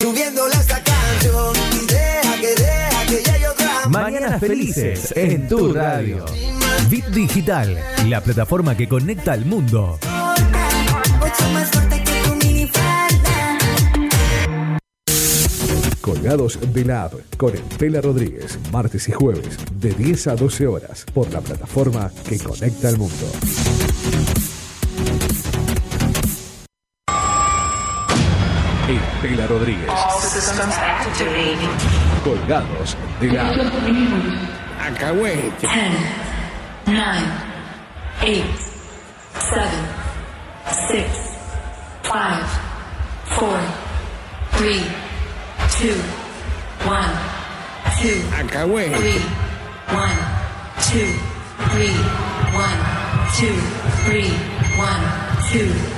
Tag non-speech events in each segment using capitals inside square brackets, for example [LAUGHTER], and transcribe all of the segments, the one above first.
Subiéndole esta canción y deja que deja que ya yo otra Mañanas felices en tu radio. Bit Digital, la plataforma que conecta al mundo. Mucho más fuerte que tu minifalda. Colgados de la App con Estela Rodríguez, martes y jueves, de 10 a 12 horas, por la plataforma que conecta al mundo. Estela Rodríguez. Colgados de la. Acahuete. 10, 9, 8, 7, 6, 5, 4, 3, 2, 1, 2, Acahuete. 3, 1, 2, 3, 1, 2, 3, 1, 2,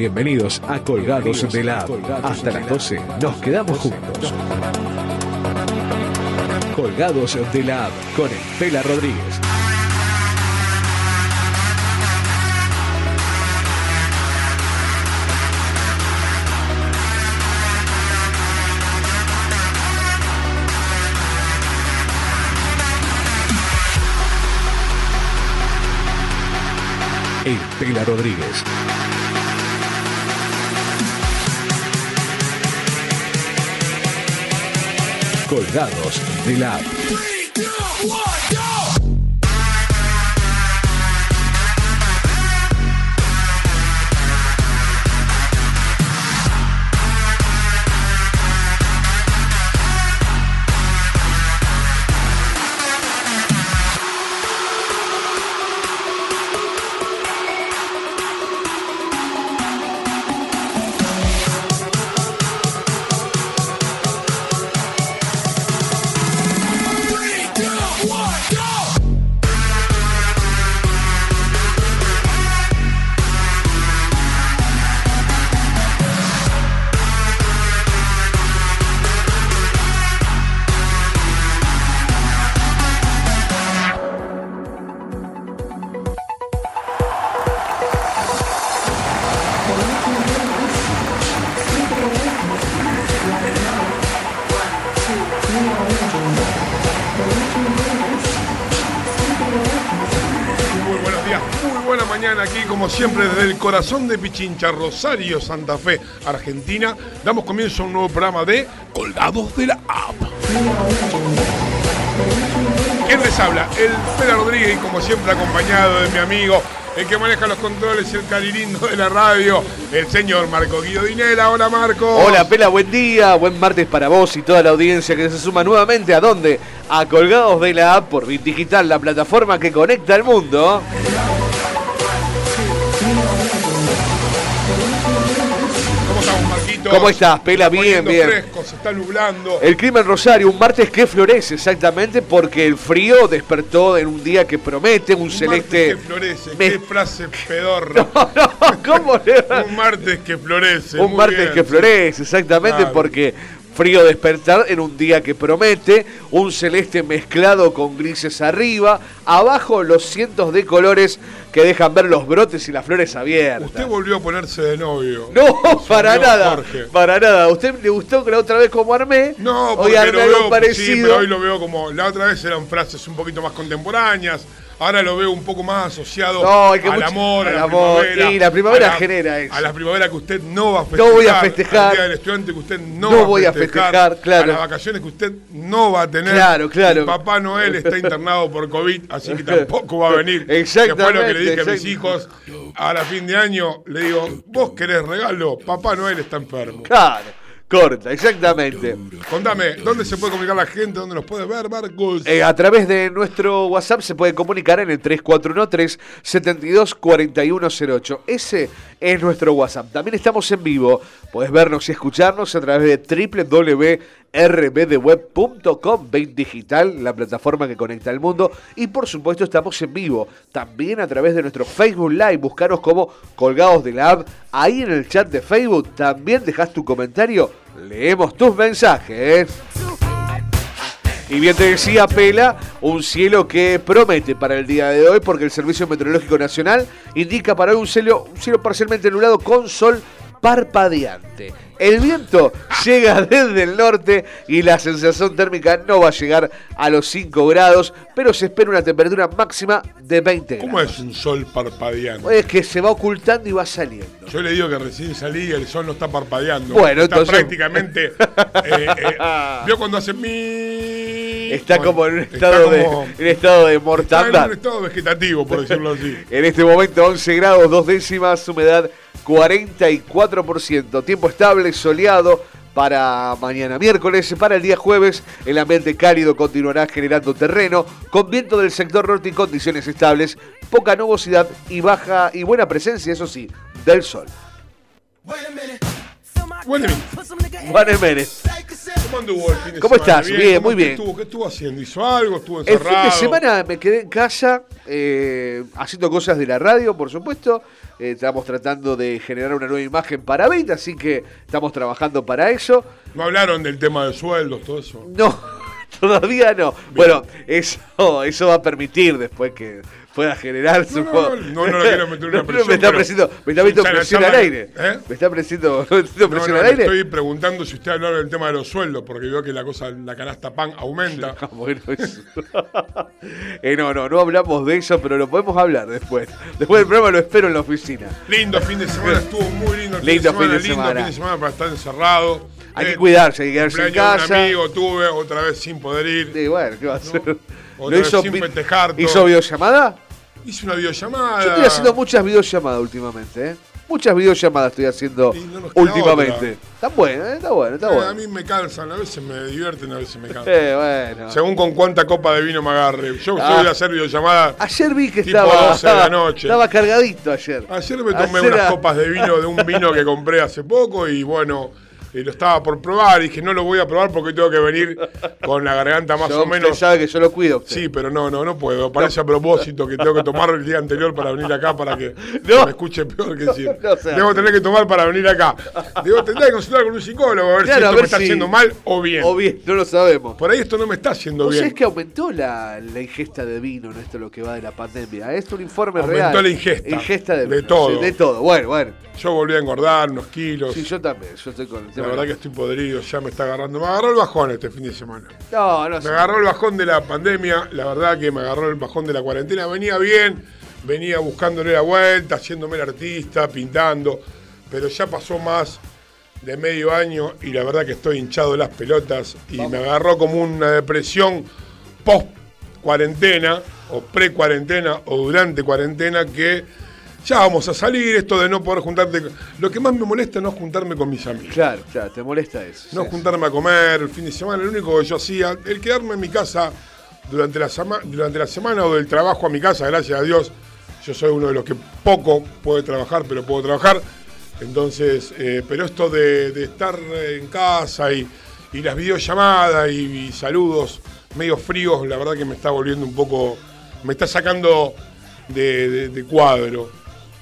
Bienvenidos a Colgados de la. Hasta las 12 nos quedamos juntos. Colgados de la App con Estela Rodríguez. Estela Rodríguez. Colgados de la. Corazón de Pichincha, Rosario, Santa Fe, Argentina. Damos comienzo a un nuevo programa de Colgados de la App. ¿Quién les habla? El Pera Rodríguez, como siempre, acompañado de mi amigo, el que maneja los controles y el calirindo de la radio, el señor Marco Guido Dinela. Hola, Marco. Hola Pela, buen día, buen martes para vos y toda la audiencia que se suma nuevamente a dónde? A Colgados de la App por Bit Digital, la plataforma que conecta al mundo. ¿Cómo estás, Pela? Está Bien, bien. fresco, se está nublando. El clima en Rosario, un martes que florece exactamente porque el frío despertó en un día que promete, un, Un celeste... martes que florece, Me- qué frase [LAUGHS] pedorra. No, no, ¿cómo le va? Un martes que florece. Un martes bien, que florece, exactamente, Claro. porque frío despertar en un día que promete, un celeste mezclado con grises arriba, abajo los cientos de colores que dejan ver los brotes y las flores abiertas. Usted volvió a ponerse de novio. No, para nada, Jorge. para nada. ¿A usted le gustó que la otra vez como armé? No, hoy porque armé lo algo veo, sí, parecido. pero hoy lo veo como, la otra vez eran frases un poquito más contemporáneas, ahora lo veo un poco más asociado No, al mucho- amor, a al la amor, primavera. y la primavera a la- genera eso. A la primavera que usted no va a No festejar. voy a festejar. Al día del estudiante que usted no, No va voy a festejar, claro. A las vacaciones que usted no va a tener. Claro, claro. Y Papá Noel está internado por COVID, así que [LAUGHS] tampoco va a venir. Exactamente, Después lo que le dije a mis hijos, ahora fin de año, le digo, vos querés regalo, Papá Noel está enfermo. Claro, corta, exactamente. Contame, ¿dónde se puede comunicar la gente? ¿Dónde nos puede ver, Marcos? Eh, a través de nuestro WhatsApp se puede comunicar en el 341-372-4108. Ese es nuestro WhatsApp. También estamos en vivo. Podés vernos y escucharnos a través de rbdweb.com, Vein Digital, la plataforma que conecta al mundo. Y por supuesto estamos en vivo, también a través de nuestro Facebook Live. Buscaros como Colgados de la App. Ahí en el chat de Facebook también dejas tu comentario. Leemos tus mensajes. Y bien te decía Pela, un cielo que promete para el día de hoy porque el Servicio Meteorológico Nacional indica para hoy un cielo, un cielo parcialmente nublado con sol parpadeante. El viento llega [LAUGHS] desde el norte y la sensación térmica no va a llegar a los 5 grados, pero se espera una temperatura máxima de 20 grados. ¿Cómo es un sol parpadeando? Es que se va ocultando y va saliendo. Yo le digo que recién salí y el sol no está parpadeando. Bueno, está entonces- prácticamente. eh, eh, [LAUGHS] ¿Vio cuando hace mi. Está Bueno, como en un estado, de, en estado de Está en mortandad. un estado vegetativo, por decirlo así. [LAUGHS] En este momento 11 grados, dos décimas, humedad 44%. Tiempo estable, soleado para mañana miércoles. Para el día jueves, el ambiente cálido continuará generando terreno, con viento del sector norte y condiciones estables, poca nubosidad y baja y buena presencia, eso sí, del sol. Jiménez, ¿cómo anduvo el fin de ¿Cómo semana? estás? Bien, ¿Cómo- muy bien. Estuvo, ¿Qué estuvo haciendo? ¿Hizo algo? ¿Estuvo el encerrado? fin de semana me quedé en casa eh, haciendo cosas de la radio, por supuesto. Eh, estamos tratando de generar una nueva imagen para Bit, así que estamos trabajando para eso. No hablaron del tema de sueldos, todo eso. No, [LAUGHS] todavía no. Bueno, eso, eso va a permitir después que pueda generar su No, no, no, quiero meter una [LAUGHS] presión, me está pero- ofreciendo, me está metiendo presión al aire. ¿Eh? Me está [LAUGHS] No, presión al aire. estoy preguntando si usted habló del tema de los sueldos, porque veo que la cosa, la canasta pan aumenta. [LAUGHS] Ah. Eh, no, no, no hablamos de eso, pero lo podemos hablar después. Después del programa lo espero en la oficina. Lindo fin de semana, estuvo muy lindo el Lindo fin fin de de semana, lindo semana. fin de semana para estar encerrado. Hay que Eh, cuidarse, hay que quedarse en de un casa. amigo tuve, otra vez sin poder ir. Sí, bueno, ¿qué va a hacer? Otra festejar todo. ¿Hizo videollamada? Hice una videollamada. Yo estoy haciendo muchas videollamadas últimamente, ¿eh? Muchas videollamadas estoy haciendo no últimamente. otra. Está bueno, ¿eh? Está bueno, está Eh, A bueno. mí me cansan, a veces me divierten, a veces me cansan. Eh, bueno. Según con cuánta copa de vino me agarre. Yo Ah. soy de hacer videollamadas. Ayer vi que Tipo estaba, 12 de la [LAUGHS] noche. estaba cargadito ayer. Ayer me tomé Ayer unas a- copas de vino de un vino que compré hace poco y bueno, eh, lo estaba por probar y dije no lo voy a probar porque tengo que venir con la garganta más Yo- o usted menos. sabe que yo lo cuido. usted. Sí, pero no, no, no puedo. Parece a propósito que tengo que tomar el día anterior para venir acá para que [LAUGHS] No. me escuche peor que decir. [LAUGHS] no Debo tener que tomar para venir acá. Debo tener que consultar con un psicólogo a ver Claro, si esto ver me está si- haciendo mal o bien. O bien, no lo sabemos. Por ahí esto no me está haciendo ¿Vos bien. sabés que aumentó la, la ingesta de vino en esto lo que va de la pandemia? Es un informe Aumentó real. la ingesta. Ingesta de, De vino, todo. sí, de todo. Bueno, bueno. Yo volví a engordar unos kilos. Sí, yo también. Yo estoy con el La verdad que estoy podrido, ya me está agarrando. Me agarró el bajón este fin de semana. No, no Me sé. agarró el bajón de la pandemia, la verdad que me agarró el bajón de la cuarentena. Venía bien, venía buscándole la vuelta, haciéndome el artista, pintando, pero ya pasó más de medio año y la verdad que estoy hinchado de las pelotas y me agarró como una depresión post cuarentena o pre cuarentena o durante cuarentena que ya vamos a salir, esto de no poder juntarte. Lo que más me molesta es no juntarme con mis amigos. Claro, claro, te molesta eso. No sí. juntarme a comer el fin de semana, lo único que yo hacía, el quedarme en mi casa durante la, durante la semana o del trabajo a mi casa, gracias a Dios, yo soy uno de los que poco puede trabajar, pero puedo trabajar. Entonces, eh, pero esto de, de estar en casa y, y las videollamadas y, y saludos medio fríos, la verdad que me está volviendo un poco, me está sacando de, de- de cuadro.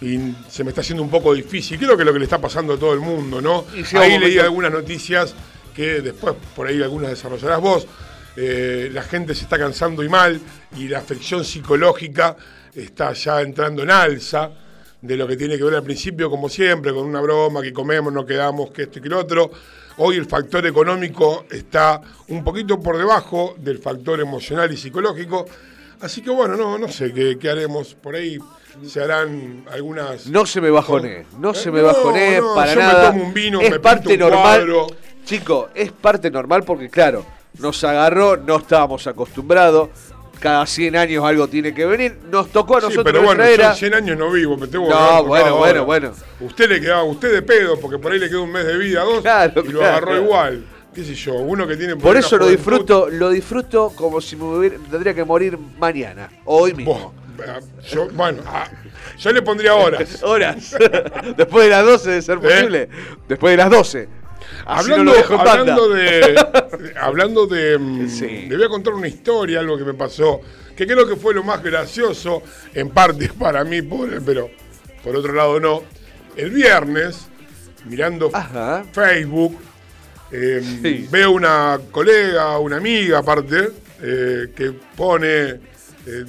Y se me está haciendo un poco difícil. Creo que es lo que le está pasando a todo el mundo, ¿no? Un Ahí leí algunas noticias que después por ahí algunas desarrollarás vos. Eh, la gente se está cansando y mal y la afección psicológica está ya entrando en alza de lo que tiene que ver al principio, como siempre, con una broma, que comemos, nos quedamos, que esto y que lo otro. Hoy el factor económico está un poquito por debajo del factor emocional y psicológico. Así que bueno, no, no sé qué, qué haremos. Por ahí se harán algunas... No se me bajoné, no Eh, se me no, para yo me nada. tomo un vino, es me parte un normal. cuadro. Chico, es parte normal porque claro, nos agarró, no estábamos acostumbrados. Cada 100 años algo tiene que venir. Nos tocó a Sí, nosotros pero bueno, yo era. en 100 años no vivo, me tengo que No, bueno, bueno, bueno. Usted le quedaba, usted de pedo, porque por ahí le quedó un mes de vida, dos, Claro, y lo agarró igual. ¿Qué sé yo? Uno que tiene Por eso lo disfruto, lo disfruto como si me hubiera- tendría que morir mañana, o hoy mismo. Yo, bueno, ah, yo le pondría horas. [LAUGHS] Horas. [LAUGHS] Después de las 12 de ser ¿Eh? posible. Después de las 12. Así hablando, no hablando de. [LAUGHS] hablando de. mm, Sí. Le voy a contar una historia, algo que me pasó, que creo que fue lo más gracioso, en parte para mí, pobre, pero por otro lado no. El viernes, mirando Ajá. Facebook, eh, Sí. veo una colega, una amiga aparte, eh, que pone. eh,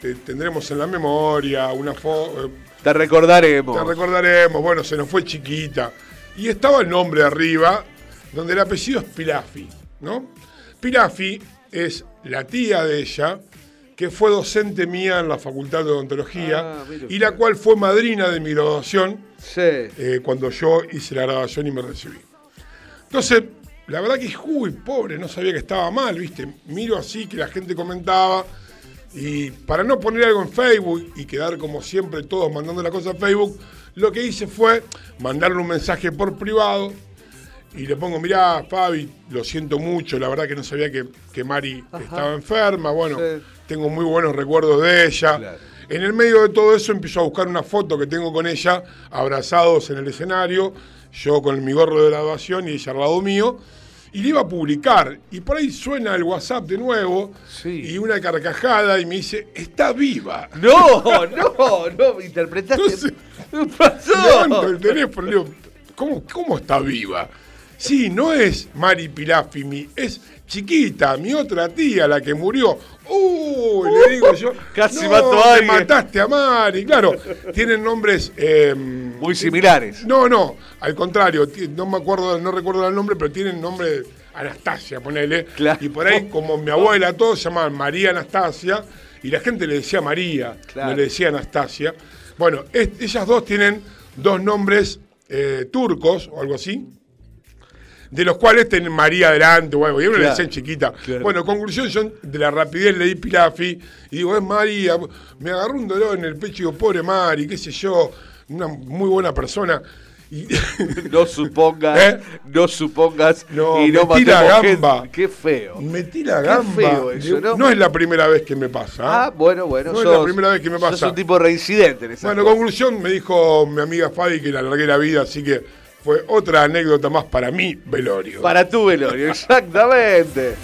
te, te tendremos en la memoria una foto. Te recordaremos. Te recordaremos, bueno, se nos fue chiquita. Y estaba el nombre arriba, donde el apellido es Pilafi, ¿no? Pilafi es la tía de ella, que fue docente mía en la Facultad de Odontología, Ah, y la cual fue madrina de mi graduación Sí. eh, cuando yo hice la graduación y me recibí. Entonces, la verdad que, uy, pobre, no sabía que estaba mal, ¿viste? Miro así que la gente comentaba y para no poner algo en Facebook y quedar como siempre todos mandando la cosa a Facebook, lo que hice fue mandarle un mensaje por privado y le pongo, mirá, Fabi, lo siento mucho, la verdad que no sabía que, que Mari estaba enferma, bueno, Sí. tengo muy buenos recuerdos de ella. Claro. En el medio de todo eso empiezo a buscar una foto que tengo con ella, abrazados en el escenario, yo con mi gorro de graduación y ella al lado mío, y le iba a publicar. Y por ahí suena el WhatsApp de nuevo, Sí. y una carcajada, y me dice, está viva. No, no, no, interpretaste. Entonces, ¿Qué pasó? El teléfono y digo, ¿cómo, ¿cómo está viva? Sí, no es Mari Pilafimi, es chiquita, mi otra tía, la que murió. ¡Uy! le digo yo. Casi no, mató a alguien". mataste a Mari. Claro, tienen nombres. eh, Muy similares. No, no, al contrario, no me acuerdo, no recuerdo el nombre, pero tienen nombre Anastasia, ponele. Claro. Y por ahí, como mi abuela, todos se llamaban María Anastasia, y la gente le decía María, Claro. no le decía Anastasia. Bueno, es- ellas dos tienen dos nombres eh, turcos o algo así, de los cuales tienen María adelante o algo, y uno le Claro. decían chiquita. Claro. Bueno, conclusión, yo de la rapidez leí Pilafi y digo, es María, me agarró un dolor en el pecho y digo, pobre Mari, qué sé yo, una muy buena persona. Y [LAUGHS] No supongas, ¿Eh? no supongas No, y no metí la gamba. gente. Qué feo. metí la Qué gamba. feo eso, Digo, ¿no? es la primera vez que me pasa. Ah, bueno, bueno. No es la primera vez que me pasa. un tipo reincidente en Bueno, conclusión, me dijo mi amiga Fabi que le alargué la vida, así que fue otra anécdota más para mí, velorio. Para tu velorio, [LAUGHS] exactamente.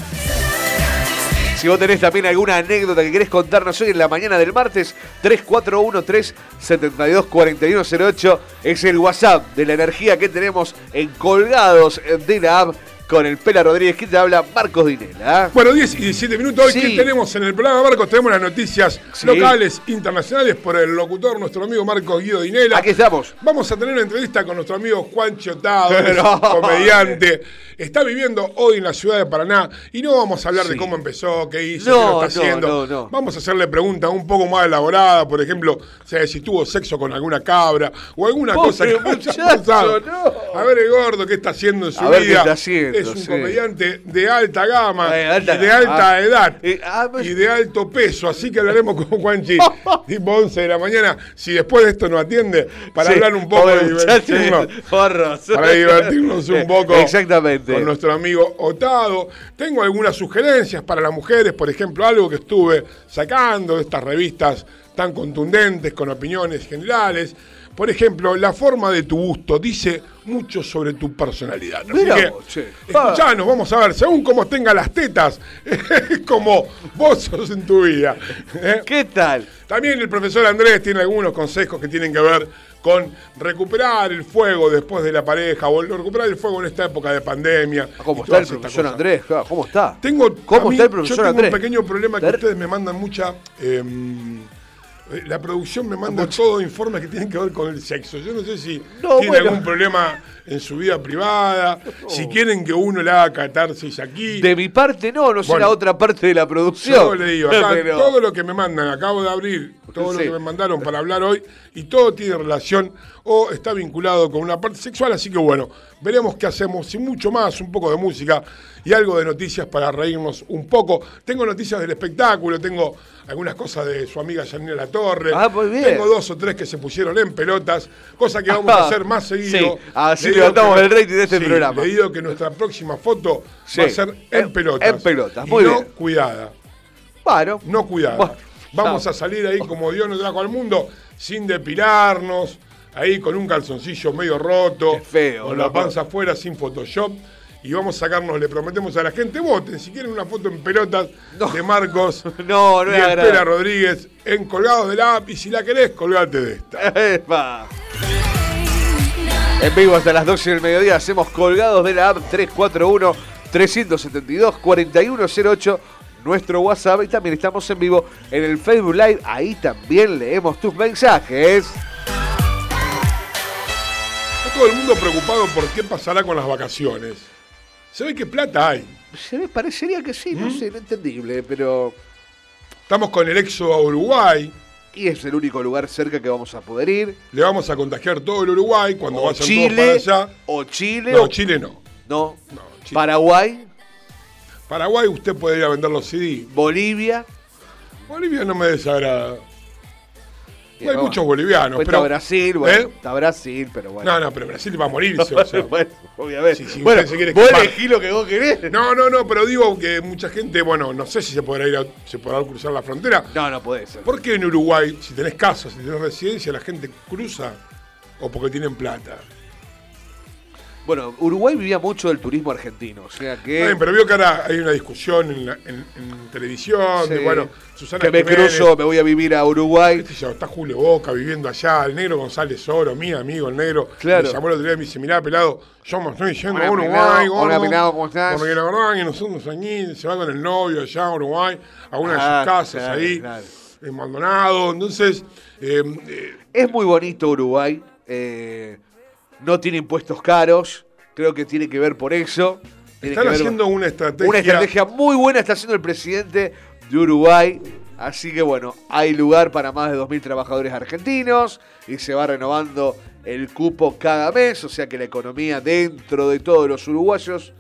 Si vos tenés también alguna anécdota que querés contarnos hoy en la mañana del martes, 3413-724108 es el WhatsApp de la energía que tenemos en Colgados de la App con el Pela Rodríguez que te habla Marcos Dinela. Bueno, 10 y 17 minutos. Hoy Sí. ¿qué tenemos en el programa, Marcos? Tenemos las noticias Sí. locales, internacionales, por el locutor, nuestro amigo Marcos Guido Dinela. Aquí estamos. Vamos a tener una entrevista con nuestro amigo Juan Chotado, [LAUGHS] No. comediante. Está viviendo hoy en la ciudad de Paraná y no vamos a hablar de cómo empezó, qué hizo, No, qué lo está no, haciendo. no, no. Vamos a hacerle preguntas un poco más elaboradas, por ejemplo, si tuvo sexo con alguna cabra o alguna cosa que haya muchacho, no. A ver el gordo qué está haciendo en su A ver qué vida. está haciendo, es un comediante de alta gama, Eh, alta de alta edad Eh, ah, pues- y de alto peso, así que hablaremos con Juanchi [LAUGHS] tipo 11 de la mañana, si después de esto nos atiende, para Sí, hablar un poco pobre de muchacho, divertirnos. [LAUGHS] porros. Para divertirnos un poco Exactamente. con nuestro amigo Otado. Tengo algunas sugerencias para las mujeres, por ejemplo, algo que estuve sacando de estas revistas tan contundentes, con opiniones generales. Por ejemplo, la forma de tu gusto dice mucho sobre tu personalidad. Así Mira que, vos, escuchanos, vamos a ver, según cómo tenga las tetas, [LAUGHS] es como vos sos en tu vida. ¿eh? ¿Qué tal? También el profesor Andrés tiene algunos consejos que tienen que ver con recuperar el fuego después de la pareja o recuperar el fuego en esta época de pandemia. ¿Cómo y está el profesor. Andrés? Claro, ¿Cómo está? Tengo, ¿Cómo mí- está el profesor yo tengo Andrés? un pequeño problema que ustedes me mandan mucha... em, eh, la producción me manda todo informes que tienen que ver con el sexo. Yo no sé si No, tiene bueno. algún problema en su vida privada, si quieren que uno le haga catarsis aquí. De mi parte no, no sé Bueno. la otra parte de la producción. Yo le digo, [LAUGHS] acá Pero- todo lo que me mandan, acabo de abrir todo lo que me mandaron para hablar hoy y todo tiene relación o está vinculado con una parte sexual, así que bueno, veremos qué hacemos y mucho más, un poco de música y algo de noticias para reírnos un poco. Tengo noticias del espectáculo, tengo algunas cosas de su amiga Janina La Torre. Ah, muy bien. Tengo dos o tres que se pusieron en pelotas, cosa que vamos a hacer más seguido. Sí, así Le levantamos que- el rating de este sí, programa. Le que nuestra próxima foto Sí, va a ser en, en- pelotas. en pelotas, y muy no bien. cuidada Bueno, no cuidada. Bueno, Vamos a salir ahí como Dios nos trajo al mundo, sin depilarnos, ahí con un calzoncillo medio roto, feo, con la panza afuera sin Photoshop. Y vamos a sacarnos, le prometemos a la gente, voten si quieren una foto en pelotas de Marcos [LAUGHS] No, no y es el agradable. Pela Rodríguez en colgados de la app. Y si la querés, colgate de esta. Epa. En vivo hasta las 12 del mediodía hacemos colgados de la app 341-372-4108, nuestro WhatsApp y también estamos en vivo en el Facebook Live, ahí también leemos tus mensajes. Está todo el mundo preocupado por qué pasará con las vacaciones. Se ve que plata hay. Se me parecería que sí, no ¿Mm? sé, no entendible, pero... Estamos con el éxodo a Uruguay. Y es el único lugar cerca que vamos a poder ir. Le vamos a contagiar todo el Uruguay cuando O vayan Chile, todos para allá. o Chile, No, o Chile no. no. No, Chile. Paraguay, Paraguay usted puede ir a vender los CD. Bolivia. Bolivia no me desagrada. hay muchos bolivianos, pero- está Brasil, bueno, ¿Eh? está Brasil, pero bueno. No, no, pero Brasil va a morirse. o sea. [LAUGHS] bueno, obviamente. Sí, sí, bueno, se quiere vos escapar. elegí lo que vos querés. No, no, no, pero digo que mucha gente, bueno, no sé si se podrá ir a- se podrá cruzar la frontera. No, no puede ser. ¿Por qué en Uruguay, si tenés casa, si tenés residencia, la gente cruza? ¿O porque tienen plata? Bueno, Uruguay vivía mucho del turismo argentino, o sea que... Bien, pero vio que ahora hay una discusión en, la- en- en televisión, de, bueno, Susana que me Jiménez, cruzo, me voy a vivir a Uruguay. está Julio Boca viviendo allá, el negro González Oro, mi amigo, el negro, Claro. me llamó el otro día y me dice, mirá, pelado, yo me estoy yendo Hola, a Uruguay, pelado. Hola, gordo, pelado, ¿cómo estás? Porque la verdad que nosotros allí se va con el novio allá a Uruguay, a una Ah, de sus casas claro, ahí, claro. en Maldonado, entonces, eh, eh, Es muy bonito Uruguay, eh, no tiene impuestos caros, creo que tiene que ver por eso. Están ver- haciendo una estrategia... Una estrategia muy buena está haciendo el presidente de Uruguay. Así que bueno, hay lugar para más de 2.000 trabajadores argentinos y se va renovando el cupo cada mes, o sea que la economía dentro de todos los uruguayos...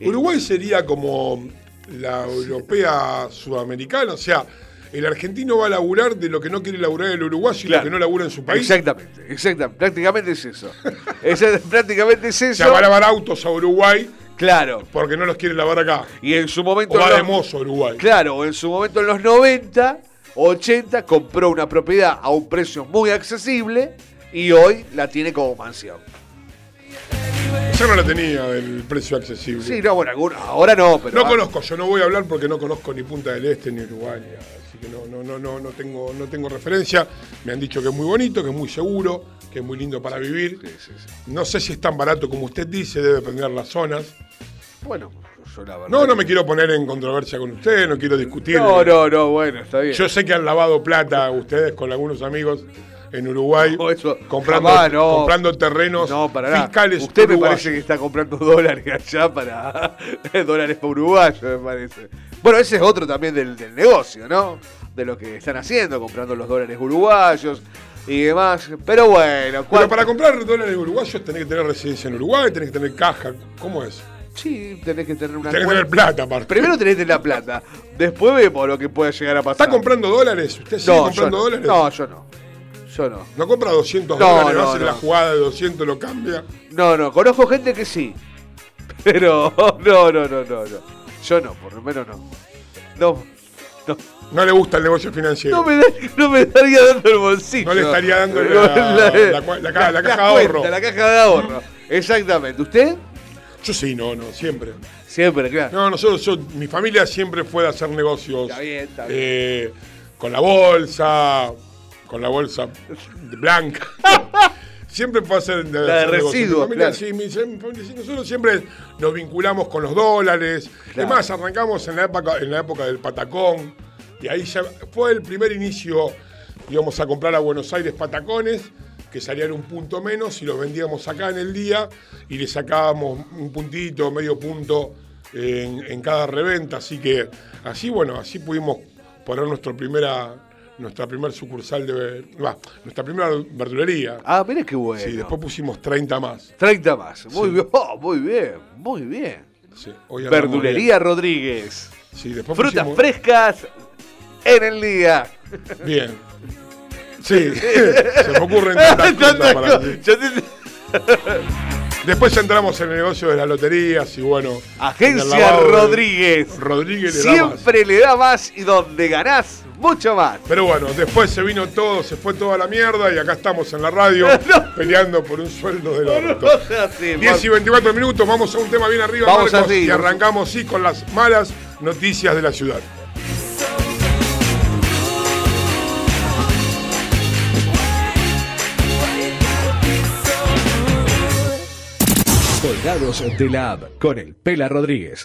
eh, Uruguay sería como la europea sudamericana, o sea, el argentino va a laburar de lo que no quiere laburar el uruguayo y Claro. lo que no labura en su país. Exactamente, exactamente, prácticamente es eso. [LAUGHS] Esa- prácticamente es eso. sea, va a lavar autos a Uruguay Claro. porque no los quiere lavar acá. Y en su momento... O va de mozo Uruguay. Claro, en su momento en los 90, 80, compró una propiedad a un precio muy accesible y hoy la tiene como mansión. Yo no la tenía del precio accesible. Sí, no, bueno, ahora no, pero... no conozco, yo no voy a hablar porque no conozco ni Punta del Este ni Uruguay, ni nada, así que no, no, no, no, no tengo, no tengo referencia. Me han dicho que es muy bonito, que es muy seguro, que es muy lindo para vivir. Sí, sí, sí. No sé si es tan barato como usted dice, debe depender las zonas. Bueno, yo la verdad... No, no que- me quiero poner en controversia con usted, no quiero discutir. No, no, no, bueno, está bien. Yo sé que han lavado plata ustedes con algunos amigos en Uruguay, No, eso comprando, jamás, no. comprando terrenos No, para fiscales Usted me parece que está comprando [LAUGHS] dólares allá para... [LAUGHS] dólares para uruguayos, me parece. Bueno, ese es otro también del, del negocio, ¿no? De lo que están haciendo, comprando los dólares uruguayos y demás. Pero bueno, Pero ¿cuál- para comprar dólares uruguayos tenés que tener residencia en Uruguay, tenés que tener caja. ¿Cómo es? Sí, tenés que tener una Tenés que tener plata aparte. Primero tenés que tener la plata. Después vemos lo que puede llegar a pasar. ¿Está comprando dólares? ¿Usted sigue no, comprando no. dólares? No, yo no. Yo no. ¿No compra 200 No, dólares? no, ¿No hace la jugada de 200 lo cambia? No, no. Conozco gente que sí. [LAUGHS] Pero no, no, no, no, no. Yo no, por lo menos no. No, no. No le gusta el negocio financiero. No me, da- no me estaría dando el bolsillo. No le estaría dando la- la la ca- la caja de cuenta, ahorro. La caja de ahorro. Exactamente. ¿Usted? Yo sí, no, no, siempre. Siempre, claro. No, nosotros, yo- mi familia siempre fue de hacer negocios. Está bien, está bien. eh, con la bolsa, con la bolsa blanca. [LAUGHS] siempre fue a hacer de, La de residuos, claro. sí, mi- mi familia, sí, nosotros siempre nos vinculamos con los dólares. Claro. Además, arrancamos en la época, en la época del patacón. Y ahí ya fue el primer inicio, íbamos a comprar a Buenos Aires patacones, que salían un punto menos y los vendíamos acá en el día y le sacábamos un puntito, medio punto en, en cada reventa. Así que así, bueno, así pudimos poner nuestra primera, nuestra primer sucursal de, va, nuestra primera verdulería. Ah, mire qué bueno. Sí, después pusimos 30 más. 30 más. Muy bien. [LAUGHS] Oh, muy bien. Muy bien. Sí, Verdulería Rodríguez. bien. Sí, después Frutas pusimos- frescas en el día. Bien. Sí, [LAUGHS] se me ocurren [LAUGHS] tantas cosas para cosas. Después entramos en el negocio de las loterías y bueno. Agencia de- Rodríguez. Rodríguez le da más. Siempre le da más y donde ganás, mucho más. Pero bueno, después se vino todo, se fue toda la mierda y acá estamos en la radio [LAUGHS] peleando por un sueldo del orto. No sea así, 10 y 24 minutos, vamos a un tema bien arriba, Vamos Marcos, así, y arrancamos sí con las malas noticias de la ciudad. Colgados de la app con el Pela Rodríguez.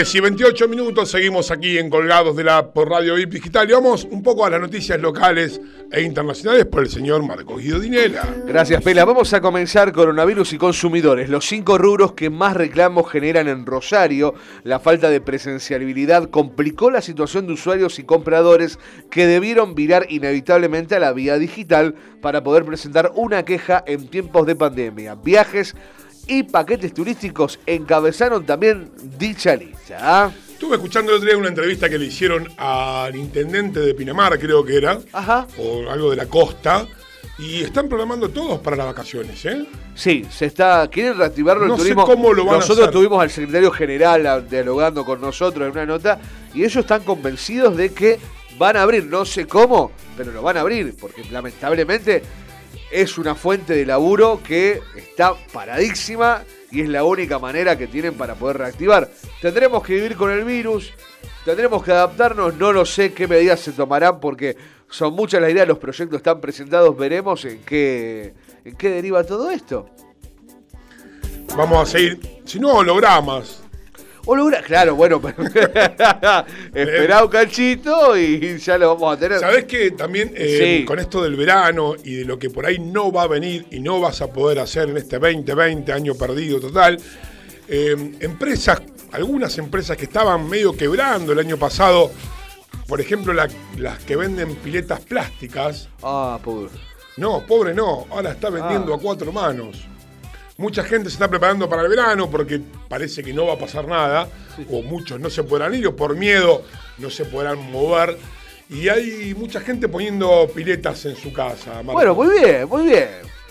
10 y 28 minutos, seguimos aquí en Colgados de la por Radio VIP Digital y vamos un poco a las noticias locales e internacionales por el señor Marco Guido Dinela. Gracias, Pela. Vamos a comenzar coronavirus y consumidores. Los cinco rubros que más reclamos generan en Rosario. La falta de presencialidad complicó la situación de usuarios y compradores que debieron virar inevitablemente a la vía digital para poder presentar una queja en tiempos de pandemia. Viajes y paquetes turísticos encabezaron también dicha lista. ¿ah? Estuve escuchando el otro día una entrevista que le hicieron al intendente de Pinamar, creo que era, Ajá. o algo de la costa, y están programando todos para las vacaciones, ¿eh? Sí, se está. Quieren reactivarlo el No sé turismo. cómo lo van a nosotros hacer. tuvimos al secretario general a- dialogando con nosotros en una nota y ellos están convencidos de que van a abrir. No sé cómo, pero lo van a abrir porque lamentablemente es una fuente de laburo que está paradísima y es la única manera que tienen para poder reactivar. Tendremos que vivir con el virus, tendremos que adaptarnos, no lo sé qué medidas se tomarán porque Son muchas las ideas, los proyectos están presentados, veremos en qué, en qué deriva todo esto. Vamos a seguir, si no, hologramas. Hologra- claro, bueno, pero [LAUGHS] esperá un cachito y ya lo vamos a tener. ¿Sabés que también eh, Sí. con esto del verano y de lo que por ahí no va a venir y no vas a poder hacer en este 2020, año perdido total, eh, empresas, algunas empresas que estaban medio quebrando el año pasado, por ejemplo la- las que venden piletas plásticas, Ah, pobre. no, pobre no, ahora está vendiendo Ah. a cuatro manos. Mucha gente se está preparando para el verano porque parece que no va a pasar nada, o muchos no se podrán ir, o por miedo no se podrán mover. Y hay mucha gente poniendo piletas en su casa. Marco. Bueno, muy bien, muy bien.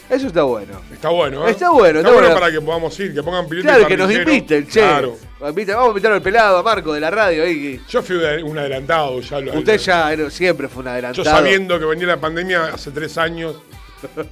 Eso está bueno. Está bueno, ¿eh? Está bueno, está bueno, bueno. para que podamos ir, que pongan piletas. Claro, que nos inviten, che. Claro. Vamos a invitar al pelado, a Marco de la radio. Ahí. Yo fui un adelantado, ya lo Usted ya era- siempre fue un Yo adelantado. sabiendo que venía la pandemia hace tres años,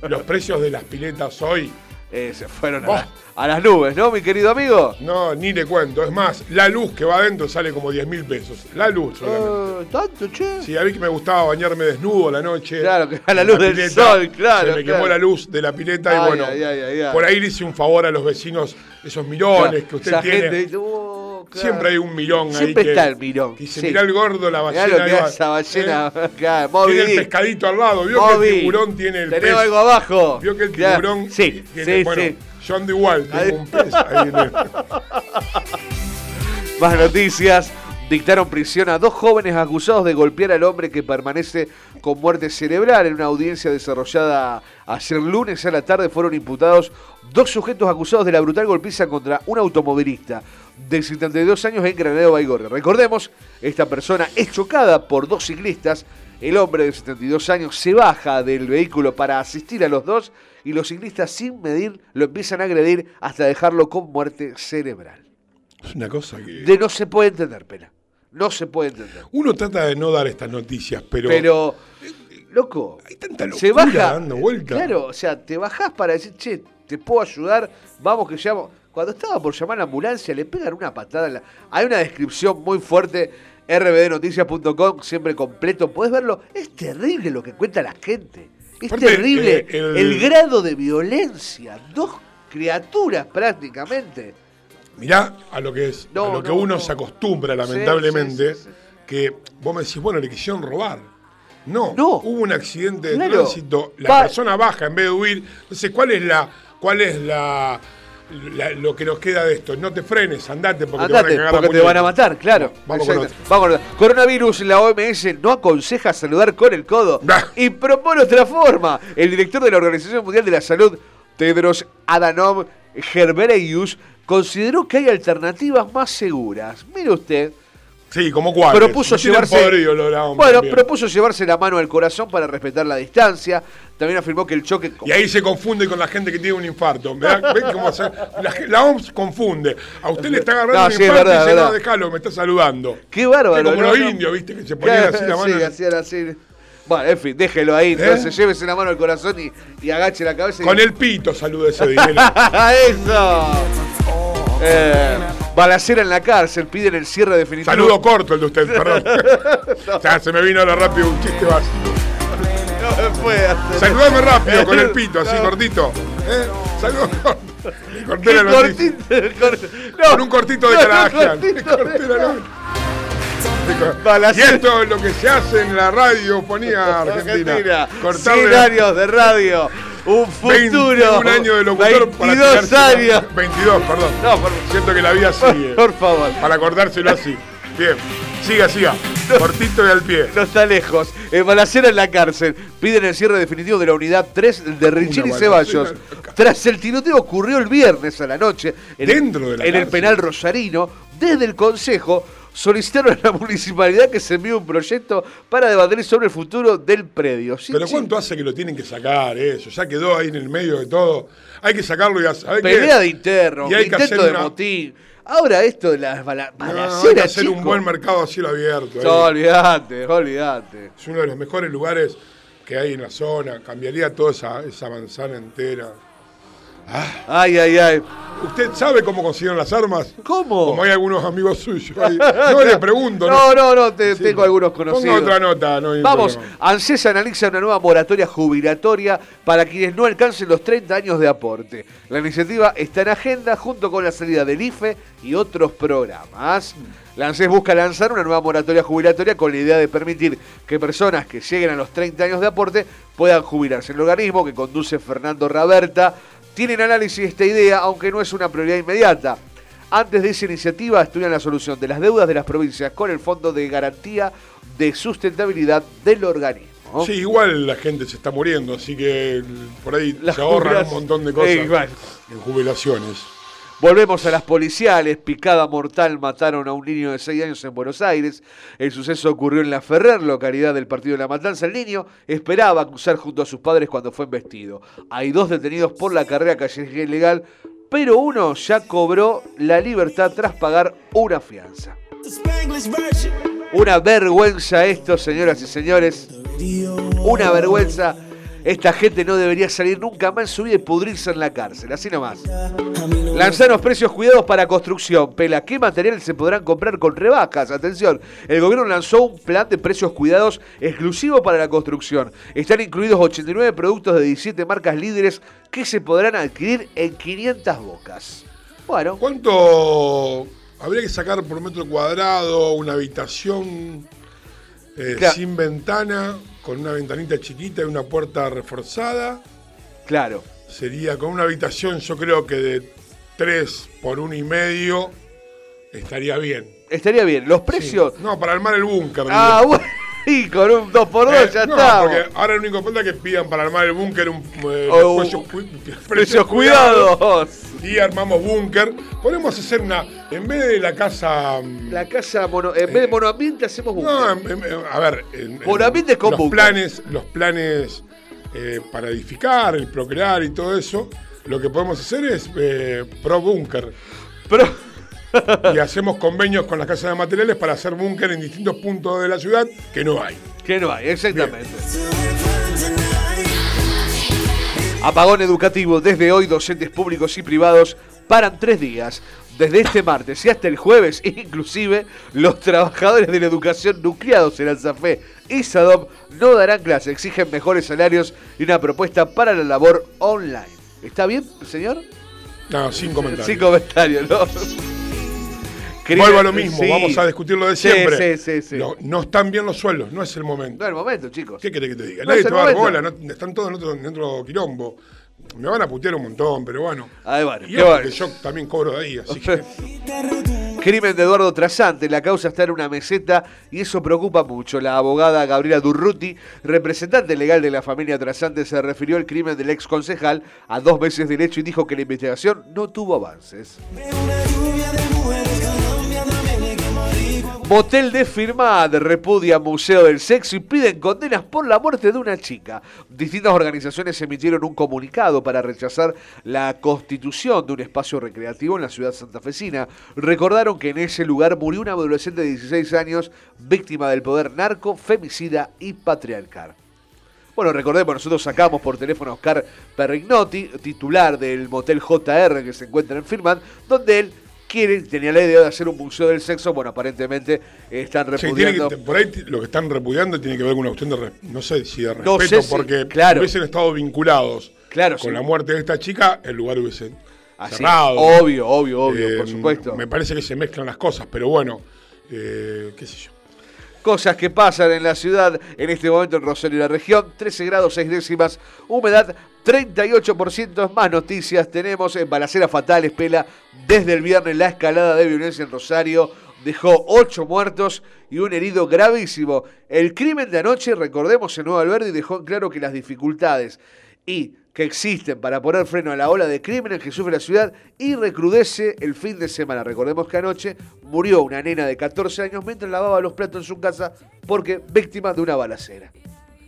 los precios de las piletas hoy, Eh, se fueron a, la- las nubes, ¿no, mi querido amigo? no, ni le cuento. Es más, la luz que va adentro sale como 10 mil pesos. La luz solamente. Eh, ¿Tanto, che? Sí, a mí que me gustaba bañarme desnudo a la noche. Claro, que a la luz del sol, claro, Se me claro. quemó la luz de la pileta Ay, y bueno, ay, ay, por ahí le hice un favor a los vecinos, esos mirones que usted tiene. gente "Oh, claro". Siempre hay un mirón ahí. Siempre que- está el mirón, Que dice, sí. mirá el gordo, la Mirá ballena. lo que ahí hace va". esa ballena. ¿Eh? [LAUGHS] Claro, Moby Tiene el pescadito al lado. Vio que el tiburón tiene el Tenemos pez. algo abajo. Vio que el tiburón Sí, tiene, sí, bueno, sí. yo ando igual, Ahí- un pez ahí en el- [LAUGHS] Más noticias. Dictaron prisión a dos jóvenes acusados de golpear al hombre que permanece con muerte cerebral. En una audiencia desarrollada ayer lunes a la tarde fueron imputados dos sujetos acusados de la brutal golpiza contra un automovilista de 72 años en Granado Baigorria. Recordemos, esta persona es chocada por dos ciclistas. El hombre de 72 años se baja del vehículo para asistir a los dos y los ciclistas sin medir lo empiezan a agredir hasta dejarlo con muerte cerebral. Es una cosa que. De no se puede entender, pena. No se puede entender. Uno trata de no dar estas noticias, pero. Pero, loco, Hay tanta se locura baja. dando vuelta. Claro, o sea, te bajás para decir, che, te puedo ayudar, vamos que llamo. Cuando estaba por llamar a la ambulancia, le pegan una patada. en la- Hay una descripción muy fuerte, rbdnoticias.com, siempre completo. Podés verlo. Es terrible lo que cuenta la gente. Es Aparte, terrible eh, el- el grado de violencia. Dos criaturas prácticamente. Mirá a lo que es, No, a lo que no, uno no. se acostumbra, lamentablemente, sí, sí, sí. que vos me decís, bueno, le quisieron robar. No, No. hubo un accidente de Claro. tránsito, la persona baja en vez de huir. Entonces, ¿cuál es la, cuál es la, la- lo que nos queda de esto? No te frenes, andate porque Andate, te van a cagar porque te van a matar, claro. Vamos con. Vamos con. Coronavirus, la OMS no aconseja saludar con el codo y propone otra forma. El director de la Organización Mundial de la Salud, Tedros Adhanom Ghebreyesus, consideró que hay alternativas más seguras. Mire usted, Sí, como cuál. propuso llevarse bueno, propuso llevarse la mano al corazón para respetar la distancia. También afirmó que el choque Y ahí se confunde con la gente que tiene un infarto. [LAUGHS] ¿Ven cómo hace? La, la OMS confunde. A usted le está agarrando No, un sí, infarto verdad, y dice, no, déjalo, me está saludando. Qué bárbaro. Como ¿no? los No. indios, ¿viste? Que se ponían así la mano. Sí, hacían así. Bueno, en fin, déjelo ahí. Entonces, ¿Eh? llévese la mano al corazón y, y agache la cabeza. y- Con el pito salúdese, [LAUGHS] dígale. ¡Eso! Eh, balacera en la cárcel, piden el cierre definitivo. Saludo corto el de usted, [LAUGHS] perdón. O sea, se me vino ahora rápido un chiste básico. No me puede hacer. Saludame rápido con el [LAUGHS] pito, así cortito. ¿Eh? Saludo [LAUGHS] corto. Corté la noticia. cortito, cor- no, Con un cortito de no, no, noticia. Y esto es lo que se hace en la radiofonía argentina. Argentina. Cortarle 100 años de radio. Un futuro. 21 años de locutor para 22 tirarse- años. 22, perdón. No, por, Siento que la vida sigue. por favor. Para acordárselo así. Bien. Siga, siga. [LAUGHS] Cortito y al pie. No está lejos. Eh, balacera en la cárcel. Piden el cierre definitivo de la unidad 3 de Richini Ceballos. Tras el tiroteo ocurrió el viernes a la noche en, Dentro de la en el penal rosarino, desde el Consejo solicitaron a la municipalidad que se envíe un proyecto para debatir sobre el futuro del predio. Sí, Pero sí. ¿cuánto hace que lo tienen que sacar eso? Ya quedó ahí en el medio de todo. Hay que sacarlo y a saber Pelea de interno, Y hay que hacer de una- motín. Ahora esto de las bala No, hay que balaceras, hacer un buen mercado a cielo abierto. No, olvídate, olvídate. Es uno de los mejores lugares que hay en la zona. Cambiaría toda esa, esa manzana entera. Ay, ay, ay. ¿Usted sabe cómo consiguieron las armas? ¿Cómo? Como hay algunos amigos suyos. ahí. [LAUGHS] No le pregunto. No, no, no, te- Sí. tengo algunos conocidos. Ponga otra nota. No Vamos, problema. ANSES analiza una nueva moratoria jubilatoria para quienes no alcancen los 30 años de aporte. La iniciativa está en agenda junto con la salida del IFE y otros programas. La ANSES busca lanzar una nueva moratoria jubilatoria con la idea de permitir que personas que lleguen a los 30 años de aporte puedan jubilarse. El organismo que conduce Fernando Raberta tiene en análisis esta idea, aunque no es una prioridad inmediata. Antes de esa iniciativa estudian la solución de las deudas de las provincias con el Fondo de Garantía de Sustentabilidad del organismo. Sí, igual la gente se está muriendo, así que por ahí Las se ahorran un montón de cosas Eh, en jubilaciones. Volvemos a las policiales. Picada mortal mataron a un niño de 6 años en Buenos Aires. El suceso ocurrió en La Ferrer, localidad del partido de La Matanza. El niño esperaba cruzar junto a sus padres cuando fue embestido. Hay dos detenidos por la carrera callejera ilegal, pero uno ya cobró la libertad tras pagar una fianza. Una vergüenza esto, señoras y señores. Una vergüenza. Esta gente no debería salir nunca más en su vida y pudrirse en la cárcel. Así nomás. Lanzaron precios cuidados para construcción. Pela, ¿qué materiales se podrán comprar con rebajas? Atención, el gobierno lanzó un plan de precios cuidados exclusivo para la construcción. Están incluidos 89 productos de 17 marcas líderes que se podrán adquirir en 500 bocas. Bueno, ¿Cuánto habría que sacar por metro cuadrado una habitación eh, Claro. sin ventana, con una ventanita chiquita y una puerta reforzada? claro. Sería con una habitación, yo creo que de 3 por uno y medio estaría bien. Estaría bien. Los precios. No, para armar el búnker. Ah, digo. bueno. [LAUGHS] Y con un 2x2 Eh, ya no, está. porque ahora lo único falta es que pidan para armar el búnker un eh, Oh, Precios cuidados. Y armamos búnker. Podemos hacer una, en vez de la casa... mm, La casa mono, en vez de monoambiente hacemos búnker. No, a ver, en- en Monoambiente con los planes, los planes eh, para edificar, el procrear y todo eso, lo que podemos hacer es eh, pro búnker. Pero [LAUGHS] y hacemos convenios con las casas de materiales para hacer búnker en distintos puntos de la ciudad que no hay. que no hay, exactamente. Apagón educativo. Desde hoy, docentes públicos y privados paran tres días. Desde este martes y hasta el jueves, [LAUGHS] inclusive, los trabajadores de la educación nucleados en Alzafé y Sadom no darán clase. Exigen mejores salarios y una propuesta para la labor online. ¿Está bien, señor? No, sin comentarios. Sin comentarios, ¿no? Vuelvo a lo mismo, Sí. vamos a discutirlo de Sí, siempre. sí, sí, sí. No, no están bien los sueldos, no es el momento. No es el momento, chicos. ¿Qué querés que te diga? No Nadie te va a dar bola, no- están todos en otro, en otro quilombo. Me van a putear un montón, pero bueno. Ay, bueno, Y bueno. que yo también cobro de ahí, así que. [LAUGHS] Crimen de Eduardo Trasante, la causa está en una meseta y eso preocupa mucho. La abogada Gabriela Durruti, representante legal de la familia Trasante, se refirió al crimen del ex concejal a dos meses del hecho y dijo que la investigación no tuvo avances. Motel de Firmad repudia Museo del Sexo y piden condenas por la muerte de una chica. Distintas organizaciones emitieron un comunicado para rechazar la constitución de un espacio recreativo en la ciudad santafesina. Recordaron que en ese lugar murió una adolescente de 16 años víctima del poder narco, femicida y patriarcal. Bueno, recordemos, nosotros sacamos por teléfono a Oscar Perrignotti, titular del motel JR que se encuentra en Firman, donde él quiere, tenía la idea de hacer un museo del sexo. Bueno, aparentemente están Sí, repudiando. que- por ahí lo que están repudiando tiene que ver con una cuestión de, no sé si de No respeto, sé si- porque claro. hubiesen estado vinculados Claro, con sí. la muerte de esta chica, el lugar hubiese Así, cerrado. obvio, obvio, obvio, por Eh, supuesto. Me parece que se mezclan las cosas, pero bueno, eh, qué sé yo. Cosas que pasan en la ciudad en este momento en Rosario y la región. 13 grados 6 décimas, humedad 38%. Más noticias tenemos en Balaceras Fatales, Pela. Desde el viernes la escalada de violencia en Rosario dejó 8 muertos y un herido gravísimo. El crimen de anoche, recordemos, en Nueva Alberdi dejó en claro que las dificultades y que existen para poner freno a la ola de crímenes que sufre la ciudad y recrudece el fin de semana. Recordemos que anoche murió una nena de 14 años mientras lavaba los platos en su casa porque víctima de una balacera.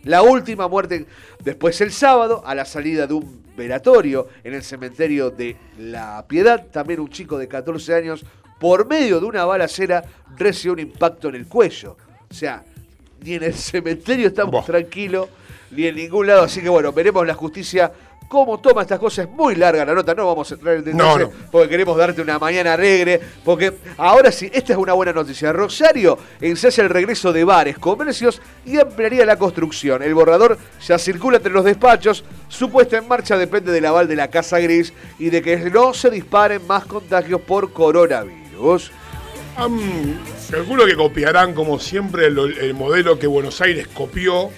La última muerte después el sábado a la salida de un velatorio en el cementerio de La Piedad, también un chico de 14 años por medio de una balacera recibió un impacto en el cuello. O sea, ni en el cementerio estamos tranquilos, ni en ningún lado. Así que bueno, veremos la justicia cómo toma estas cosas. Es muy larga la nota, no vamos a entrar en detalle No, no. porque queremos darte una mañana alegre. Porque ahora sí, esta es una buena noticia. Rosario ensaya el regreso de bares, comercios y ampliaría la construcción. El borrador ya circula entre los despachos. Su puesta en marcha depende del aval de la Casa Gris y de que no se disparen más contagios por coronavirus. Calculo que copiarán, como siempre, el, el modelo que Buenos Aires copió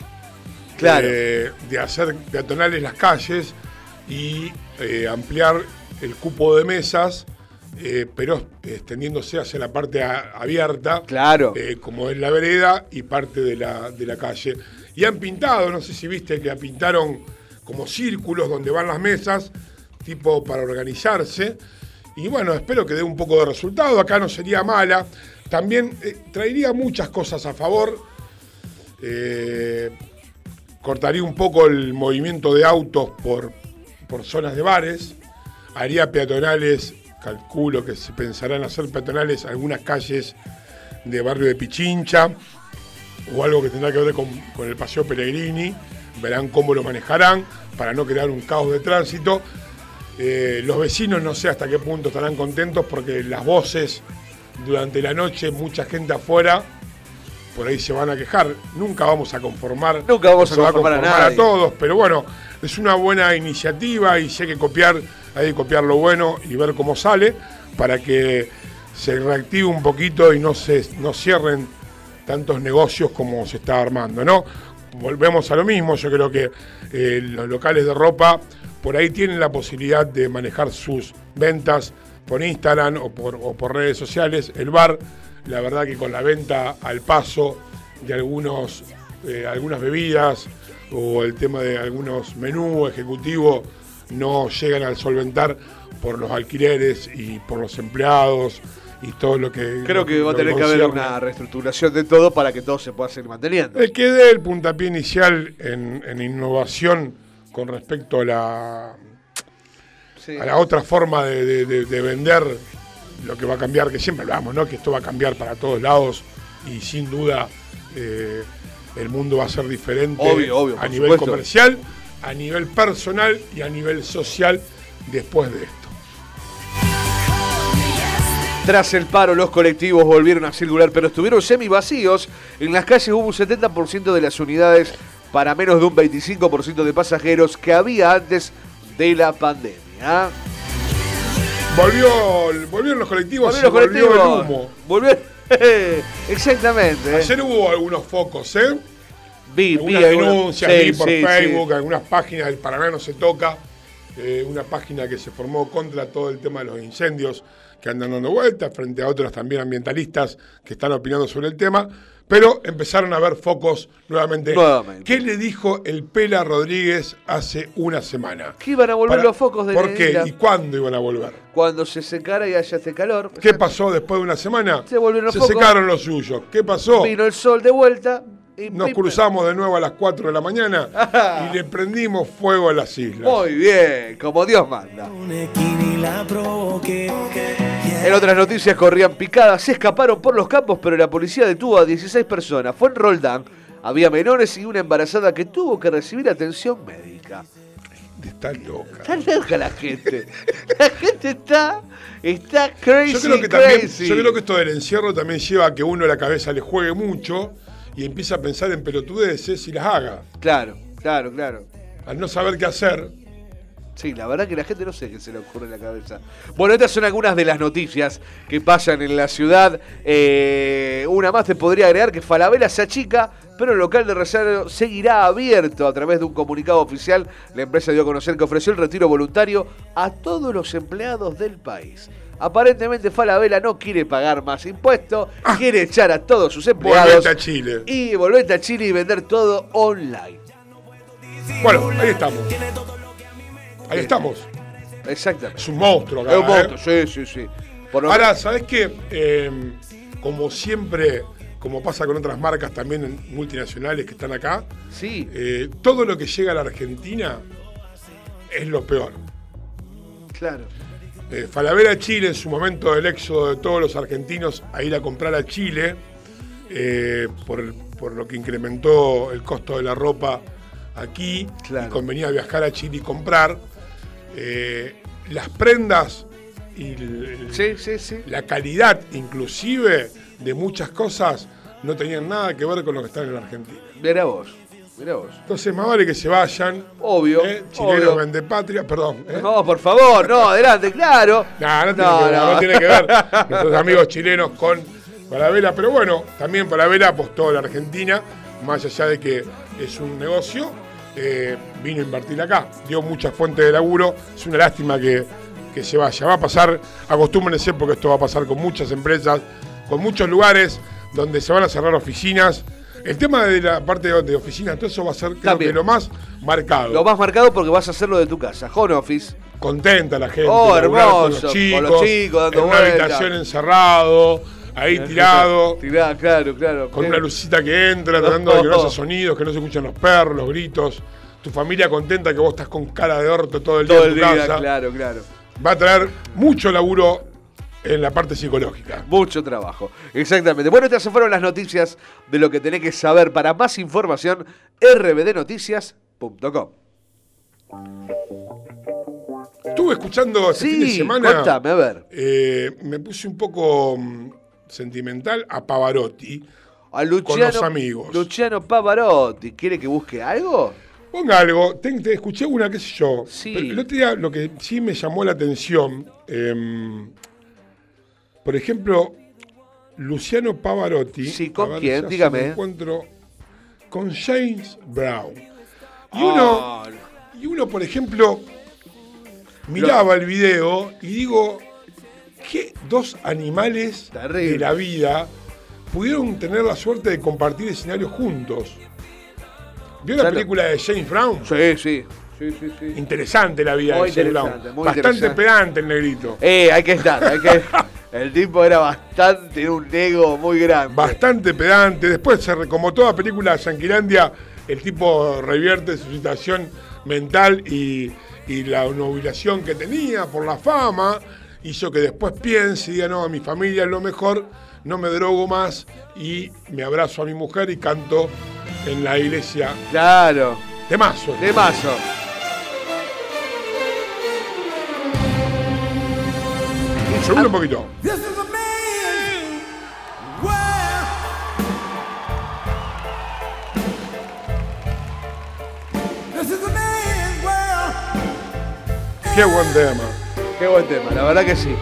Claro. eh, de hacer peatonales las calles y eh, ampliar el cupo de mesas, eh, pero extendiéndose hacia la parte a- abierta, Claro. como es la vereda y parte de la, de la calle. Y han pintado, no sé si viste que pintaron como círculos donde van las mesas, tipo para organizarse. Y bueno, espero que dé un poco de resultado. Acá no sería mala. También eh, traería muchas cosas a favor. Eh, cortaría un poco el movimiento de autos por, por zonas de bares. Haría peatonales, calculo que se pensarán hacer peatonales algunas calles de barrio de Pichincha o algo que tendrá que ver con, con el Paseo Pellegrini. Verán cómo lo manejarán para no crear un caos de tránsito. Eh, los vecinos no sé hasta qué punto estarán contentos porque las voces durante la noche, mucha gente afuera, por ahí se van a quejar. Nunca vamos a conformar. Nunca vamos a va conformar a nadie. todos, pero bueno, es una buena iniciativa y si hay que copiar, hay que copiar lo bueno y ver cómo sale para que se reactive un poquito y no se no cierren tantos negocios como se está armando, ¿no? Volvemos a lo mismo, yo creo que eh, los locales de ropa por ahí tienen la posibilidad de manejar sus ventas por Instagram o por, o por redes sociales. El bar, la verdad que con la venta al paso de algunos, eh, algunas bebidas o el tema de algunos menús ejecutivos no llegan al solventar por los alquileres y por los empleados y todo lo que... Creo que va a tener que haber una reestructuración de todo para que todo se pueda seguir manteniendo. El que dé el puntapié inicial en, en innovación con respecto a la, Sí. a la otra forma de, de- de- de vender lo que va a cambiar, que siempre hablamos, ¿no? Que esto va a cambiar para todos lados y sin duda eh, el mundo va a ser diferente Obvio, obvio, a nivel supuesto. comercial, a nivel personal y a nivel social después de esto. Tras el paro, los colectivos volvieron a circular, pero estuvieron semi vacíos. En las calles hubo un 70% de las unidades para menos de un 25% de pasajeros que había antes de la pandemia. Volvió, volvieron los colectivos, Volvieron los volvió colectivos. el humo. Volvió- [LAUGHS] Exactamente. Ayer hubo algunos focos, ¿eh? vi, vi algunas alguna- denuncias, vi por sí, sí. Facebook, algunas páginas del Paraná no se toca, eh, una página que se formó contra todo el tema de los incendios que andan dando vueltas, frente a otros también ambientalistas que están opinando sobre el tema, pero empezaron a ver focos nuevamente. Nuevamente. ¿Qué le dijo el Pela Rodríguez hace una semana? Que iban a volver Para- los focos de ¿Por qué? ¿Y cuándo iban a volver? Cuando se secara y haya este calor. ¿Qué pasó después de una semana? Se volvieron los Se focos. secaron los suyos. ¿Qué pasó? Vino el sol de vuelta. Nos cruzamos de nuevo a las 4 de la mañana y [LAUGHS] le prendimos fuego a las islas. Muy bien, como Dios manda. En otras noticias corrían picadas, se escaparon por los campos, pero la policía detuvo a 16 personas. Fue en Roldán. Había menores y una embarazada que tuvo que recibir atención médica. Está loca. Está loca la gente. [LAUGHS] La gente está, está crazy, Yo creo que también, crazy. yo creo que esto del encierro también lleva a que uno la cabeza le juegue mucho y empieza a pensar en pelotudeces y las haga. Claro, claro, claro. Al no saber qué hacer, Sí, la verdad que la gente no sé qué se le ocurre en la cabeza. Bueno, estas son algunas de las noticias que pasan en la ciudad. Eh, una más te podría agregar que Falabella se achica, pero el local de Rosario seguirá abierto. A través de un comunicado oficial, la empresa dio a conocer que ofreció el retiro voluntario a todos los empleados del país. Aparentemente Falabella no quiere pagar más impuestos, quiere echar a todos sus empleados volvete a Chile. y volverte a Chile y vender todo online. Bueno, ahí estamos. Ahí estamos. Exactamente. Es un monstruo acá. Es un ¿eh? monstruo, sí, sí, sí. Por Ahora, ¿sabes qué? Eh, como siempre, como pasa con otras marcas también multinacionales que están acá, Sí, eh, todo lo que llega a la Argentina es lo peor. claro. Eh, Falabella Chile, en su momento del éxodo de todos los argentinos a ir a comprar a Chile, eh, por, por lo que incrementó el costo de la ropa aquí Claro. y convenía viajar a Chile y comprar. Eh, las prendas y el- Sí, sí, sí. la calidad inclusive de muchas cosas no tenían nada que ver con lo que están en la Argentina. Mira vos, vos. Entonces más vale que se vayan. Obvio, ¿eh? Chilenos vende patria, perdón. ¿eh? No, por favor, no, adelante, claro. No, no tiene, que, ver, no tiene que ver [LAUGHS] nuestros amigos chilenos con Falabella, pero bueno, también Falabella apostó a la Argentina, más allá de que es un negocio, eh, vino a invertir acá, dio muchas fuentes de laburo, es una lástima que, que se vaya. Va a pasar, acostúmbrense porque esto va a pasar con muchas empresas, con muchos lugares donde se van a cerrar oficinas. El tema de la parte de, oficinas, todo eso va a ser creo que lo más marcado. Lo más marcado porque vas a hacerlo de tu casa. Home office. contenta la gente. Oh, con hermoso, los chicos, con los chicos dando en una habitación encerrado, ahí tirado, Tirá, claro, claro. con una lucita que entra, tratando de que no haya [LAUGHS] sonidos, que no se escuchan los perros, los gritos. Tu familia contenta que vos estás con cara de orto todo el día en el tu día, casa. claro, claro. Va a traer mucho laburo en la parte psicológica. Mucho trabajo. Exactamente. Bueno, estas fueron las noticias de lo que tenés que saber. Para más información, rbdnoticias.com. Estuve escuchando este fin de Sí, semana. contame, a ver. eh, me puse un poco mm, sentimental a Pavarotti. A Luciano, los amigos. Luciano Pavarotti. ¿Quiere que busque algo? Ponga algo, te, te escuché una, qué sé yo. Sí. Pero el otro día lo que sí me llamó la atención, em, por ejemplo, Luciano Pavarotti. Sí, ¿con quién? Dígame. me encuentro con James Brown. Y uno, Ah, y uno, por ejemplo, miraba el video y digo, ¿qué dos animales Terrible. de la vida pudieron tener la suerte de compartir escenarios juntos? ¿Vio la película de James Brown? Sí, sí. Sí, sí, sí. Interesante la vida Muy de James Brown. Bastante pedante el negrito. Eh, hay que estar, hay que. [LAUGHS] El tipo era bastante, era un ego muy grande. Bastante pedante. Después, como toda película de Yanquilandia, el tipo revierte su situación mental y, y la nubilación que tenía por la fama. Hizo que después piense y diga, no, mi familia es lo mejor, no me drogo más y me abrazo a mi mujer y canto en la iglesia. Claro, Temazo. de a man. Well, Qué buen tema. Qué buen tema, la verdad que sí.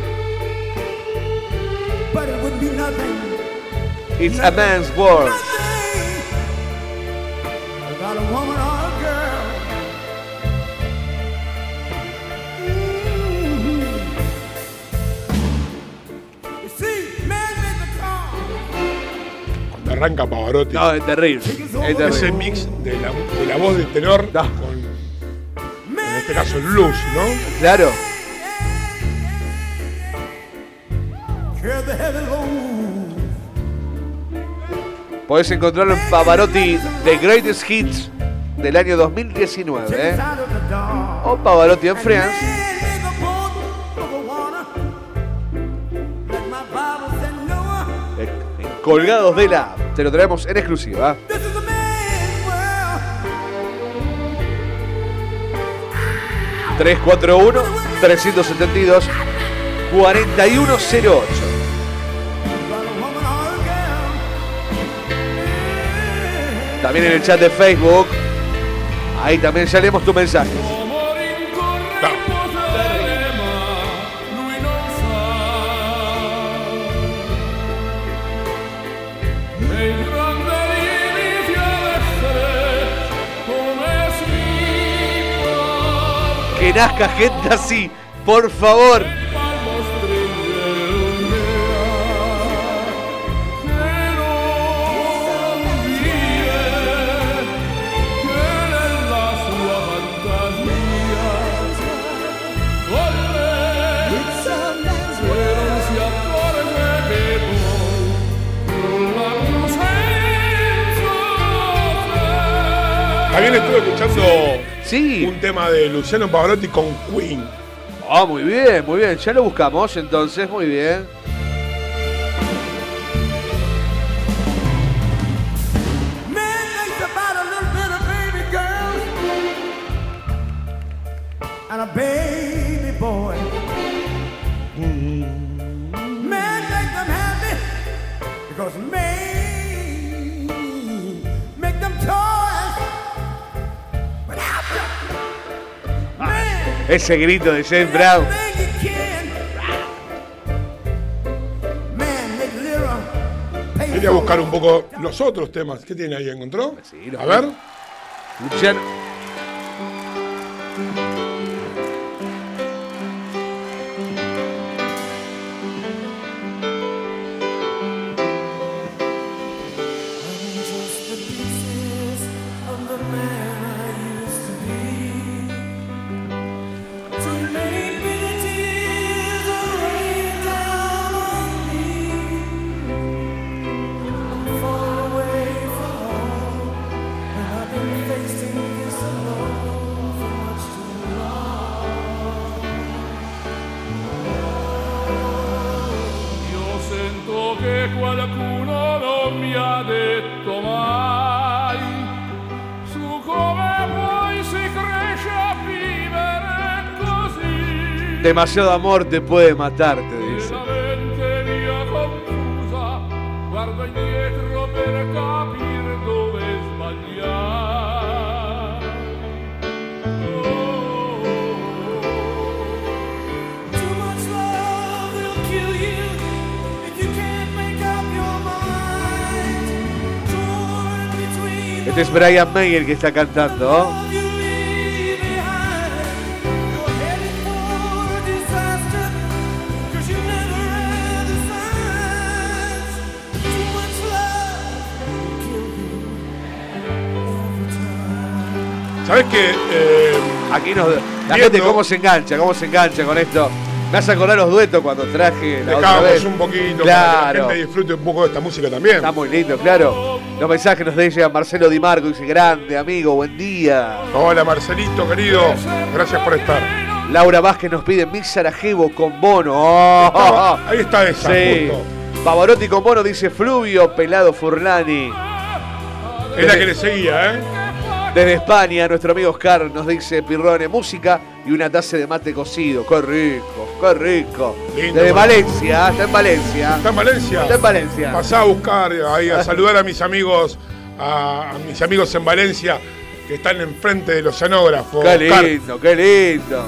It's a man's world. Arranca Pavarotti. No, es terrible. Es Ese mix de la, de la voz del tenor No. con, en este caso, el blues, ¿no? Claro. Podés encontrarlo en Pavarotti The Greatest Hits del año 2019. ¿eh? O Pavarotti en en Colgados de la. Lo traemos en exclusiva. This is a man's world. 341 372 4108. Without a woman or a girl. También en el chat de Facebook. Ahí también ya leemos tu mensaje. Gente así, por favor. También estuve escuchando Sí. un tema de Luciano Pavarotti con Queen. Ah, muy bien, muy bien. Ya lo buscamos, entonces, muy bien. Ese grito de James Brown. Quería buscar un poco los otros temas. ¿Qué tiene ahí? ¿Encontró? A ver. Luciano. Demasiado amor te puede matar, te dice. Mente mia confusa guarda indietro per capire ¿Sabes qué? Eh, Aquí nos. La Viendo- gente, ¿cómo se engancha? ¿Cómo se engancha con esto? Me hace acordar los duetos cuando traje la otra vez. un poquito para que Claro. la gente disfrute un poco de esta música también. Está muy lindo, claro. Los mensajes nos deja Marcelo Di Marco, dice grande, amigo, buen día. Hola Marcelito, querido. Gracias por estar. Laura Vázquez nos pide Mix Sarajevo con Bono. [LAUGHS] Oh, ahí está esa, Sí. justo. Pavarotti con Bono dice Fluvio, Pelado Furlani. Es la que le seguía, ¿eh? Desde España, nuestro amigo Oscar nos dice Pirrone, música y una taza de mate cocido. Qué rico, qué rico. Lindo, Desde. Valencia, está en Valencia. ¿Está en Valencia? Está en Valencia. Pasá a buscar, ahí, a saludar a mis amigos, a, a mis amigos en Valencia que están enfrente del oceanógrafo. Qué Oscar. lindo, qué lindo.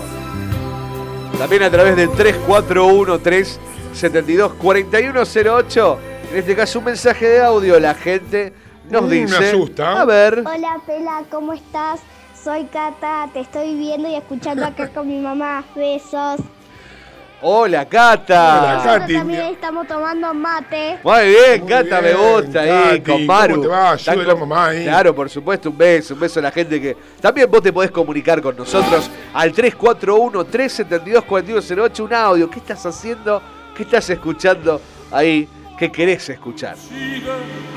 También a través del 3413 72 4108. En este caso, un mensaje de audio. La gente nos Mm, me dice. asusta. A ver. Hola Pela, ¿cómo estás? Soy Cata, te estoy viendo y escuchando acá con mi mamá. Besos. Hola, Cata. Hola, Katy, también estamos tomando mate. Muy bien, Muy Cata, bien, me gusta ahí, con Maru. ¿cómo te va? Están Ayude a la mamá ahí. Claro, por supuesto, un beso, un beso a la gente que. También vos te podés comunicar con nosotros al 341-372-4108, un audio. ¿Qué estás haciendo? ¿Qué estás escuchando ahí? ¿Qué querés escuchar?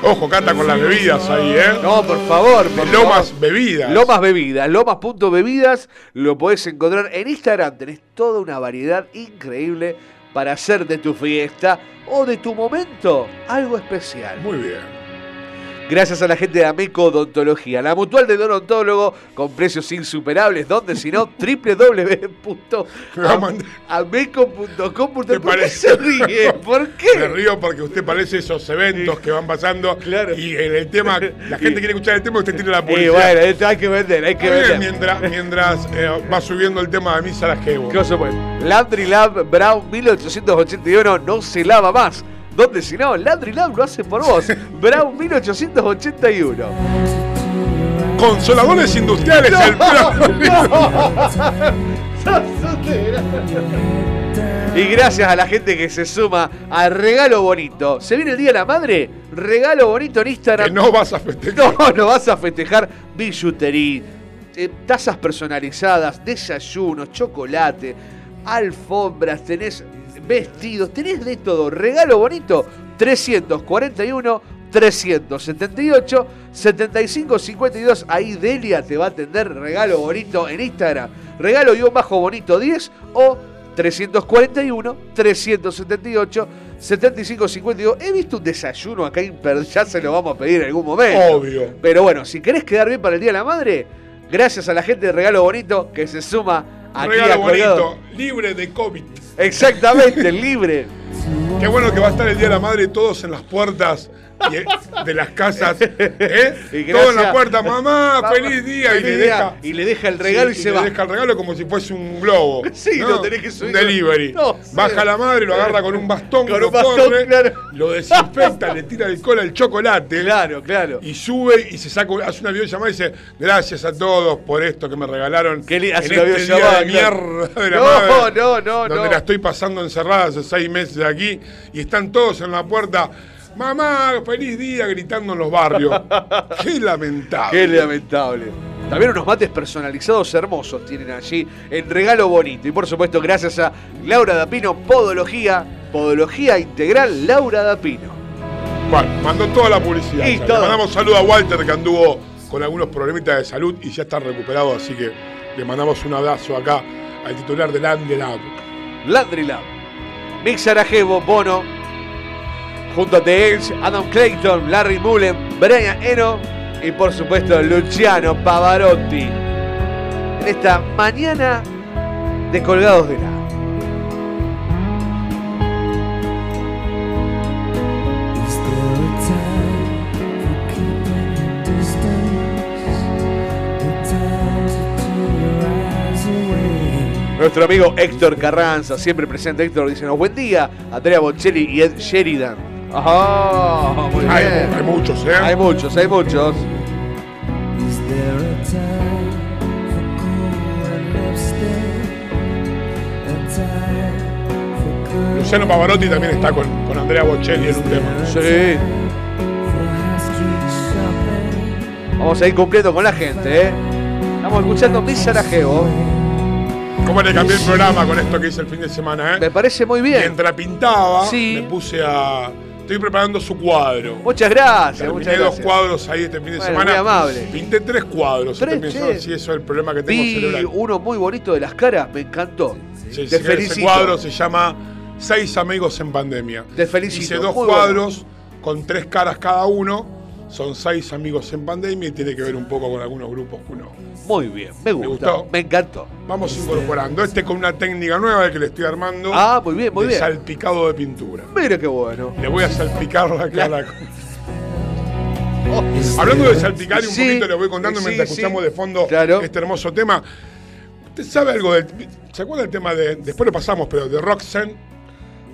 Ojo, canta con las bebidas ahí, ¿eh? No, por favor, por Lomas favor. bebidas. Lomas Bebidas, lomas.bebidas, lo podés encontrar en Instagram. Tenés toda una variedad increíble para hacer de tu fiesta o de tu momento algo especial. Muy bien. Gracias a la gente de Ameco Odontología, la mutual de odontólogo con precios insuperables. ¿Dónde si no? www.ameco.com. [LAUGHS] ¿Por qué parece? se ríe? ¿Por Me qué? río porque usted parece esos eventos que van pasando. Claro. Y en el tema, la [LAUGHS] gente quiere escuchar el tema y usted tiene la Y publicidad. bueno, esto hay que vender, hay que vender. mientras mientras eh, va subiendo el tema de mi Sarajevo. ¿Qué oso, pues? Landry Lab Brown 1881 no se lava más. ¿Dónde si no? Landry lo hace por vos. [LAUGHS] Brown 1881. Consoladores industriales, el [LAUGHS] Y gracias a la gente que se suma al regalo bonito. ¿Se viene el Día de la Madre? Regalo bonito en Instagram. que no vas a festejar. [LAUGHS] No, no vas a festejar billutería, eh, tazas personalizadas, desayunos, chocolate, alfombras, tenés vestidos, tenés de todo. Regalo bonito, 341 378 7552. Ahí Delia te va a atender regalo bonito en Instagram. Regalo guion bajo bonito 10 o 341 378 7552. He visto un desayuno acá ya se lo vamos a pedir en algún momento. Obvio. Pero bueno, si querés quedar bien para el Día de la Madre, gracias a la gente de Regalo Bonito que se suma aquí Regalo a bonito, libre de COVID. Exactamente, libre. Qué bueno que va a estar el Día de la Madre todos en las puertas de las casas. ¿eh? [LAUGHS] Y Todos en la puerta, mamá, feliz día. y le día. deja, Y le deja el regalo y se le va. deja el regalo como si fuese un globo. [LAUGHS] Sí, ¿no? lo tenés que subir. Un delivery. No, sí. Baja la madre, lo agarra con un bastón, Con lo un bastón, corre, claro. lo desinfecta, le tira alcohol al chocolate. Claro, claro. Y sube y se saca, hace una videollamada y dice, gracias a todos por esto que me regalaron. Qué li- hace en una este día de claro. mierda de la No, madre, no, no, Donde no. la estoy pasando encerrada hace seis meses aquí y están todos en la puerta. Mamá, feliz día, gritando en los barrios. [LAUGHS] Qué lamentable. Qué lamentable. También unos mates personalizados hermosos tienen allí en regalo bonito. Y por supuesto, gracias a Laura Dapino, Podología, Podología Integral Laura Dapino. Bueno, mandó toda la publicidad. Y. Le mandamos saludo a Walter que anduvo con algunos problemitas de salud y ya está recuperado, así que le mandamos un abrazo acá al titular Lab. Landry Lab. Sarajevo, Bono, junto a The Elves, Adam Clayton, Larry Mullen, Brian Eno y por supuesto Luciano Pavarotti. En esta mañana de Colgados de la. Nuestro amigo Héctor Carranza, siempre presente Héctor, dice buen día, Andrea Bocelli y Ed Sheridan. Ajá, muy Hay, bien. hay muchos, ¿eh? Hay muchos, hay muchos. Luciano Pavarotti también está con, con Andrea Bocelli en un tema. Sí. Vamos a ir completo con la gente, ¿eh? Estamos escuchando Mi Sarajevo. ¿Cómo le cambié el programa con esto que hice el fin de semana, eh? Me parece muy bien. Mientras pintaba, Sí. me puse a. Estoy preparando su cuadro. Muchas gracias, Terminé muchas dos cuadros ahí este fin de Bueno, semana. muy amable. Pinté tres cuadros. Tres, Estoy pensando che. si eso es el problema que tengo Vi uno muy bonito de las caras, me encantó. Sí, Te sí, ese cuadro se llama Seis amigos en pandemia. Te felicito, Hice dos muy cuadros con tres caras cada uno. Son seis amigos en pandemia y tiene que ver un poco con algunos grupos que uno. Muy bien, me ¿Me gustó, gustó? me encantó. Vamos incorporando. Este con una técnica nueva que le estoy armando. Ah, muy bien, muy de bien. salpicado de pintura. Mira qué bueno. Le voy a salpicar la cara. [LAUGHS] Oh, Hablando de salpicar y un Sí, poquito le voy contando sí, mientras sí. escuchamos de fondo Claro. este hermoso tema. ¿Usted sabe algo del. ¿Se acuerda del tema de. Después lo pasamos, pero de Roxanne?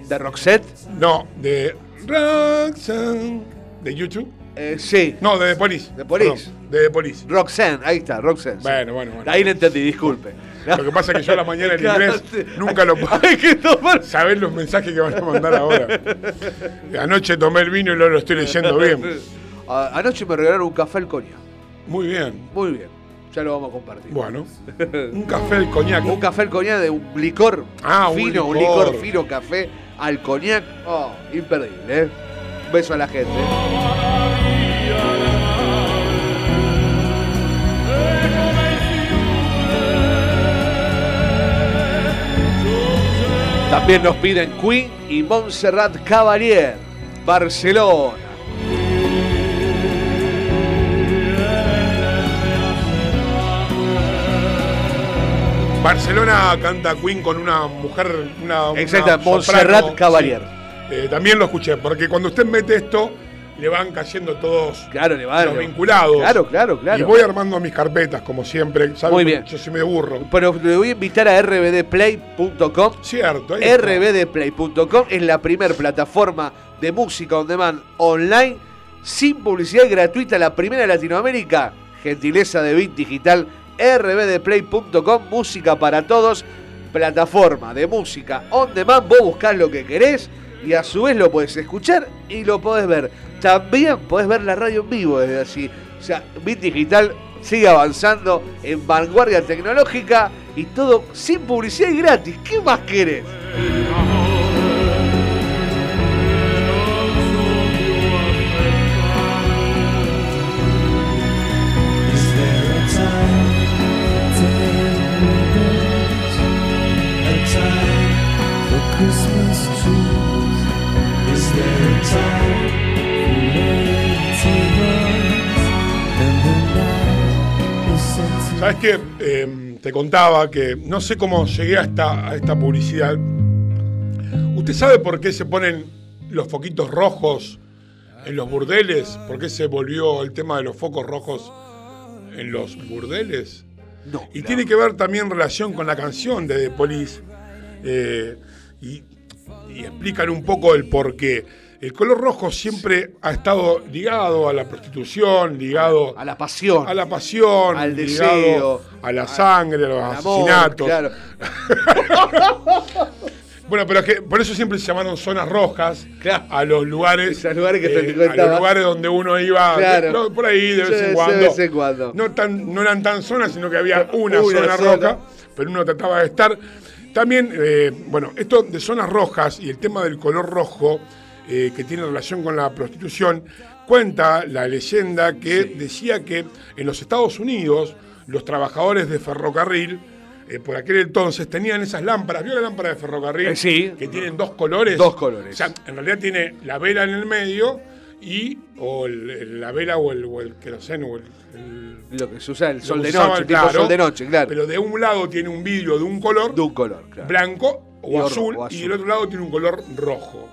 ¿De Roxette? No, de Roxanne. ¿De YouTube? Eh, sí. No, de The Police. The Police. Perdón, de The Police. Roxanne, ahí está, Roxanne. sí. Bueno, bueno, bueno. Ahí le entendí, disculpe. Lo que pasa es que yo a la mañana en [LAUGHS] Claro, inglés sí. nunca lo puedo. Hay que tomar. Saber los mensajes que van a mandar ahora. [LAUGHS] Anoche tomé el vino y lo, lo estoy leyendo bien. A- Anoche me regalaron un café al coñac. Muy bien. Muy bien. Ya lo vamos a compartir. Bueno, un café al coñac. Un café al coñac de un licor Ah, un fino, un licor. licor fino café al coñac. Oh, imperdible, ¿eh? Un beso a la gente. También nos piden Queen y Montserrat Cavalier, Barcelona. Barcelona canta Queen con una mujer, una, soprano, Montserrat Cavalier. sí. Eh, también lo escuché, porque cuando usted mete esto, le van cayendo todos Claro, le va los vinculados. Claro, claro, claro. Y voy armando mis carpetas, como siempre. Muy bien. Yo sí me burro. Pero le voy a invitar a rbdplay.com. Cierto, rbdplay.com es la primer plataforma de música on demand online sin publicidad gratuita, la primera de Latinoamérica. Gentileza de Bit Digital, rbdplay.com, música para todos, plataforma de música on demand. Vos buscás lo que querés y a su vez lo podés escuchar y lo podés ver. También podés ver la radio en vivo desde allí. O sea, Bit Digital sigue avanzando en vanguardia tecnológica y todo sin publicidad y gratis. ¿Qué más querés? Is ¿Sabes qué? Eh, te contaba que no sé cómo llegué a esta, a esta publicidad. ¿Usted sabe por qué se ponen los foquitos rojos en los burdeles? ¿Por qué se volvió el tema de los focos rojos en los burdeles? No. Y tiene que ver también relación con la canción de The Police. eh, y, y explican un poco el por qué. El color rojo siempre ha estado ligado a la prostitución, ligado A la pasión. a la pasión, Al ligado deseo, a la sangre, a los al amor, asesinatos. claro. [LAUGHS] Bueno, pero es que por eso siempre se llamaron zonas rojas Claro. a los lugares, Esos lugares que te a los lugares donde uno iba Claro. no, por ahí de vez en cuando. de vez en cuando. No, tan, no eran tan zonas, sino que había una, Una zona, sola. roja, pero uno trataba de estar. También, eh, bueno, esto de zonas rojas y el tema del color rojo, eh, que tiene relación con la prostitución, cuenta la leyenda que decía que en los Estados Unidos los trabajadores de ferrocarril, eh, por aquel entonces, tenían esas lámparas. ¿Vio la lámpara de ferrocarril? Eh, sí. Que tienen dos colores. Dos colores. O sea, en realidad tiene la vela en el medio y o el- la vela o el, o el queroseno o el, el- Lo que se usa el sol de usaban, noche, tipo claro, sol de noche, claro. Pero de un lado tiene un vidrio de un color de un color, claro. blanco o, Y o azul, y azul. del otro lado tiene un color rojo.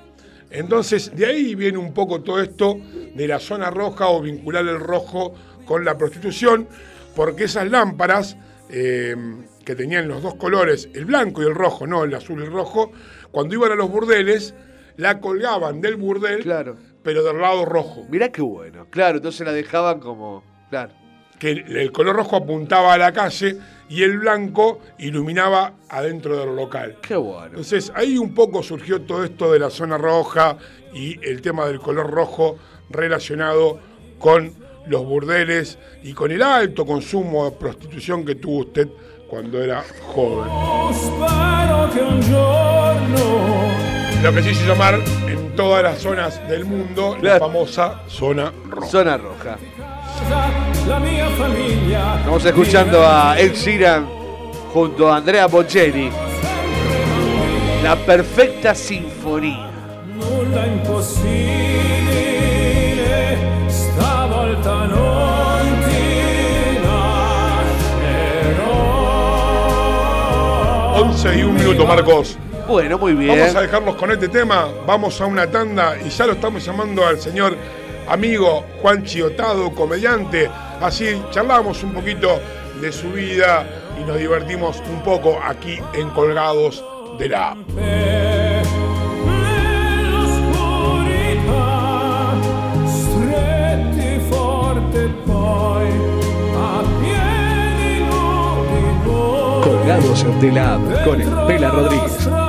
Entonces, de ahí viene un poco todo esto de la zona roja o vincular el rojo con la prostitución, porque esas lámparas eh, que tenían los dos colores, el blanco y el rojo, no el azul y el rojo, cuando iban a los burdeles, la colgaban del burdel, Claro. pero del lado rojo. Mirá qué bueno. Claro, entonces la dejaban como. Claro. Que el, color rojo apuntaba a la calle y el blanco iluminaba adentro del local. Qué bueno. Entonces ahí un poco surgió todo esto de la zona roja y el tema del color rojo relacionado con los burdeles y con el alto consumo de prostitución que tuvo usted cuando era joven. Lo que se hizo llamar en todas las zonas del mundo la Claro. famosa zona roja. Zona roja. La mia Estamos escuchando a Ed Sheeran junto a Andrea Bocelli. La perfecta sinfonía. nulla impossibile stavolta non ti lascerò 11 y un minuto, Marcos. Bueno, muy bien. Vamos a dejarlos con este tema, vamos a una tanda y ya lo estamos llamando al señor amigo Juan Chiotado, comediante. Así charlamos un poquito de su vida y nos divertimos un poco aquí en Colgados de la Colgados de la con el Pela Rodríguez.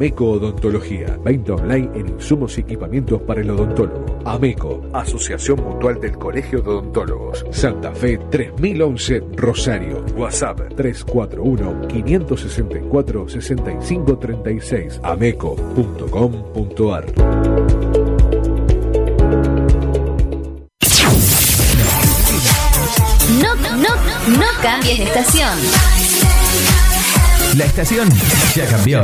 Ameco Odontología. Venta online en insumos y equipamientos para el odontólogo. Ameco, Asociación Mutual del Colegio de Odontólogos. Santa Fe 3011 Rosario. WhatsApp 341-564-6536. ameco.com.ar. No, no, no cambies de estación. La estación ya cambió.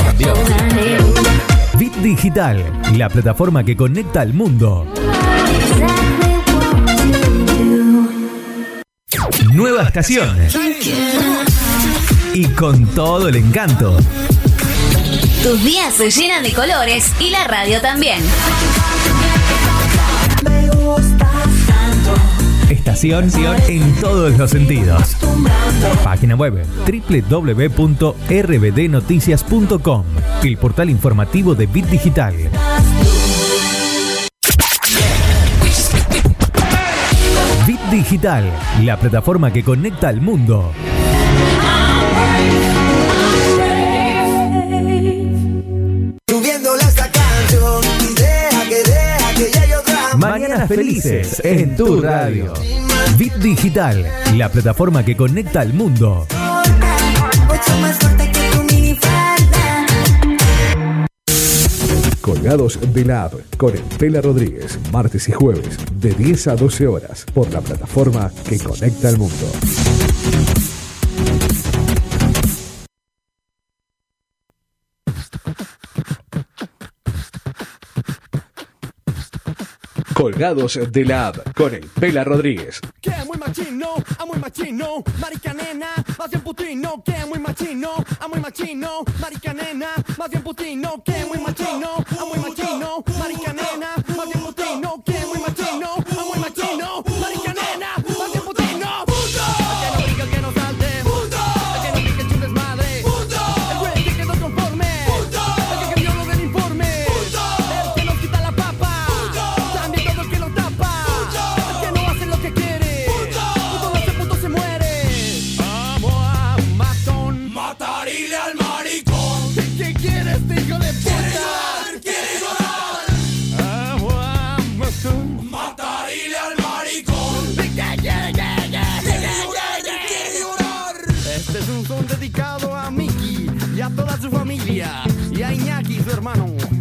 Bit Digital, la plataforma que conecta al mundo. Nueva estación. Y con todo el encanto. Tus días se llenan de colores y la radio también. En todos los sentidos. Página web www.rbdnoticias.com, el portal informativo de Bit Digital. Bit Digital, la plataforma que conecta al mundo. Mañanas felices en tu radio. Bit Digital, la plataforma que conecta al mundo. Colgados de la App con Estela Rodríguez, martes y jueves, de 10 a 12 horas, por la plataforma que conecta al mundo. Colgados de la App con el Pela Rodríguez.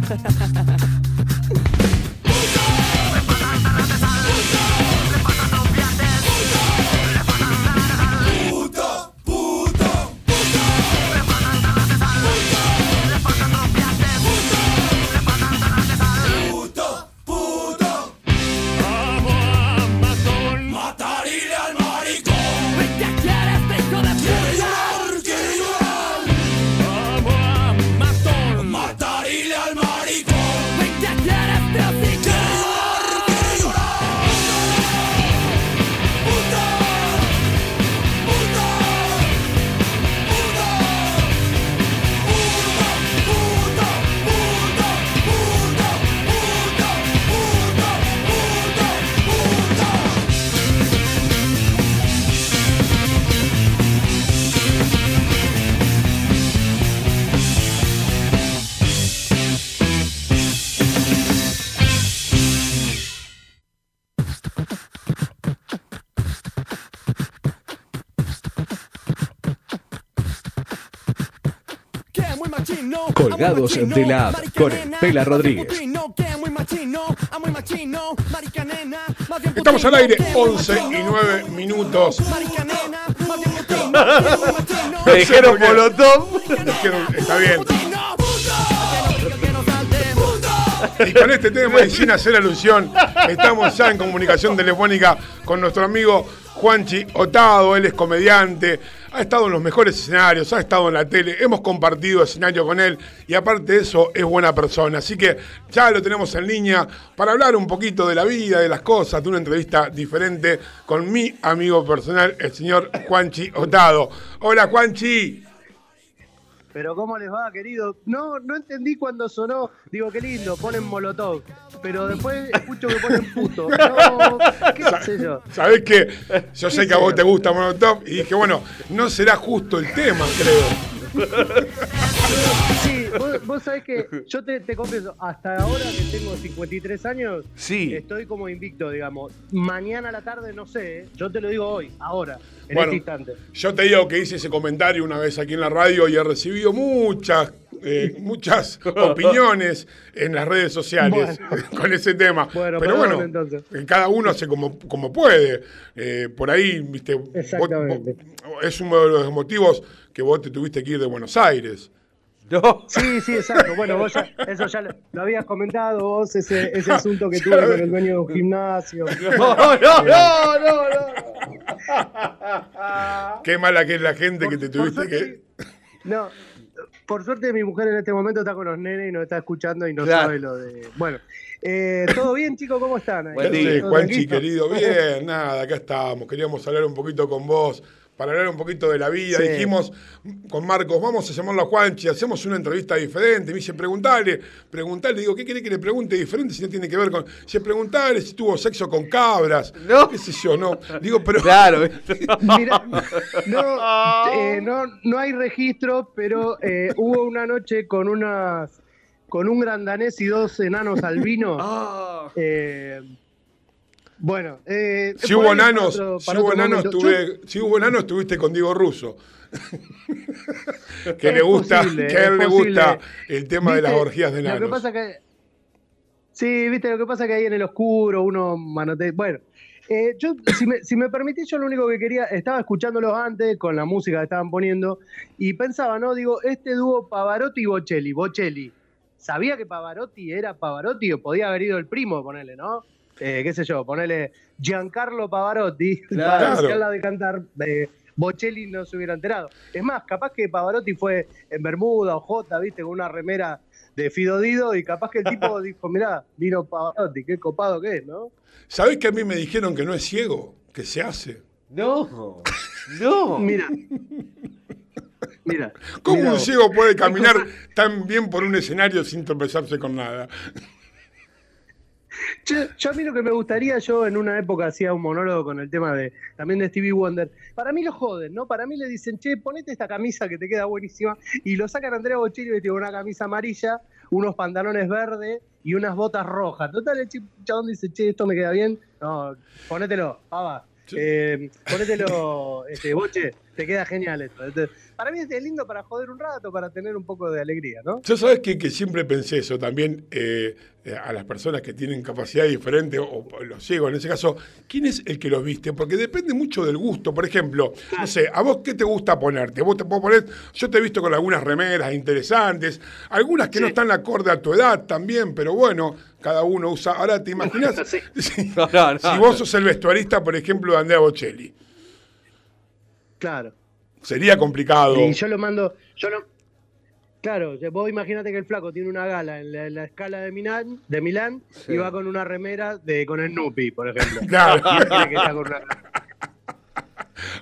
ハハハハ。Colgados de la app con Estela Rodríguez. Estamos al aire, 11 y 9 minutos. Me dijeron molotov. Está bien. Y con este tema y sin hacer alusión, estamos ya en comunicación telefónica con nuestro amigo Juanchi Otado. Él es comediante, ha estado en los mejores escenarios, ha estado en la tele, hemos compartido escenario con él y aparte de eso es buena persona. Así que ya lo tenemos en línea para hablar un poquito de la vida, de las cosas, de una entrevista diferente con mi amigo personal, el señor Juanchi Otado. Hola Juanchi. Pero ¿cómo les va, querido? No, no entendí cuando sonó. Digo, qué lindo, ponen molotov. Pero después escucho que ponen puto. [LAUGHS] No, qué sé yo. ¿Sabés qué? Yo sé que a vos te gusta Molotov y dije, bueno, no será justo el tema, creo. Sí, vos, vos sabés que yo te, te confieso, hasta ahora que tengo 53 años, Sí. estoy como invicto, digamos. Mañana a la tarde, no sé, ¿eh? yo te lo digo hoy, ahora, en Bueno, este instante. Yo te digo que hice ese comentario una vez aquí en la radio y he recibido muchas, eh, muchas [LAUGHS] opiniones en las redes sociales [LAUGHS] con ese tema. Bueno, Pero bueno, entonces. eh, cada uno hace como, como puede. Eh, por ahí, viste, vos- Exactamente. vos- es uno de los motivos que vos te tuviste que ir de Buenos Aires. No. Sí, sí, exacto. Bueno, vos ya, eso ya lo, lo habías comentado vos, ese, ese [LAUGHS] asunto que tuve con el dueño de un gimnasio. [LAUGHS] No, no, no, no, no. [LAUGHS] Qué mala que es la gente que te por tuviste que... suerte- No, por suerte mi mujer en este momento está con los nenes y nos está escuchando y no Claro. sabe lo de... Bueno, eh, ¿todo bien chicos? ¿Cómo están? Buen ¿Qué día. haces, ¿Todo Juanchi, querido? Bien, nada, acá estamos. Queríamos hablar un poquito con vos, para hablar un poquito de la vida. Sí. Dijimos con Marcos, vamos a llamarlo a Juanchi, hacemos una entrevista diferente. Me dice, preguntale, preguntale. Digo, ¿qué quiere que le pregunte diferente si no tiene que ver con. Si preguntale si tuvo sexo con cabras. No. ¿Qué sé yo? No. Digo, pero. Claro. [LAUGHS] Mirá, no, eh, no, no hay registro, pero eh, hubo una noche con unas con un gran danés y dos enanos albinos. Ah. Eh, bueno, eh, Si hubo otro- si hubo. Yo- estuve, si hubo enanos, estuviste con Diego Russo. [LAUGHS] que Es le gusta, posible, que a él le gusta el tema de las orgías de Lo que pasa que. Sí, viste, lo que pasa que ahí en el oscuro uno manotea. Bueno, eh, yo, si me, si me permitís, yo lo único que quería, estaba escuchándolos antes con la música que estaban poniendo y pensaba, ¿no? Digo, este dúo Pavarotti y Bocelli. Bocelli, ¿sabía que Pavarotti era Pavarotti o podía haber ido el primo, ponele, ¿no? Eh, qué sé yo, ponele Giancarlo Pavarotti [LAUGHS] Claro. para hacerla de cantar. eh, Bocelli no se hubiera enterado. Es más, capaz que Pavarotti fue en Bermuda o J, viste, con una remera de Fido Dido y capaz que el tipo [LAUGHS] dijo, mirá, vino Pavarotti, qué copado que es, ¿no? ¿Sabés que a mí me dijeron que no es ciego? Que se hace. No. No. [LAUGHS] Mira. Mira. ¿Cómo mira un ciego puede caminar tan bien por un escenario sin tropezarse con nada? Yo, yo a mí lo que me gustaría, yo en una época hacía un monólogo con el tema de también de Stevie Wonder. Para mí lo joden, ¿no? Para mí le dicen, che, ponete esta camisa que te queda buenísima. Y lo sacan a Andrea Bocelli vestido con una camisa amarilla, unos pantalones verdes y unas botas rojas. Total, el chabón dice, che, esto me queda bien. No, ponételo, pava. Eh, ponételo, este, boche, te queda genial esto. Entonces, para mí es de lindo para joder un rato, para tener un poco de alegría, ¿no? Yo sabes que, que siempre pensé eso también eh, eh, a las personas que tienen capacidad diferente o, o los ciegos en ese caso, ¿quién es el que los viste? Porque depende mucho del gusto. Por ejemplo, no sé, ¿a vos qué te gusta ponerte? Vos te puedo poner, yo te he visto con algunas remeras interesantes, algunas que no están acorde a tu edad también, pero bueno, cada uno usa. Ahora te imaginas [LAUGHS] [LAUGHS] si, No, no, no, si vos sos el vestuarista, por ejemplo, de Andrea Bocelli. Claro. Sería complicado. Y yo lo mando, yo lo, claro, vos imagínate que el flaco tiene una gala en la, en la escala de Milán, de Milán Sí. y va con una remera de con el Snoopy, por ejemplo. [LAUGHS] Claro. Tiene que estar con una- [LAUGHS]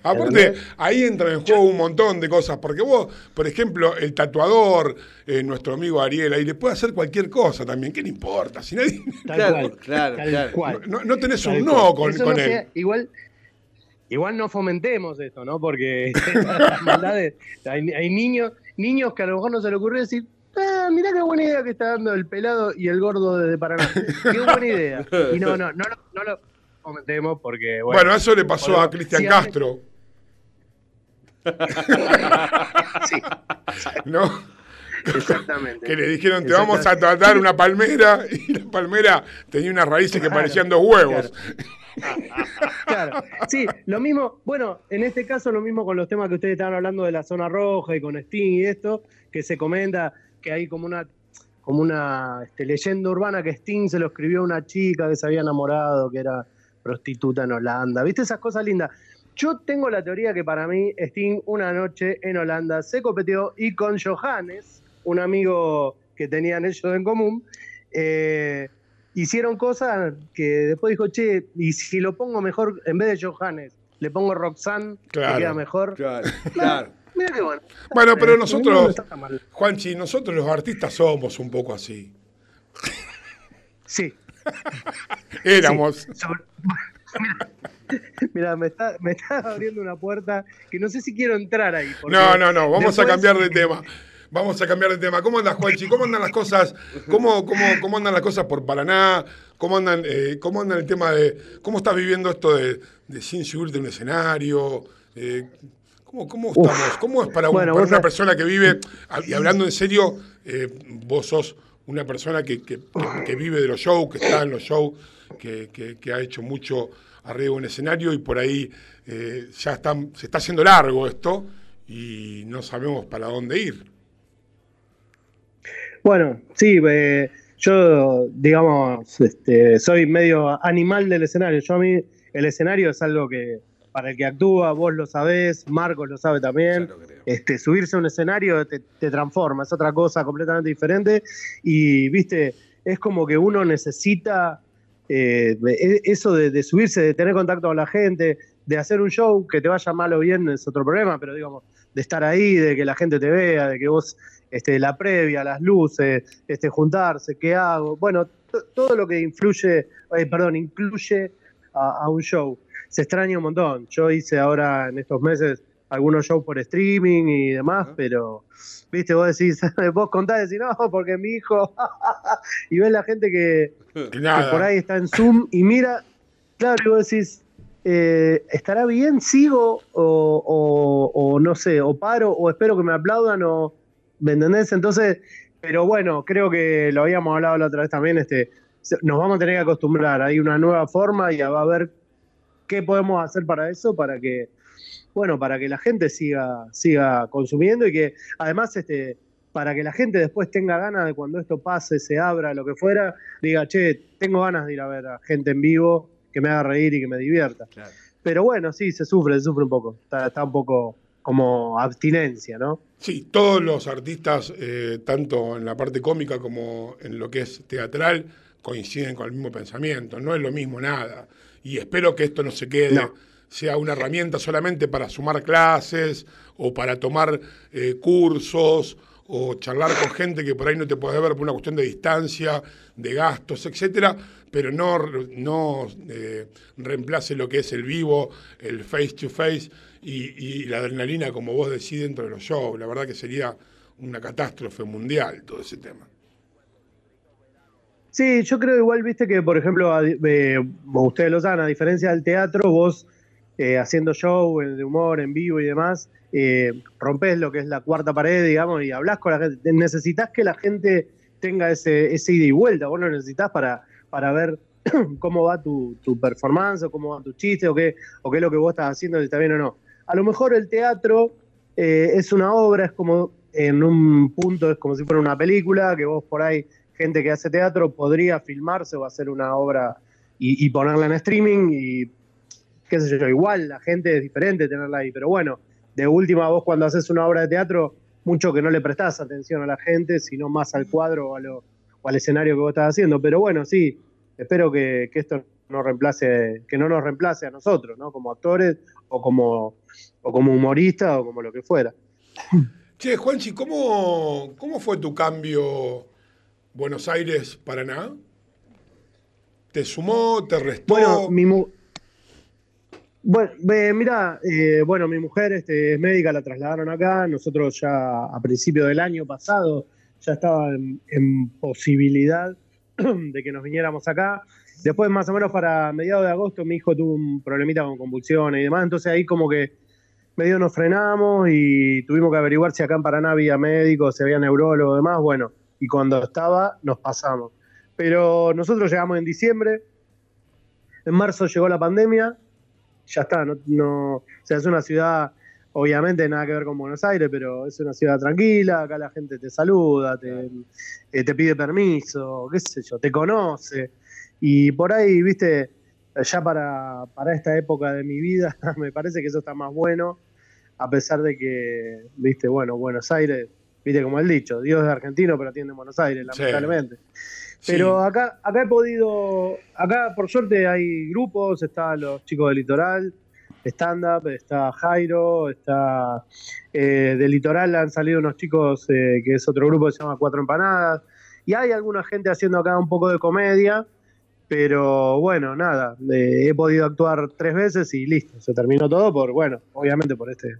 Aparte, ahí entra en juego un montón de cosas, porque vos, por ejemplo, el tatuador, eh, nuestro amigo Ariel, ahí le puede hacer cualquier cosa también, ¿qué le importa? Si nadie, Tal Claro, cual. claro, tal claro. cual. no, no tenés tal un cual. no con, Eso con no él. sea- igual, igual no fomentemos esto, ¿no? Porque [LAUGHS] maldades, hay, hay niños, niños que a lo mejor no se le ocurrió decir, ah, mirá qué buena idea que está dando el pelado y el gordo desde Paraná. Qué buena idea. Y no, no, no, lo- no lo fomentemos porque, bueno. Bueno, eso le pasó a Cristian Castro, [LAUGHS] Sí. ¿no? Exactamente. Que le dijeron, te vamos a tratar una palmera, y la palmera tenía unas raíces que parecían dos huevos. Claro, sí, lo mismo, bueno, en este caso lo mismo con los temas que ustedes estaban hablando de la zona roja y con Sting y esto, que se comenta que hay como una como una este, leyenda urbana que Sting se lo escribió a una chica que se había enamorado, que era prostituta en Holanda. ¿Viste esas cosas lindas? Yo tengo la teoría que para mí Sting una noche en Holanda se copeteó y con Johannes, un amigo que tenían ellos en común, eh, hicieron cosas que después dijo, che, y si lo pongo mejor, en vez de Johannes, le pongo Roxanne, Claro, que queda mejor. [LAUGHS] Claro, claro. Mira qué bueno. Bueno, pero Eh, no nosotros. Juanchi, nosotros los artistas somos un poco así. Sí. [LAUGHS] Éramos. [LAUGHS] Mira, me está, me está abriendo una puerta que no sé si quiero entrar ahí. No, no, no, vamos a cambiar de tema. Vamos a cambiar de tema. ¿Cómo andas, Juanchi? ¿Cómo andan las cosas? ¿Cómo, cómo, cómo andan las cosas por Paraná? ¿Cómo andan, eh, cómo andan el tema de. ¿Cómo estás viviendo esto de, de sin subirte a un escenario? Eh, ¿cómo, cómo estamos? ¿Cómo es para, un- Bueno, para vos una persona que vive, y hablando en serio, eh, vos sos una persona que, que- que- que vive de los shows, que está en los shows, que, ha hecho mucho arriba un escenario y por ahí eh, ya están, se está haciendo largo esto y no sabemos para dónde ir. Bueno, sí, eh, yo, digamos, este, soy medio animal del escenario. Yo a mí, el escenario es algo que, para el que actúa, vos lo sabés, Marcos lo sabe también. Este, subirse a un escenario te, te transforma, es otra cosa completamente diferente. Y, viste, es como que uno necesita eh, e- eso de, de subirse, de tener contacto con la gente, de hacer un show, que te vaya mal o bien es otro problema, pero digamos, de estar ahí, de que la gente te vea, de que vos, este, la previa, las luces, este, juntarse, qué hago, bueno, to- todo lo que influye, eh, perdón, incluye a, a un show. Se extraña un montón. Yo hice ahora en estos meses algunos shows por streaming y demás, pero, viste, vos decís, [LAUGHS] vos contás y decís, no, porque mi hijo, [LAUGHS] y ves la gente que, por ahí está en Zoom y mira, claro, y vos decís, eh, ¿estará bien? ¿Sigo? O, o- o no sé, o paro, o espero que me aplaudan, o ¿me entendés? Entonces, pero bueno, creo que lo habíamos hablado la otra vez también, este, nos vamos a tener que acostumbrar, hay una nueva forma y va a ver qué podemos hacer para eso, para que, bueno, para que la gente siga, siga consumiendo y que además, este, para que la gente después tenga ganas de cuando esto pase, se abra, lo que fuera, diga, che, tengo ganas de ir a ver a gente en vivo que me haga reír y que me divierta. Pero bueno, sí, se sufre, se sufre un poco. Está, está un poco como abstinencia, ¿no? Sí, todos los artistas, eh, tanto en la parte cómica como en lo que es teatral, coinciden con el mismo pensamiento. No es lo mismo nada. Y espero que esto no se quede, sea una herramienta solamente para sumar clases o para tomar eh, cursos o charlar con gente que por ahí no te puede ver por una cuestión de distancia, de gastos, etcétera, pero no, no eh, reemplace lo que es el vivo, el face to face y, y la adrenalina, como vos decís, dentro de los shows. La verdad que sería una catástrofe mundial todo ese tema. Sí, yo creo igual, viste que, por ejemplo, eh, ustedes lo saben, a diferencia del teatro, vos eh, haciendo show eh, de humor en vivo y demás, eh, rompes lo que es la cuarta pared, digamos, y hablas con la gente. Necesitas que la gente tenga ese, ese ida y vuelta, vos lo necesitas para, para ver [CLEARS THROAT] cómo va tu, tu performance, cómo va tu chiste, o qué, o qué es lo que vos estás haciendo, si está bien o no. A lo mejor el teatro eh, es una obra, es como en un punto, es como si fuera una película, que vos por ahí, gente que hace teatro, podría filmarse o hacer una obra y, ponerla en streaming y qué sé yo, igual la gente es diferente tenerla ahí, pero bueno, de última vos cuando haces una obra de teatro, mucho que no le prestás atención a la gente, sino más al cuadro o, a lo- o al escenario que vos estás haciendo, pero bueno, sí, espero que, que esto no reemplace, que no nos reemplace a nosotros, ¿no? Como actores o como, o como humoristas o como lo que fuera. Che, Juanchi, ¿cómo, ¿cómo fue tu cambio Buenos Aires-Paraná? ¿Te sumó, te restó? Bueno, mi mu- bueno, ve, mirá, eh, bueno, mi mujer este, es médica, la trasladaron acá. Nosotros ya a principio del año pasado ya estaba en, en posibilidad [CLEARS THROAT] de que nos viniéramos acá. Después, más o menos para mediados de agosto, mi hijo tuvo un problemita con convulsiones y demás. Entonces ahí como que medio nos frenamos y tuvimos que averiguar si acá en Paraná había médicos, si había neurólogos y demás, bueno, y cuando estaba nos pasamos. Pero nosotros llegamos en diciembre, en marzo llegó la pandemia, ya está, no, no- o sea, es una ciudad, obviamente nada que ver con Buenos Aires, pero es una ciudad tranquila, acá la gente te saluda, te, eh, te pide permiso, qué sé yo, te conoce. Y por ahí, viste, ya para, para esta época de mi vida, [LAUGHS] me parece que eso está más bueno, a pesar de que, viste, bueno, Buenos Aires, viste como el dicho, Dios es argentino, pero atiende en Buenos Aires, Sí. lamentablemente. Pero acá, acá he podido, acá por suerte hay grupos, están los chicos del litoral, stand-up, está Jairo, está eh, del litoral han salido unos chicos eh, que es otro grupo que se llama Cuatro Empanadas, y hay alguna gente haciendo acá un poco de comedia, pero bueno, nada, eh, he podido actuar tres veces y listo, se terminó todo por, bueno, obviamente por este,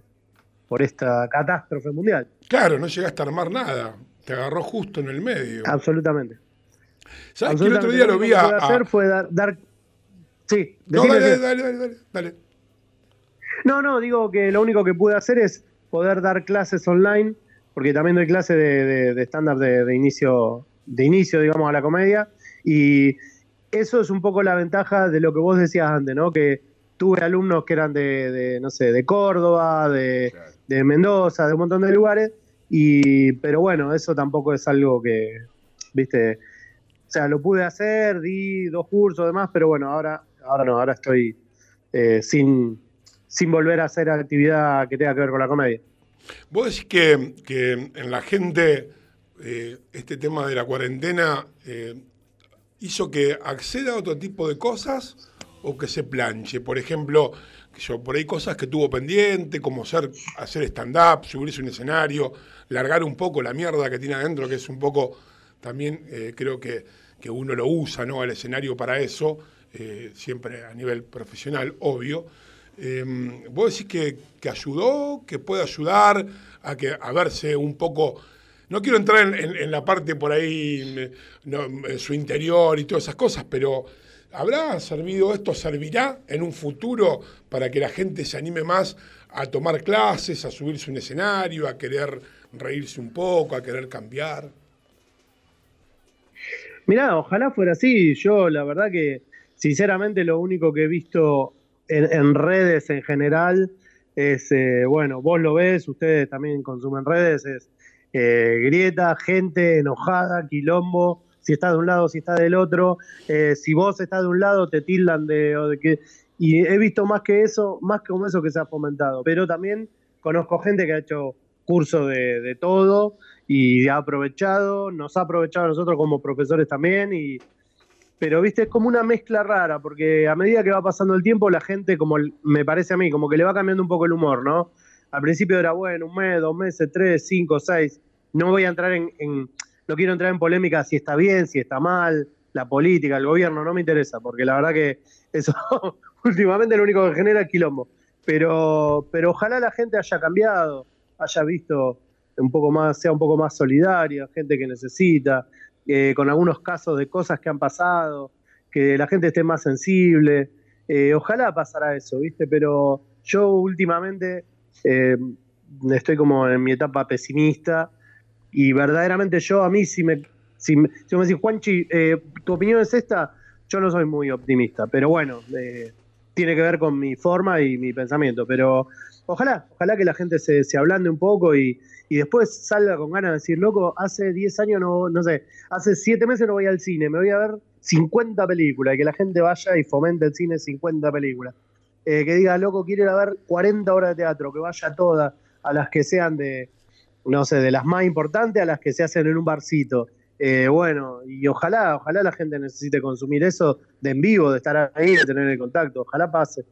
por esta catástrofe mundial, Claro, no llegaste a armar nada. Te agarró justo en el medio. absolutamente. ¿Sabes que el otro día lo vi a. que pude a- hacer fue dar, dar- sí, No, dale, dale, dale, dale, dale. No, no, digo que lo único que pude hacer es poder dar clases online, porque también doy clases de, de- de stand-up de, de inicio, de inicio, digamos, a la comedia, y eso es un poco la ventaja de lo que vos decías antes, ¿no? Que tuve alumnos que eran de, de, no sé, de Córdoba, de, de Mendoza, de un montón de lugares, y, pero bueno, eso tampoco es algo que, viste, o sea, lo pude hacer, di dos cursos, demás, pero bueno, ahora, ahora no, ahora estoy eh, sin, sin volver a hacer actividad que tenga que ver con la comedia. Vos decís que, que en la gente eh, este tema de la cuarentena eh, hizo que acceda a otro tipo de cosas o que se planche. Por ejemplo, yo, por ahí cosas que tuvo pendiente, como ser, hacer stand-up, subirse a un escenario, largar un poco la mierda que tiene adentro, que es un poco, también eh, creo que, que uno lo usa, ¿no? Al escenario para eso, eh, siempre a nivel profesional, obvio. Eh, ¿Vos decís que, que ayudó, que puede ayudar a, que, a verse un poco... No quiero entrar en, la parte por ahí, en su interior y todas esas cosas, pero ¿habrá servido esto, servirá en un futuro para que la gente se anime más a tomar clases, a subirse un escenario, a querer reírse un poco, a querer cambiar? Mirá, ojalá fuera así. Yo, la verdad que, sinceramente, lo único que he visto en, en redes en general es, eh, bueno, vos lo ves, ustedes también consumen redes, es eh, grieta, gente enojada, quilombo, si está de un lado, si está del otro. Eh, si vos estás de un lado, te tildan de, o de que... Y he visto más que eso, más que como eso que se ha fomentado. Pero también conozco gente que ha hecho curso de, de todo y ha aprovechado, nos ha aprovechado a nosotros como profesores también y pero viste es como una mezcla rara porque a medida que va pasando el tiempo la gente como me parece a mí como que le va cambiando un poco el humor no al principio era bueno un mes dos meses tres cinco seis no voy a entrar en, no quiero entrar en polémica si está bien si está mal la política el gobierno no me interesa porque la verdad que eso [LAUGHS] últimamente lo único que genera es quilombo pero pero ojalá la gente haya cambiado haya visto un poco más, sea un poco más solidaria, gente que necesita, eh, con algunos casos de cosas que han pasado, que la gente esté más sensible. Eh, ojalá pasara eso, ¿viste? Pero yo últimamente eh, estoy como en mi etapa pesimista y verdaderamente yo a mí si me, si me, me decís, Juanchi, eh, tu opinión es esta, yo no soy muy optimista, pero bueno, eh, tiene que ver con mi forma y mi pensamiento, pero ojalá, ojalá que la gente se, se ablande un poco y, y después salga con ganas de decir, loco, hace 10 años no, no sé, hace 7 meses no voy al cine, me voy a ver 50 películas, y que la gente vaya y fomente el cine 50 películas. Eh, que diga, loco, quiero ir a ver 40 horas de teatro, que vaya todas, a las que sean de, no sé, de las más importantes a las que se hacen en un barcito. Eh, bueno, y ojalá, ojalá la gente necesite consumir eso de en vivo, de estar ahí, de tener el contacto, ojalá pase.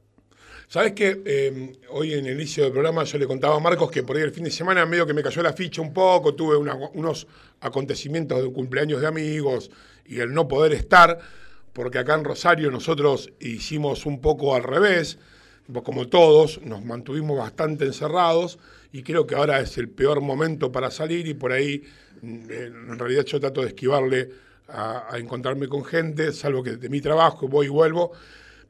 ¿Sabes qué? Eh, hoy en el inicio del programa yo le contaba a Marcos que por ahí el fin de semana medio que me cayó la ficha un poco, tuve unos acontecimientos de cumpleaños de amigos y el no poder estar, porque acá en Rosario nosotros hicimos un poco al revés, como todos, nos mantuvimos bastante encerrados y creo que ahora es el peor momento para salir y por ahí mm, en realidad yo trato de esquivarle a, encontrarme con gente, salvo que de mi trabajo voy y vuelvo,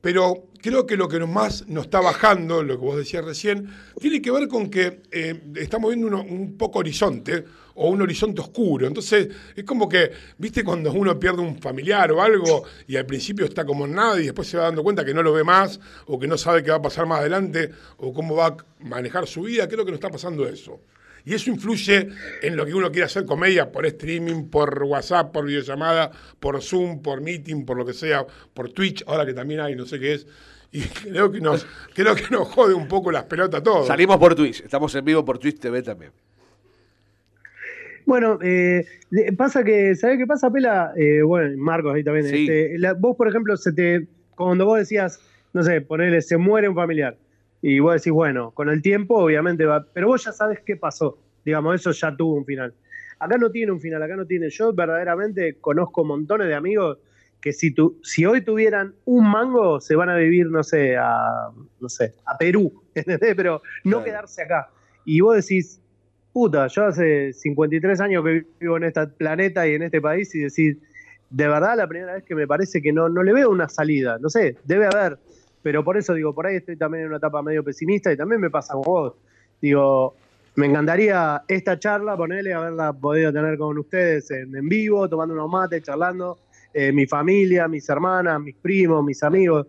Pero creo que lo que más nos está bajando, lo que vos decías recién, tiene que ver con que eh, estamos viendo un poco horizonte o un horizonte oscuro. Entonces, es como que, viste, cuando uno pierde un familiar o algo y al principio está como en nada y después se va dando cuenta que no lo ve más o que no sabe qué va a pasar más adelante o cómo va a manejar su vida, creo que nos está pasando eso. Y eso influye en lo que uno quiere hacer comedia por streaming, por WhatsApp, por videollamada, por Zoom, por meeting, por lo que sea, por Twitch, ahora que también hay, no sé qué es. Y creo que nos, creo que nos jode un poco las pelotas a todos. Salimos por Twitch, estamos en vivo por Twitch TV también. Bueno, eh, pasa que, ¿sabés qué pasa, Pela? Eh, bueno, Marcos ahí también. Sí. este, la- vos, por ejemplo, se te, cuando vos decías, no sé, ponele, se muere un familiar, y vos decís, bueno, con el tiempo obviamente va, pero vos ya sabes qué pasó, digamos, eso ya tuvo un final. Acá no tiene un final, acá no tiene. Yo verdaderamente conozco montones de amigos que si, tu, si hoy tuvieran un mango, se van a vivir, no sé, a, no sé, a Perú, [LAUGHS] ¿entendés? Pero no quedarse acá. Y vos decís, puta, yo hace 53 años que vivo en este planeta y en este país y decís, de verdad la primera vez que me parece que no, no le veo una salida, no sé, debe haber, pero por eso digo, por ahí estoy también en una etapa medio pesimista y también me pasa con vos. Digo, me encantaría esta charla, ponerle, haberla podido tener con ustedes en, en vivo, tomando unos mates, charlando, eh, mi familia, mis hermanas, mis primos, mis amigos,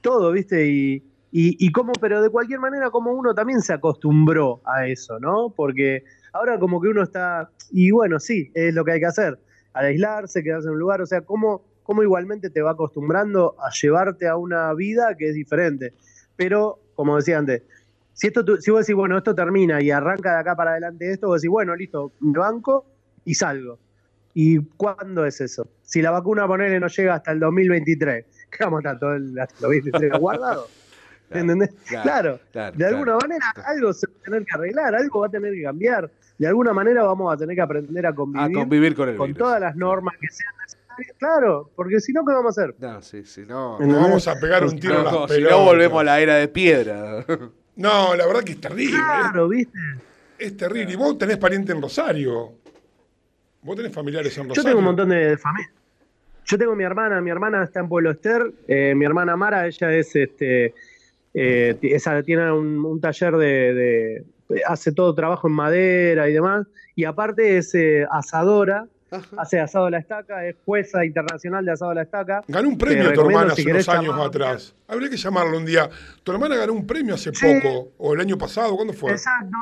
todo, ¿viste? Y, y, y cómo, pero de cualquier manera, como uno también se acostumbró a eso, ¿no? Porque ahora como que uno está, y bueno, sí, es lo que hay que hacer, al aislarse, quedarse en un lugar, o sea, cómo, cómo igualmente te va acostumbrando a llevarte a una vida que es diferente. Pero, como decía antes, si, esto, si vos decís, bueno, esto termina y arranca de acá para adelante esto, vos decís, bueno, listo, me banco y salgo. ¿Y cuándo es eso? Si la vacuna, ponele, no llega hasta el 2023, [LAUGHS] ¿qué vamos a estar todo el 2023 guardado? [LAUGHS] ¿Entendés? claro, Claro, claro, de alguna manera algo se va a tener que arreglar, algo va a tener que cambiar. De alguna manera vamos a tener que aprender a convivir, A convivir con el con virus. todas las normas que sean necesarias. Claro, porque si no, ¿qué vamos a hacer? No, sí, sí, no. ¿Entendés? Vamos a pegar un tiro en las No, si pelotas. no volvemos a la era de piedra. No, la verdad que es terrible. Claro, ¿viste? Es terrible. Y vos tenés pariente en Rosario. Vos tenés familiares en Yo Rosario. tengo un montón de familia. Yo tengo mi hermana, mi hermana está en Pueblo Ester, eh, mi hermana Mara, ella es este, eh, esa, tiene un, un taller de, de- hace todo trabajo en madera y demás, y aparte es eh, asadora, hace asado a la estaca, es jueza internacional de asado a la estaca. Ganó un premio tu hermana si hace unos años atrás. Habría que llamarlo un día. Tu hermana ganó un premio hace poco, o el año pasado, ¿cuándo fue? Exacto.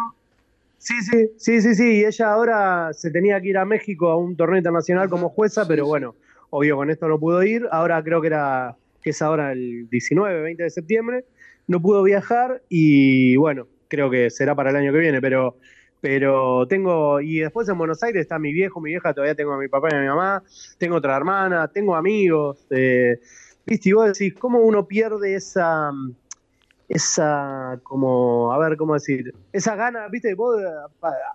Sí, sí, sí, sí, sí. Y ella ahora se tenía que ir a México a un torneo internacional como jueza, pero bueno, obvio con esto no pudo ir. Ahora creo que era, que es ahora el 19, 20 de septiembre. No pudo viajar y bueno, creo que será para el año que viene, pero, pero tengo, y después en Buenos Aires está mi viejo, mi vieja, todavía tengo a mi papá y a mi mamá, tengo otra hermana, tengo amigos. eh, Viste, y vos decís, ¿cómo uno pierde esa, esa, como, a ver, ¿cómo decir? Esa gana, viste, vos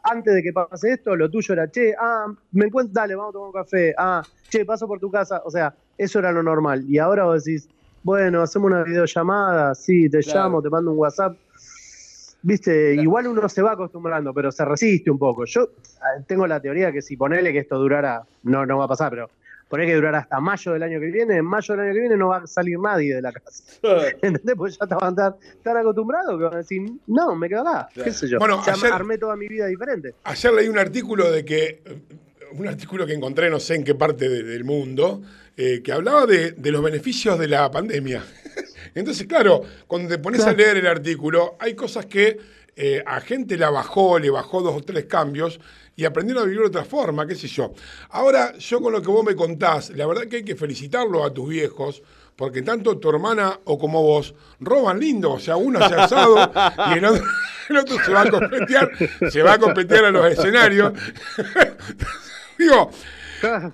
antes de que pase esto, lo tuyo era, che, ah, me encuentro, dale, vamos a tomar un café, ah, che, paso por tu casa, o sea, eso era lo normal. Y ahora vos decís, bueno, hacemos una videollamada, sí, te Claro. llamo, te mando un WhatsApp. Viste, igual uno se va acostumbrando, pero se resiste un poco. Yo eh, tengo la teoría que si ponele que esto durara, no, no va a pasar, pero ponele que durara hasta mayo del año que viene, en mayo del año que viene no va a salir nadie de la casa. [LAUGHS] ¿Entendés? Pues ya te van a estar tan acostumbrados que van a decir, no, me quedo acá, qué sé yo. Bueno, ayer- armé toda mi vida diferente. Ayer leí un artículo de que, un artículo que encontré no sé en qué parte de- del mundo, eh, que hablaba de, de los beneficios de la pandemia. [LAUGHS] Entonces, claro, cuando te pones a leer el artículo, hay cosas que eh, a gente la bajó, le bajó dos o tres cambios y aprendieron a vivir de otra forma, qué sé yo. Ahora, yo con lo que vos me contás, la verdad que hay que felicitarlo a tus viejos, porque tanto tu hermana o como vos roban lindo, o sea, uno hace asado y el otro, [LAUGHS] el otro se va a competir, se va a competir a los escenarios. [LAUGHS] Digo, [LAUGHS]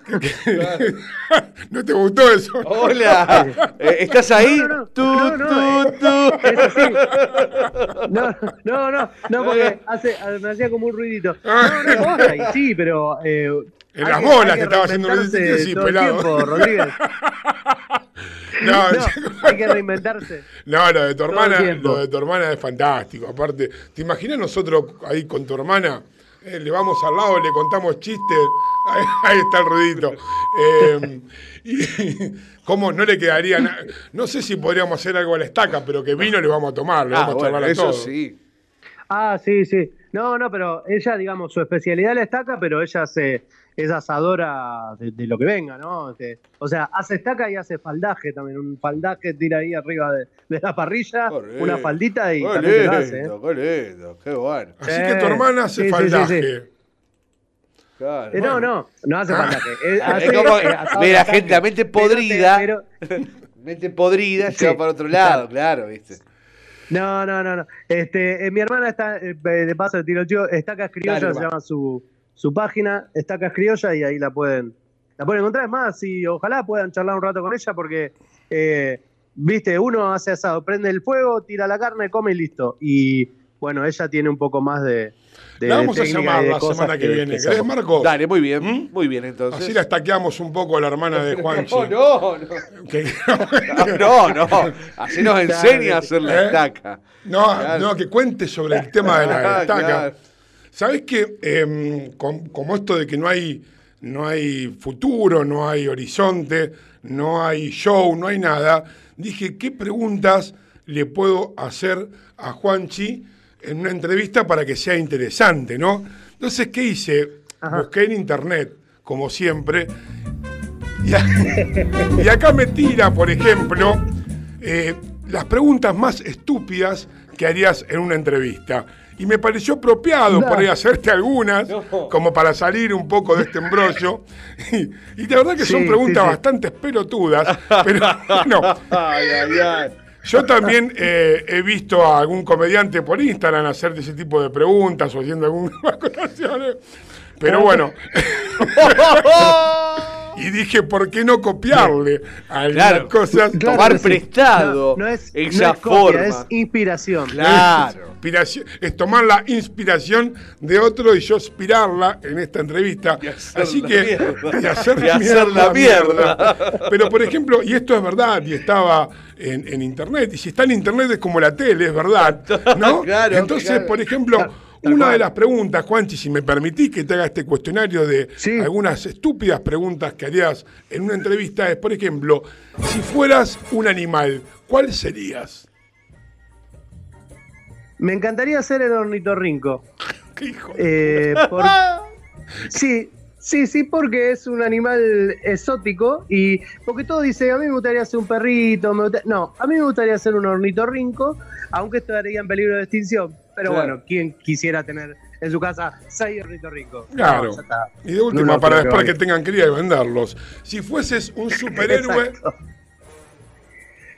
¿no te gustó eso? Hola, [LAUGHS] eh, ¿estás ahí? No, no, tú, tú. Es así. No, no, no, no, porque hace, me hacía como un ruidito. [LAUGHS] No, no, posta, y sí, pero. eh, En las que- bolas que estaba haciendo reinventarse Rodríguez, sí, todo el pelado. tiempo, Rodríguez. No, No, hay que reinventarse. No, lo de tu hermana, lo de tu hermana es fantástico. Aparte, ¿te imaginas nosotros ahí con tu hermana Eh, le vamos al lado, le contamos chistes. [LAUGHS] Ahí, ahí está el ruidito. Eh, y, [LAUGHS] ¿Cómo no le quedaría? na- No sé si podríamos hacer algo a la estaca, pero que vino le vamos a tomar, le Ah, vamos a charlar bueno, a eso todos. sí. Ah, sí, sí. No, no, pero ella, digamos, su especialidad es la estaca, pero ella se, es asadora de, de lo que venga, ¿no? Este, o sea, hace estaca y hace faldaje también. Un faldaje tira ahí arriba de, de la parrilla, una faldita y Qué también te lo hace, ¿eh? qué lindo, qué bueno. Así que tu hermana hace Sí, sí, sí, faldaje. sí. Claro. Eh, no, no, no hace faldaje. Eh, Es hace, como eh, la carne. gente, la mente Pero te- podrida, pero- [LAUGHS] mente podrida, Sí, se va para otro lado, claro, ¿viste? No, no, no, no. Este, eh, mi hermana está, eh, de paso tiro chivo, Estacas Criolla se llama su, su página, Estacas Criolla, y ahí la pueden, la pueden encontrar. Es más, y ojalá puedan charlar un rato con ella, porque, eh, viste, uno hace asado, prende el fuego, tira la carne, come y listo. Y bueno, ella tiene un poco más de. de La vamos a llamar la semana que, viene. que ¿Querés, sabe. Marco? Dale, muy bien, muy bien entonces. Así la estaqueamos un poco a la hermana de [LAUGHS] Juanchi. No, no, no. No, no, así nos enseña a hacer la ¿Eh? estaca. No, Claro. no, que cuente sobre el tema de la estaca. claro. ¿Sabés que em, com- como esto de que no hay, no hay futuro, no hay horizonte, no hay show, no hay nada, dije, ¿qué preguntas le puedo hacer a Juanchi en una entrevista para que sea interesante, ¿no? Entonces, ¿qué hice? Busqué en internet, como siempre, y, a- [LAUGHS] y acá me tira, por ejemplo, eh, las preguntas más estúpidas que harías en una entrevista. Y me pareció apropiado por ahí hacerte algunas, como para salir un poco de este embrollo. [LAUGHS] Y, y de verdad que son preguntas sí, sí. bastante pelotudas, pero bueno, Ay, ay, ay. yo también eh, he visto a algún comediante por Instagram hacerte ese tipo de preguntas o haciendo algunas [LAUGHS] acotaciones. Pero bueno. [LAUGHS] [LAUGHS] y dije, ¿por qué no copiarle algunas Claro, cosas? Claro tomar sí. prestado No, no es, esa no es copia, forma. es inspiración. Inspiración- es tomar la inspiración de otro y yo inspirarla en esta entrevista. Así que. mierda. Y hacer, Y hacer la mierda. Pero, por ejemplo, y esto es verdad, y estaba en, en internet, y si está en internet es como la tele, es verdad. ¿no? [LAUGHS] Claro, Entonces, claro. por ejemplo. Una de las preguntas, Juanchi, si me permitís que te haga este cuestionario de algunas estúpidas preguntas que harías en una entrevista, es, por ejemplo, si fueras un animal, ¿cuál serías? Me encantaría ser el ornitorrinco. [LAUGHS] ¿Qué hijo? Eh, por- [LAUGHS] Sí, sí, sí, porque es un animal exótico y porque todo dice, a mí me gustaría ser un perrito, me gusta- no, a mí me gustaría ser un ornitorrinco, aunque estaría en peligro de extinción. Pero Claro. bueno, ¿quién quisiera tener en su casa seis ornitorrincos? Claro. No. Y de última, No, no para después que que tengan cría y venderlos. Si fueses un [LAUGHS] superhéroe.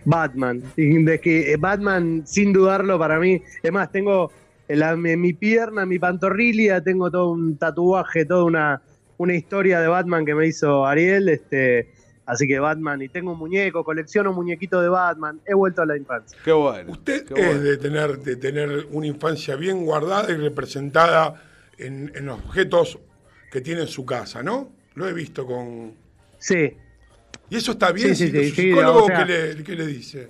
Batman. De que eh, Batman, sin dudarlo, para mí, es más, tengo en, la- en mi pierna, en mi pantorrilla, tengo todo un tatuaje, toda una, una historia de Batman que me hizo Ariel. Este, así que Batman, y tengo un muñeco, colecciono muñequitos de Batman, he vuelto a la infancia. Qué bueno. usted qué es bueno. de tener, de tener una infancia bien guardada y representada en, en los objetos que tiene en su casa, ¿no? Lo he visto con... Sí. ¿Y eso está bien? Sí, sí, sí, su psicólogo, o sea- ¿qué, le, qué le dice?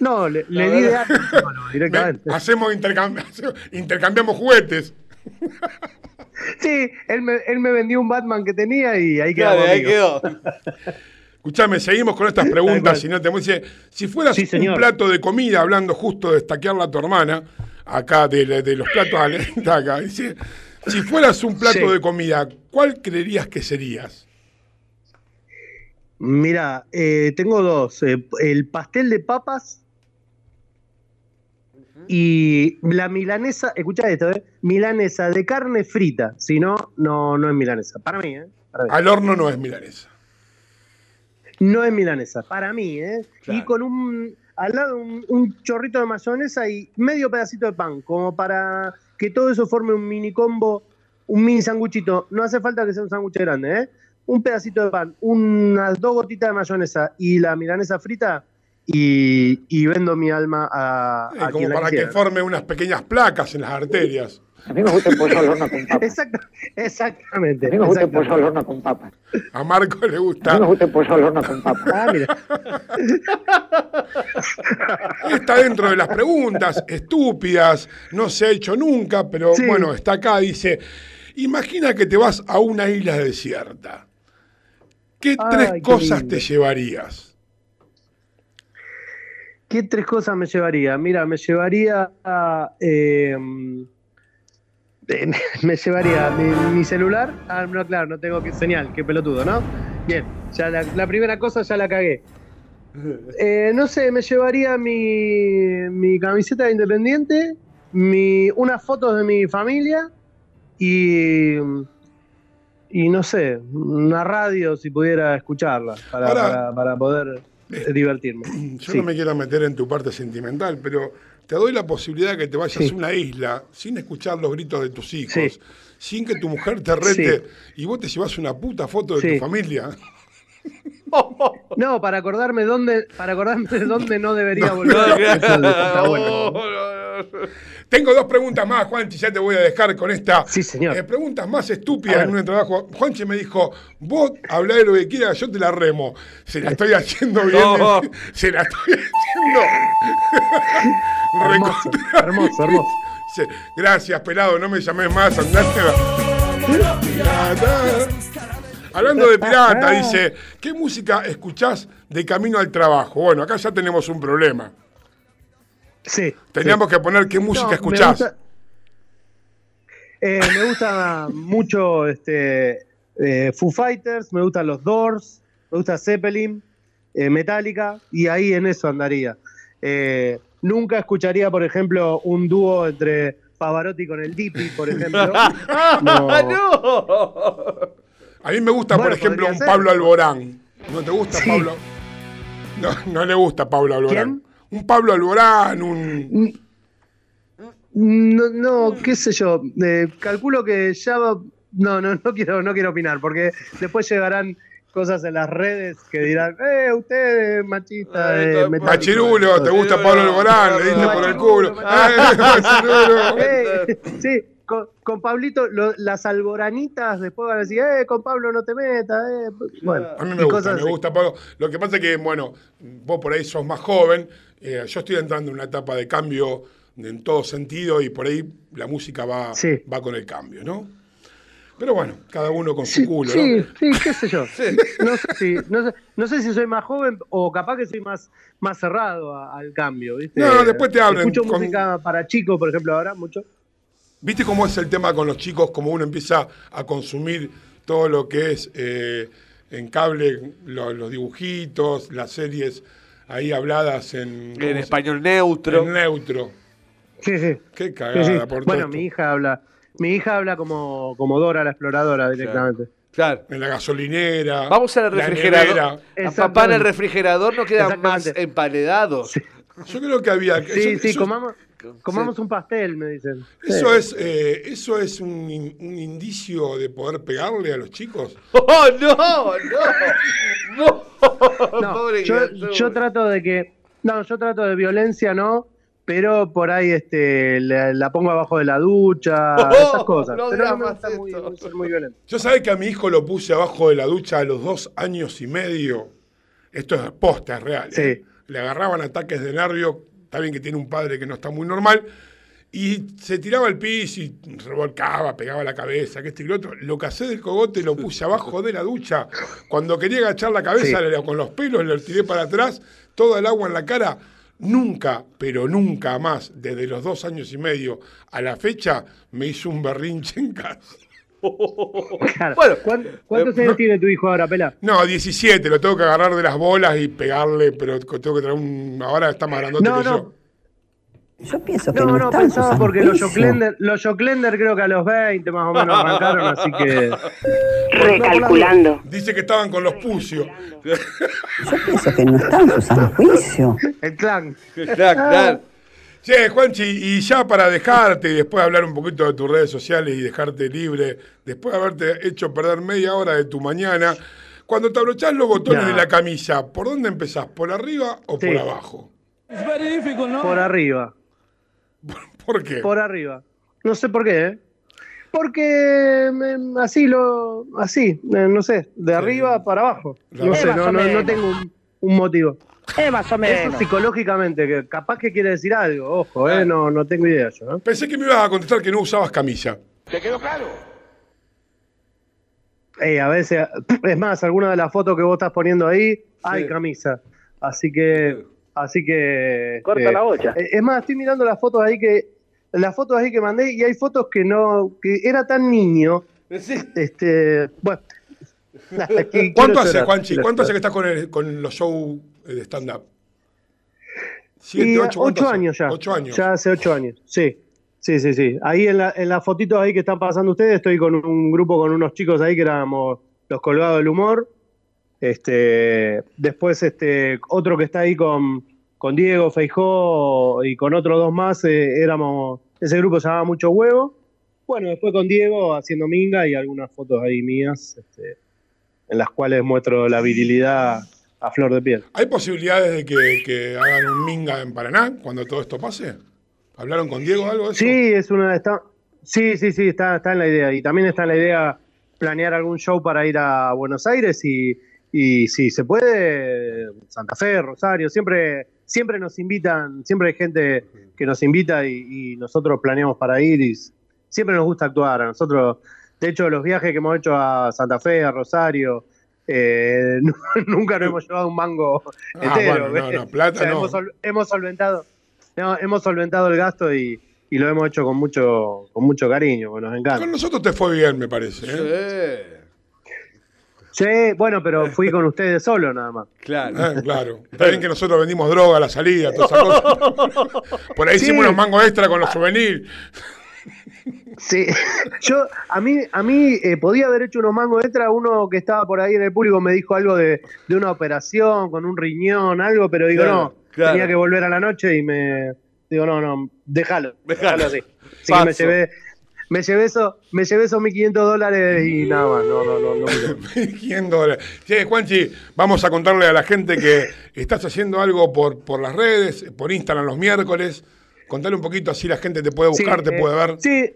No, le, di de psicólogo [LAUGHS] directamente. Hacemos intercambi- [LAUGHS] intercambiamos juguetes. [LAUGHS] Sí, él me, él me vendió un Batman que tenía y ahí quedó. Claro, ahí quedó. Escuchame, seguimos con estas preguntas. Si no te dice, si fueras Sí, un plato de comida, hablando justo de estaquearla a tu hermana, acá de, la- de los platos de [LAUGHS] acá, dice, si fueras un plato Sí. de comida, ¿cuál creerías que serías? Mira, eh, tengo dos. eh, el pastel de papas y la milanesa, escucha esto, eh, milanesa de carne frita. Si no, no, no es milanesa. Para mí, ¿eh? Para mí. Al horno no es milanesa. No es milanesa, para mí, ¿eh? Claro. Y con un, al lado un, un chorrito de mayonesa y medio pedacito de pan, como para que todo eso forme un mini combo, un mini sanguchito. No hace falta que sea un sándwich grande, ¿eh? Un pedacito de pan, unas dos gotitas de mayonesa y la milanesa frita y, y vendo mi alma a, Eh, a como quien la para que forme unas pequeñas placas en las arterias. A mí me gusta el pollo al horno con papas. Exactamente. A mí me gusta el pollo al horno con papas. A Marco le A mí gusta. me gusta el pollo al horno con papas. Ah, mira. [LAUGHS] Está dentro de las preguntas estúpidas, no se ha hecho nunca, pero Sí. bueno, está acá, dice, imagina que te vas a una isla desierta. ¿Qué Ay, tres qué cosas lindo. te llevarías? ¿Qué tres cosas me llevaría? Mira, me llevaría eh, [LAUGHS] me llevaría mi, mi celular. Ah, no, claro, no tengo que, señal, qué pelotudo, ¿no? Bien, ya la, la primera cosa ya la cagué. [LAUGHS] Eh, no sé, me llevaría mi, mi camiseta de independiente, mi, unas fotos de mi familia y, y no sé, una radio si pudiera escucharla para, Ahora- para- para poder divertirme. [CLEARS THROAT] Yo Sí. no me quiero meter en tu parte sentimental, pero te doy la posibilidad de que te vayas Sí. a una isla sin escuchar los gritos de tus hijos, Sí. sin que tu mujer te rete y vos te llevas una puta foto de tu familia. [LAUGHS] No, para acordarme dónde, para acordarme de dónde no debería [LAUGHS] volver. Eso está bueno. Tengo dos preguntas más, Juanchi, ya te voy a dejar con esta. Sí, señor. Eh, preguntas más estúpidas en un trabajo. Juanchi me dijo, vos hablá de lo que quieras, yo te la remo. Se la estoy haciendo bien. No. Se la estoy haciendo. [LAUGHS] Hermoso, hermoso, hermoso. Sí, Gracias, pelado, no me llames más. andate. Hablando de pirata, dice, ¿qué música escuchás de camino al trabajo? Bueno, acá ya tenemos un problema. Sí. Teníamos sí. que poner qué música No, me escuchás. gusta- eh, me gusta [LAUGHS] mucho este, eh, Foo Fighters, me gustan los Doors, me gusta Zeppelin, eh, Metallica, y ahí en eso andaría. Eh, nunca escucharía, por ejemplo, un dúo entre Pavarotti con el Dipi, por [LAUGHS] ejemplo. No. [LAUGHS] ¡No! A mí me gusta, por ejemplo, un ser. Pablo Alborán. ¿No te gusta Sí. Pablo? No, no le gusta Pablo Alborán. Un Pablo Alborán, un... No, no, qué sé yo. eh, calculo que ya va- No, no, no quiero, no quiero opinar, porque después llegarán cosas en las redes que dirán, eh, usted es machista, Eh, eh, to- metálico". Machirulo, ¿te gusta Pablo Alborán? Le diste por el culo. [LAUGHS] ¡Eh, Machirulo! Sí, con, con Pablito, lo- las alboranitas después van a decir, eh, con Pablo no te metas, eh. Bueno, A mí me gusta, me gusta Pablo. Lo que pasa es que, bueno, vos por ahí sos más joven, eh, yo estoy entrando en una etapa de cambio en todo sentido y por ahí la música va, Sí. va con el cambio, ¿no? Pero bueno, cada uno con su Sí, culo, sí, ¿no? sí, qué sé yo. [LAUGHS] No sé, si, no, sé, no sé si soy más joven o capaz que soy más, más cerrado a- al cambio, ¿viste? No, después te abren Escucho con- música para chicos, por ejemplo, ahora mucho. ¿Viste cómo es el tema con los chicos? Como uno empieza a consumir todo lo que es eh, en cable, lo- los dibujitos, las series ahí habladas en... ¿cómo En se- español neutro. En neutro. Sí, sí. Qué Sí, cagada sí. por todo Bueno, esto. mi hija habla, mi hija habla como, como Dora la exploradora directamente. Claro. En la gasolinera. Vamos al la refrigerador. nevera. A papá en el refrigerador no quedan más Exactamente. empaledados. Yo creo que había... Sí, eso- sí, eso- comamos, comamos un pastel, me dicen. Eso Sí. es, eh, eso es un, in- un indicio de poder pegarle a los chicos. [LAUGHS] ¡Oh, no! ¡No! ¡No! No, [LAUGHS] Pobre yo, trato de que. No, yo trato de violencia, no. Pero por ahí este, la, la pongo abajo de la ducha, [LAUGHS] Oh, esas cosas. no pero no me gusta muy, muy- ser muy violento. Yo sabés que a mi hijo lo puse abajo de la ducha a los dos años y medio. Esto es posta, es real. Sí. ¿eh? Le agarraban ataques de nervio. Está bien que tiene un padre que no está muy normal. Y se tiraba al piso y revolcaba, pegaba la cabeza, que este y lo otro. Lo casé del cogote, lo puse abajo de la ducha. Cuando quería agachar la cabeza, Sí. con los pelos le tiré para atrás, toda el agua en la cara. Nunca, pero nunca más, desde los dos años y medio a la fecha, me hizo un berrinche en casa. Claro. Bueno, ¿Cuánto- ¿Cuántos eh, años no- tiene tu hijo ahora, Pela? No, 17, lo tengo que agarrar de las bolas y pegarle, pero tengo que traer un. Ahora está más grandote No, que no. yo. Yo pienso que No, no, no, está en su pensaba porque los. Joclender, los Joclender creo que a los 20 más o menos arrancaron, así que. Recalculando. Dice que estaban con los pucios. Yo pienso que no está en su sano juicio. El clan. Claro, claro. Che, Juanchi, y ya para dejarte y después hablar un poquito de tus redes sociales y dejarte libre, después de haberte hecho perder media hora de tu mañana, cuando te abrochás los botones No. de la camisa, ¿por dónde empezás? ¿Por arriba o Sí. por abajo? Por arriba. ¿Por qué? Por arriba. No sé por qué, ¿eh? Porque me- así lo. Así, eh, no sé, de arriba para abajo. No sé, no, no, no tengo un, un motivo. [LAUGHS] Eh, más o Eso menos. psicológicamente, que capaz que quiere decir algo, ojo, eh, no, no tengo idea yo. ¿eh? Pensé que me ibas a contestar que no usabas camisa. ¿Te quedó claro? Eh, a veces, [CLEARS THROAT] es más, alguna de las fotos que vos estás poniendo ahí, hay Sí. camisa. Así que, así que. Corta este, la bocha. eh, Es más, estoy mirando las fotos ahí que, las fotos ahí que mandé y hay fotos que no, que era tan niño. Este, bueno. [LAUGHS] ¿Cuánto hace, Juanchi? ¿Cuánto hace que estás con, el- con los shows eh, de stand-up? ¿Siete, ocho? ¿Cuánto ocho hace? años ya. Ocho años. Ya hace ocho años, sí. Sí, sí, sí. Ahí en, la, en las fotitos ahí que están pasando ustedes, estoy con un grupo con unos chicos ahí que éramos los colgados del humor. Este, después este, otro que está ahí con, con Diego Feijó y con otros dos más, eh, éramos, ese grupo se llamaba Mucho Huevo. Bueno, después con Diego haciendo minga y algunas fotos ahí mías, este, en las cuales muestro la virilidad a flor de piel. ¿Hay posibilidades de que, que hagan un minga en Paraná cuando todo esto pase? ¿Hablaron con Diego algo de eso? Sí, es una está, sí, sí, sí, está, está en la idea. Y también está en la idea planear algún show para ir a Buenos Aires y, y si se puede, Santa Fe, Rosario, siempre, siempre nos invitan, siempre hay gente que nos invita y, y nosotros planeamos para ir y siempre nos gusta actuar. A nosotros, de hecho, los viajes que hemos hecho a Santa Fe, a Rosario, eh, [LAUGHS] nu- nunca nos hemos llevado un mango Ah, entero. bueno, no, no, plata no. Hemos, hemos solventado, no, hemos solventado el gasto y, y lo hemos hecho con mucho, con mucho cariño, porque nos encanta. Con nosotros te fue bien, me parece. ¿eh? Sí, bueno, pero fui con ustedes solo nada más. [LAUGHS] Claro. Ah, claro. Está bien que nosotros vendimos droga a la salida, todas esas cosas. [LAUGHS] Por ahí Sí. hicimos unos mangos extra con los souvenirs. Sí, yo a mí a mí eh, podía haber hecho unos mangos extra, uno que estaba por ahí en el público me dijo algo de, de una operación con un riñón, algo, pero digo, Claro, no, claro. tenía que volver a la noche y me digo, no, no, déjalo, déjalo así. Así que me llevé me llevé eso, me llevé esos 1500 dólares y nada más, no, no, no, no. [LAUGHS] 100 dólares. Che, Juanchi, vamos a contarle a la gente que estás haciendo algo por, por las redes, por Instagram los miércoles. Contale un poquito así la gente te puede buscar, Sí, te eh, puede ver. Sí.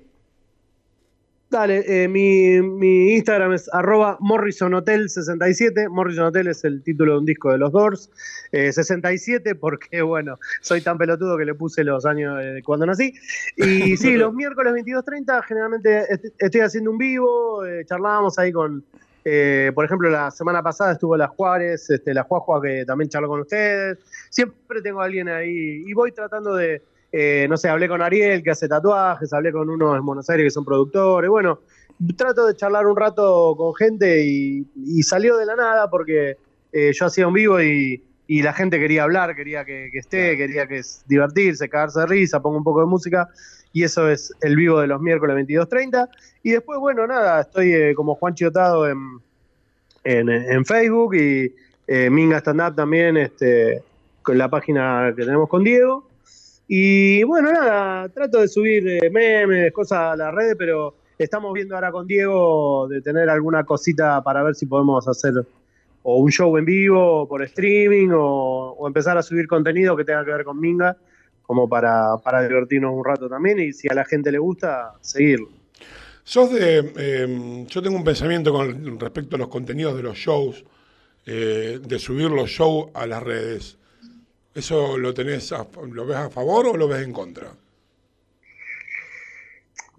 Dale, eh, mi, mi Instagram es arroba morrisonhotel67. Morrison Hotel es el título de un disco de los Doors. Eh, 67 porque, bueno, soy tan pelotudo que le puse los años de cuando nací. Y [LAUGHS] sí, los miércoles 22.30 generalmente est- estoy haciendo un vivo. eh, charlábamos ahí con, eh, por ejemplo, la semana pasada estuvo la Juárez, este, la Juajua que también charló con ustedes. Siempre tengo a alguien ahí y voy tratando de, eh, no sé, hablé con Ariel que hace tatuajes, hablé con unos en Buenos Aires que son productores. Bueno, trato de charlar un rato con gente y, y salió de la nada porque eh, yo hacía un vivo y, y la gente quería hablar, quería que, que esté, quería que es divertirse, cagarse de risa, pongo un poco de música y eso es el vivo de los miércoles 22.30. Y después, bueno, nada, estoy eh, como Juan Chiotado en, en, en Facebook y eh, Minga Stand Up también, este, con la página que tenemos con Diego. Y bueno, nada, trato de subir eh, memes, cosas a las redes, pero estamos viendo ahora con Diego de tener alguna cosita para ver si podemos hacer o un show en vivo, por streaming, o, empezar a subir contenido que tenga que ver con Minga, como para, para divertirnos un rato también, y si a la gente le gusta, seguirlo. Sos de. eh, yo tengo un pensamiento con respecto a los contenidos de los shows, eh, de subir los shows a las redes. ¿Eso lo tenés a- lo ves a favor o lo ves en contra?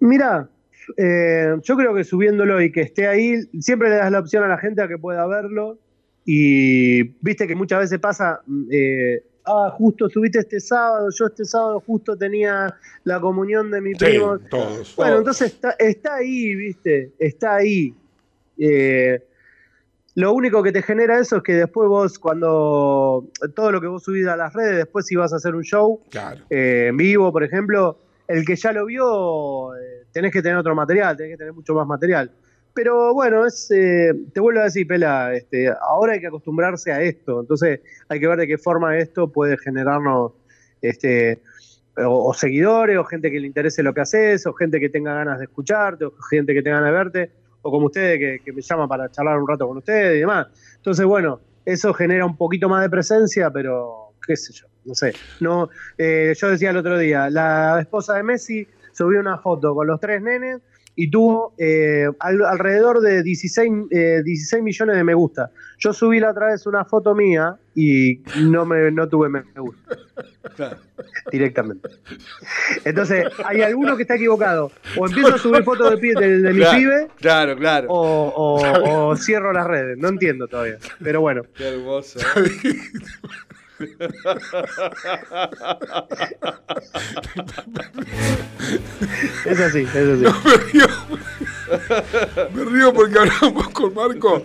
Mira, eh, yo creo que subiéndolo y que esté ahí, siempre le das la opción a la gente a que pueda verlo. Y viste que muchas veces pasa, mm, eh, ah, justo subiste este sábado, yo este sábado justo tenía la comunión de mi Sí, primo. todos. Bueno, entonces está, está ahí, viste, está ahí. Eh, lo único que te genera eso es que después vos, cuando todo lo que vos subís a las redes, después si vas a hacer un show, Claro. eh, en vivo, por ejemplo, el que ya lo vio, eh, tenés que tener otro material, tenés que tener mucho más material. Pero bueno, es, eh, te vuelvo a decir, Pela, este, ahora hay que acostumbrarse a esto, entonces hay que ver de qué forma esto puede generarnos este, o, o seguidores, o gente que le interese lo que haces, o gente que tenga ganas de escucharte, o gente que tenga ganas de verte, o como ustedes que, me llaman para charlar un rato con ustedes y demás. Entonces, bueno, eso genera un poquito más de presencia, pero qué sé yo, no sé. No, eh, yo decía el otro día, la esposa de Messi subí una foto con los tres nenes y tuvo eh, al- alrededor de 16, eh, 16 millones de me gusta. Yo subí la otra vez una foto mía y no, me, no tuve me gusta directamente. Entonces, hay alguno que está equivocado. O empiezo a subir fotos de, pi- de, de mi Claro, pibe Claro, claro. o, o- o cierro las redes. No entiendo todavía. Pero bueno. Qué hermoso. [LAUGHS] [LAUGHS] Es así, es así. Me río porque hablamos con Marco.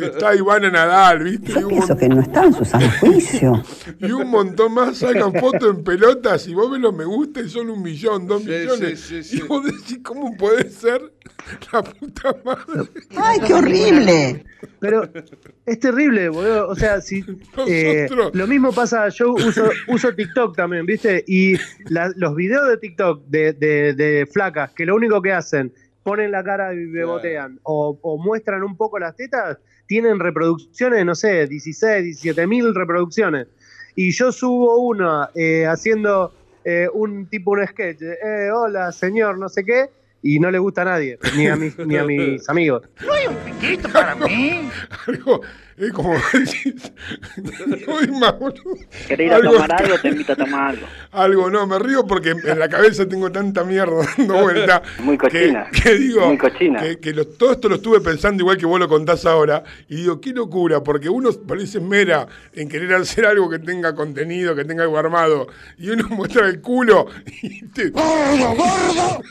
Está Ivana Nadal, ¿viste? Y un, Pienso que no está en su sano juicio. [LAUGHS] y un montón más sacan fotos en pelotas y vos ves los me gusta y son un millón, dos millones. sí, sí, Y vos decís, ¿cómo puede ser la puta madre? ¡Ay, qué horrible! Pero es terrible, boludo. O sea, si eh, lo mismo pasa, yo uso, uso TikTok también, ¿viste? Y la- los videos de TikTok de, de- de flacas que lo único que hacen, ponen la cara y bebotean o, o muestran un poco las tetas, tienen reproducciones, no sé, 16, 17 mil reproducciones. Y yo subo una eh, haciendo eh, un tipo, un sketch, eh, hola señor, no sé qué, y no le gusta a nadie, ni a mis, ni a [LAUGHS] mis amigos. No hay un piquito para mí. [LAUGHS] Algo, es como decís, no hay más, boludo. ¿Querés ir a tomar algo? Te invito a tomar algo. [LAUGHS] Algo, no, me río porque en la cabeza tengo tanta mierda dando [LAUGHS] vuelta. Muy cochina. Que, [LAUGHS] que digo, Muy cochina. que, que lo- todo esto lo estuve pensando igual que vos lo contás ahora. Y digo, qué locura, porque uno parece mera en querer hacer algo que tenga contenido, que tenga algo armado. Y uno muestra el culo y te. ¡Gordo, gordo!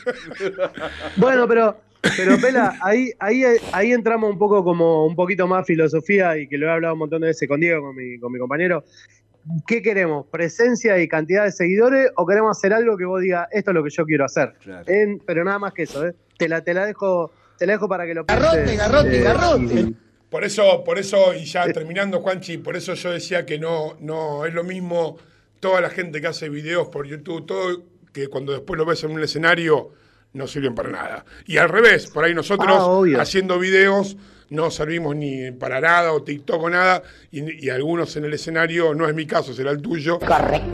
Bueno, pero, pero Pela, ahí, ahí, ahí entramos un poco como un poquito más filosofía y que lo he hablado un montón de veces con Diego, con mi, con mi compañero. ¿Qué queremos? ¿Presencia y cantidad de seguidores o queremos hacer algo que vos digas, esto es lo que yo quiero hacer? En- pero nada más que eso, ¿eh? Te la, te la dejo, te la dejo para que lo pienses. eh, y- Por eso, por eso, y ya terminando, Juanchi, por eso yo decía que no, no es lo mismo toda la gente que hace videos por YouTube, todo que cuando después lo ves en un escenario no sirven para nada. Y al revés, por ahí nosotros Ah, haciendo videos no servimos ni para nada o TikTok o nada, y, y algunos en el escenario, no es mi caso, será el tuyo.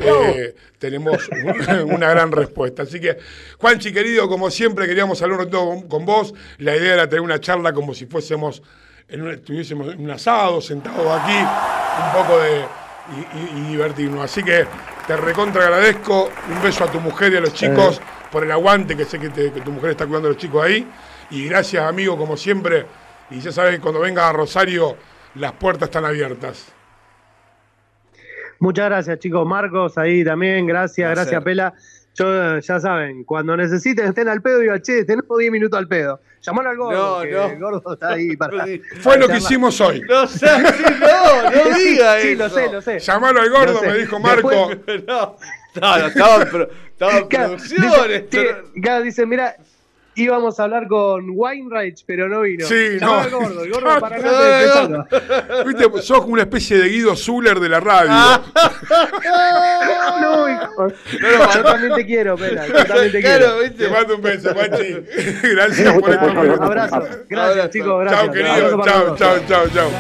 eh, tenemos un- [LAUGHS] una gran respuesta. Así que, Juanchi, querido, como siempre, queríamos hablar ratito con, con vos. La idea era tener una charla como si fuésemos, en un, estuviésemos en un asado, sentados aquí, un poco de. Y, y- y divertirnos. Así que te recontra agradezco. Un beso a tu mujer y a los chicos por el aguante que sé que, te- que tu mujer está cuidando a los chicos ahí. Y gracias, amigo, como siempre. Y ya sabes que cuando vengas a Rosario, las puertas están abiertas. Muchas gracias, chicos. Marcos, ahí también, gracias, gracias, Pela. Yo, ya saben, cuando necesiten, estén al pedo, digo, che, tenemos 10 minutos al pedo. Llamalo al gordo, No, que no. el gordo está ahí [LAUGHS] para. Fue lo que llamar. hicimos hoy. No sé, sí, no, no [LAUGHS] Sí, diga sí, eso. lo sé, lo sé. Llamalo al gordo, sé. me dijo Marco. Después- [LAUGHS] No, no, no, estaba en, pro- estaba en producción dice, claro, dice, mira, íbamos a hablar con Weinreich, pero no vino. Sí, no. al gordo, el gordo [LAUGHS] para No, nada no. empezando. Viste, sos como una especie de Guido Zuller de la radio. [LAUGHS] No, hijo. Yo también te quiero, Pela, yo también te Claro, quiero. Te mando un beso, Guachi. [LAUGHS] Gracias por esto. Abrazo, gracias, chicos, gracias. Chao, querido. Chao, chao, chao, chao.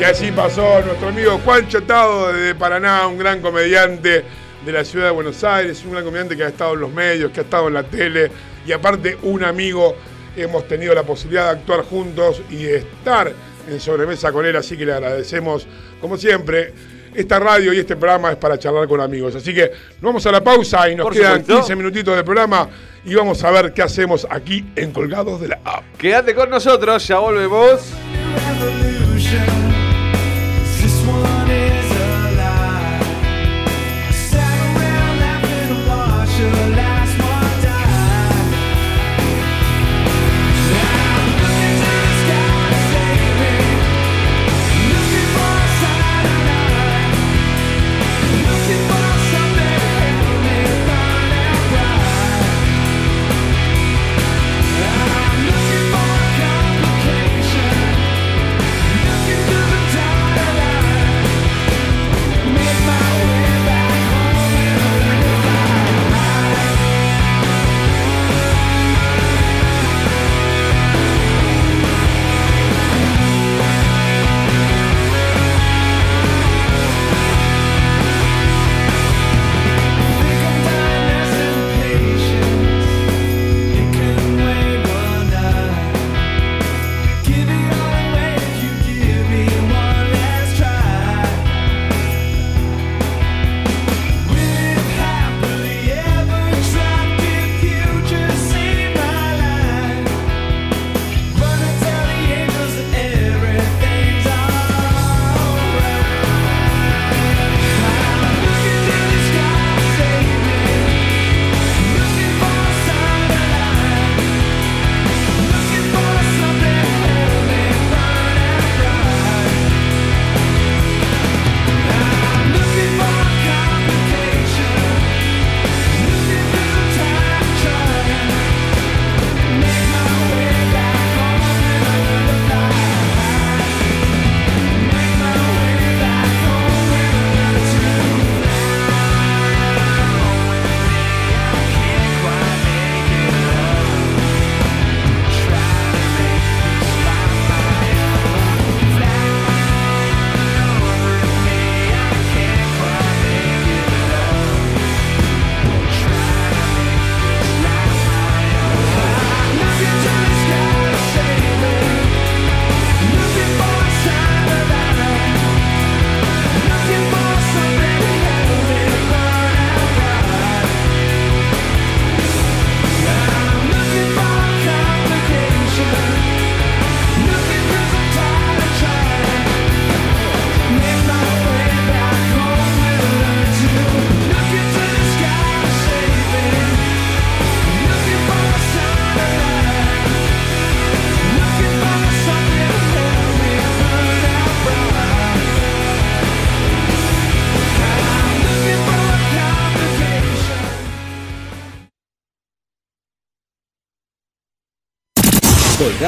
Y así pasó nuestro amigo Juan Chotado de Paraná, un gran comediante de la ciudad de Buenos Aires, un gran comediante que ha estado en los medios, que ha estado en la tele y aparte un amigo. Hemos tenido la posibilidad de actuar juntos y de estar en sobremesa con él, así que le agradecemos, como siempre. Esta radio y este programa es para charlar con amigos. Así que nos vamos a la pausa y nos Por quedan supuesto. 15 minutitos del programa y vamos a ver qué hacemos aquí en Colgados de la App. Quédate con nosotros, ya volvemos.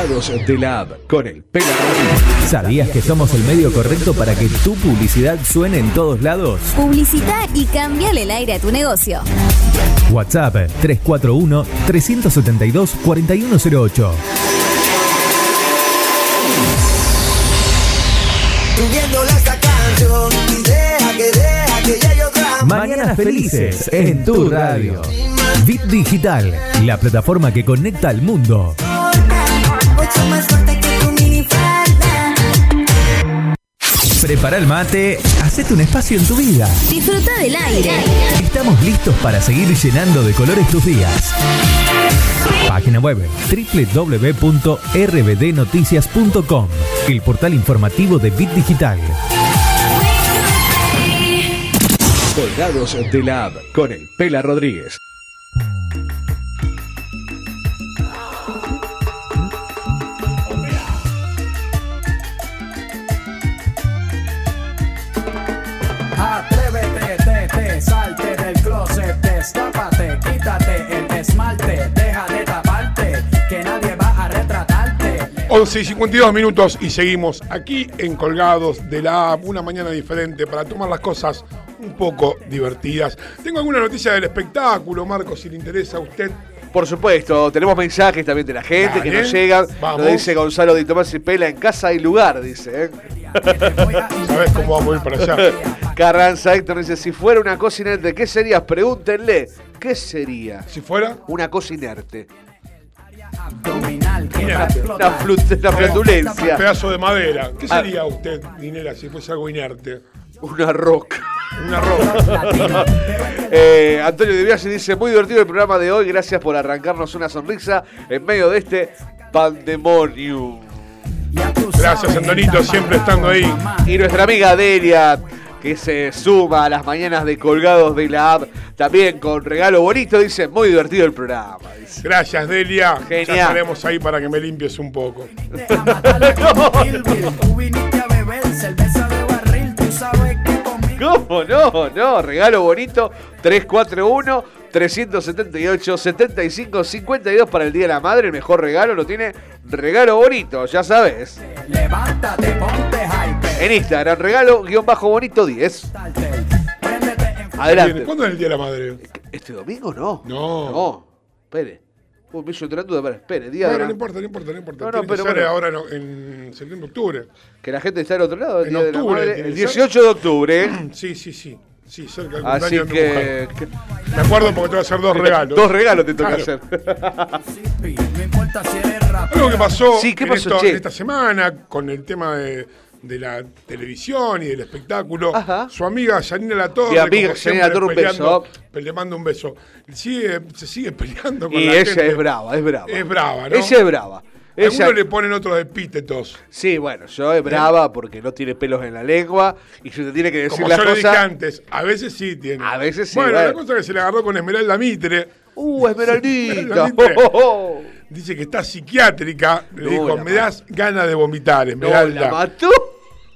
De la app con el Pela ¿Sabías que somos el medio correcto para que tu publicidad suene en todos lados? Publicita y cambiale el aire a tu negocio. WhatsApp 341-372-4108. Subiéndole esta canción y deja que deja que llegue otra Mañanas felices en tu radio. Bit Digital, la plataforma que conecta al mundo. Mucho más fuerte que tu minifalda. Prepara el mate, hacete un espacio en tu vida. Disfruta del aire. Estamos listos para seguir llenando de colores tus días. Página web www.rbdnoticias.com, el portal informativo de Bit Digital. Colgados de la app con el Pela Rodríguez. 11 y 52 minutos y seguimos aquí en Colgados de la App, una mañana diferente para tomar las cosas un poco divertidas. Tengo alguna noticia del espectáculo, Marco, si le interesa a usted. Por supuesto, tenemos mensajes también de la gente que nos llegan. vamos. Nos dice Gonzalo Di Tomás y Pela, en casa hay lugar, dice. ¿eh? ¿Sabes cómo vamos a ir para allá? [LAUGHS] Carranza Héctor dice, si fuera una cosa inerte, ¿qué serías? Pregúntenle, ¿qué sería? Si fuera una cosa inerte. Abdominal, que Mira, va a explotar. Una, flut- una flatulencia. Pedazo de madera. ¿Qué Ah. sería usted, Dinera, si fuese algo inerte? Una roca. Una roca. [LAUGHS] Eh, Antonio De Biasi dice, muy divertido el programa de hoy, gracias por arrancarnos una sonrisa en medio de este pandemonium. Gracias, Antonito, siempre estando ahí. Y nuestra amiga Delia, que se suma a las mañanas de colgados de la app, también con regalo bonito, dice, muy divertido el programa. dice. Gracias, Delia. Ya Genial. estaremos ahí para que me limpies un poco. [LAUGHS] Tú viniste a beber cerveza de barril, tú sabes que conmigo. ¿Cómo no? No, regalo bonito, 341 378 75 52 para el Día de la Madre, el mejor regalo lo tiene Regalo Bonito, ya sabes. Levántate, ponte. En Instagram, regalo guion bajo bonito 10. Adelante. ¿Cuándo es el Día de la Madre? ¿Este domingo no? No. No, espere. Uy, me hizo otra duda, espere, espere, día No, de no, la- no importa, no importa, no importa. No, no, Tiene que pero ser bueno. ahora en, en septiembre, octubre. Que la gente está del otro lado, el En día de la octubre madre, el que ser. 18 de octubre. [CLEARS THROAT] Sí, sí, sí. Sí, cerca del Así cumpleaños de tu que, mujer. Me acuerdo porque te voy a hacer dos [LAUGHS] regalos. Dos regalos te toca Claro. hacer. [LAUGHS] Algo que pasó, Sí, ¿qué en, pasó, esto- che? en esta semana con el tema de, de la televisión y del espectáculo. Su amiga Janina Latorre. Mi amiga Janina Latorre, un beso. Le mando un beso. Sigue, se sigue peleando con Y la ella gente. es brava, es brava. Es brava, ¿no? Ella es brava. Algunos Ella- le ponen otros epítetos. Sí, bueno, yo es brava porque no tiene pelos en la lengua y si te tiene que decir Como las yo le dije antes, a veces sí tiene. A veces sí, Bueno, la cosa que se le agarró con Esmeralda Mitre. Uh, Esmeraldita. [LAUGHS] Esmeralda Mitre. Oh, [LAUGHS] oh, Dice que está psiquiátrica. Le No, dijo, la me das ganas de vomitar, No, Esmeralda. la mató.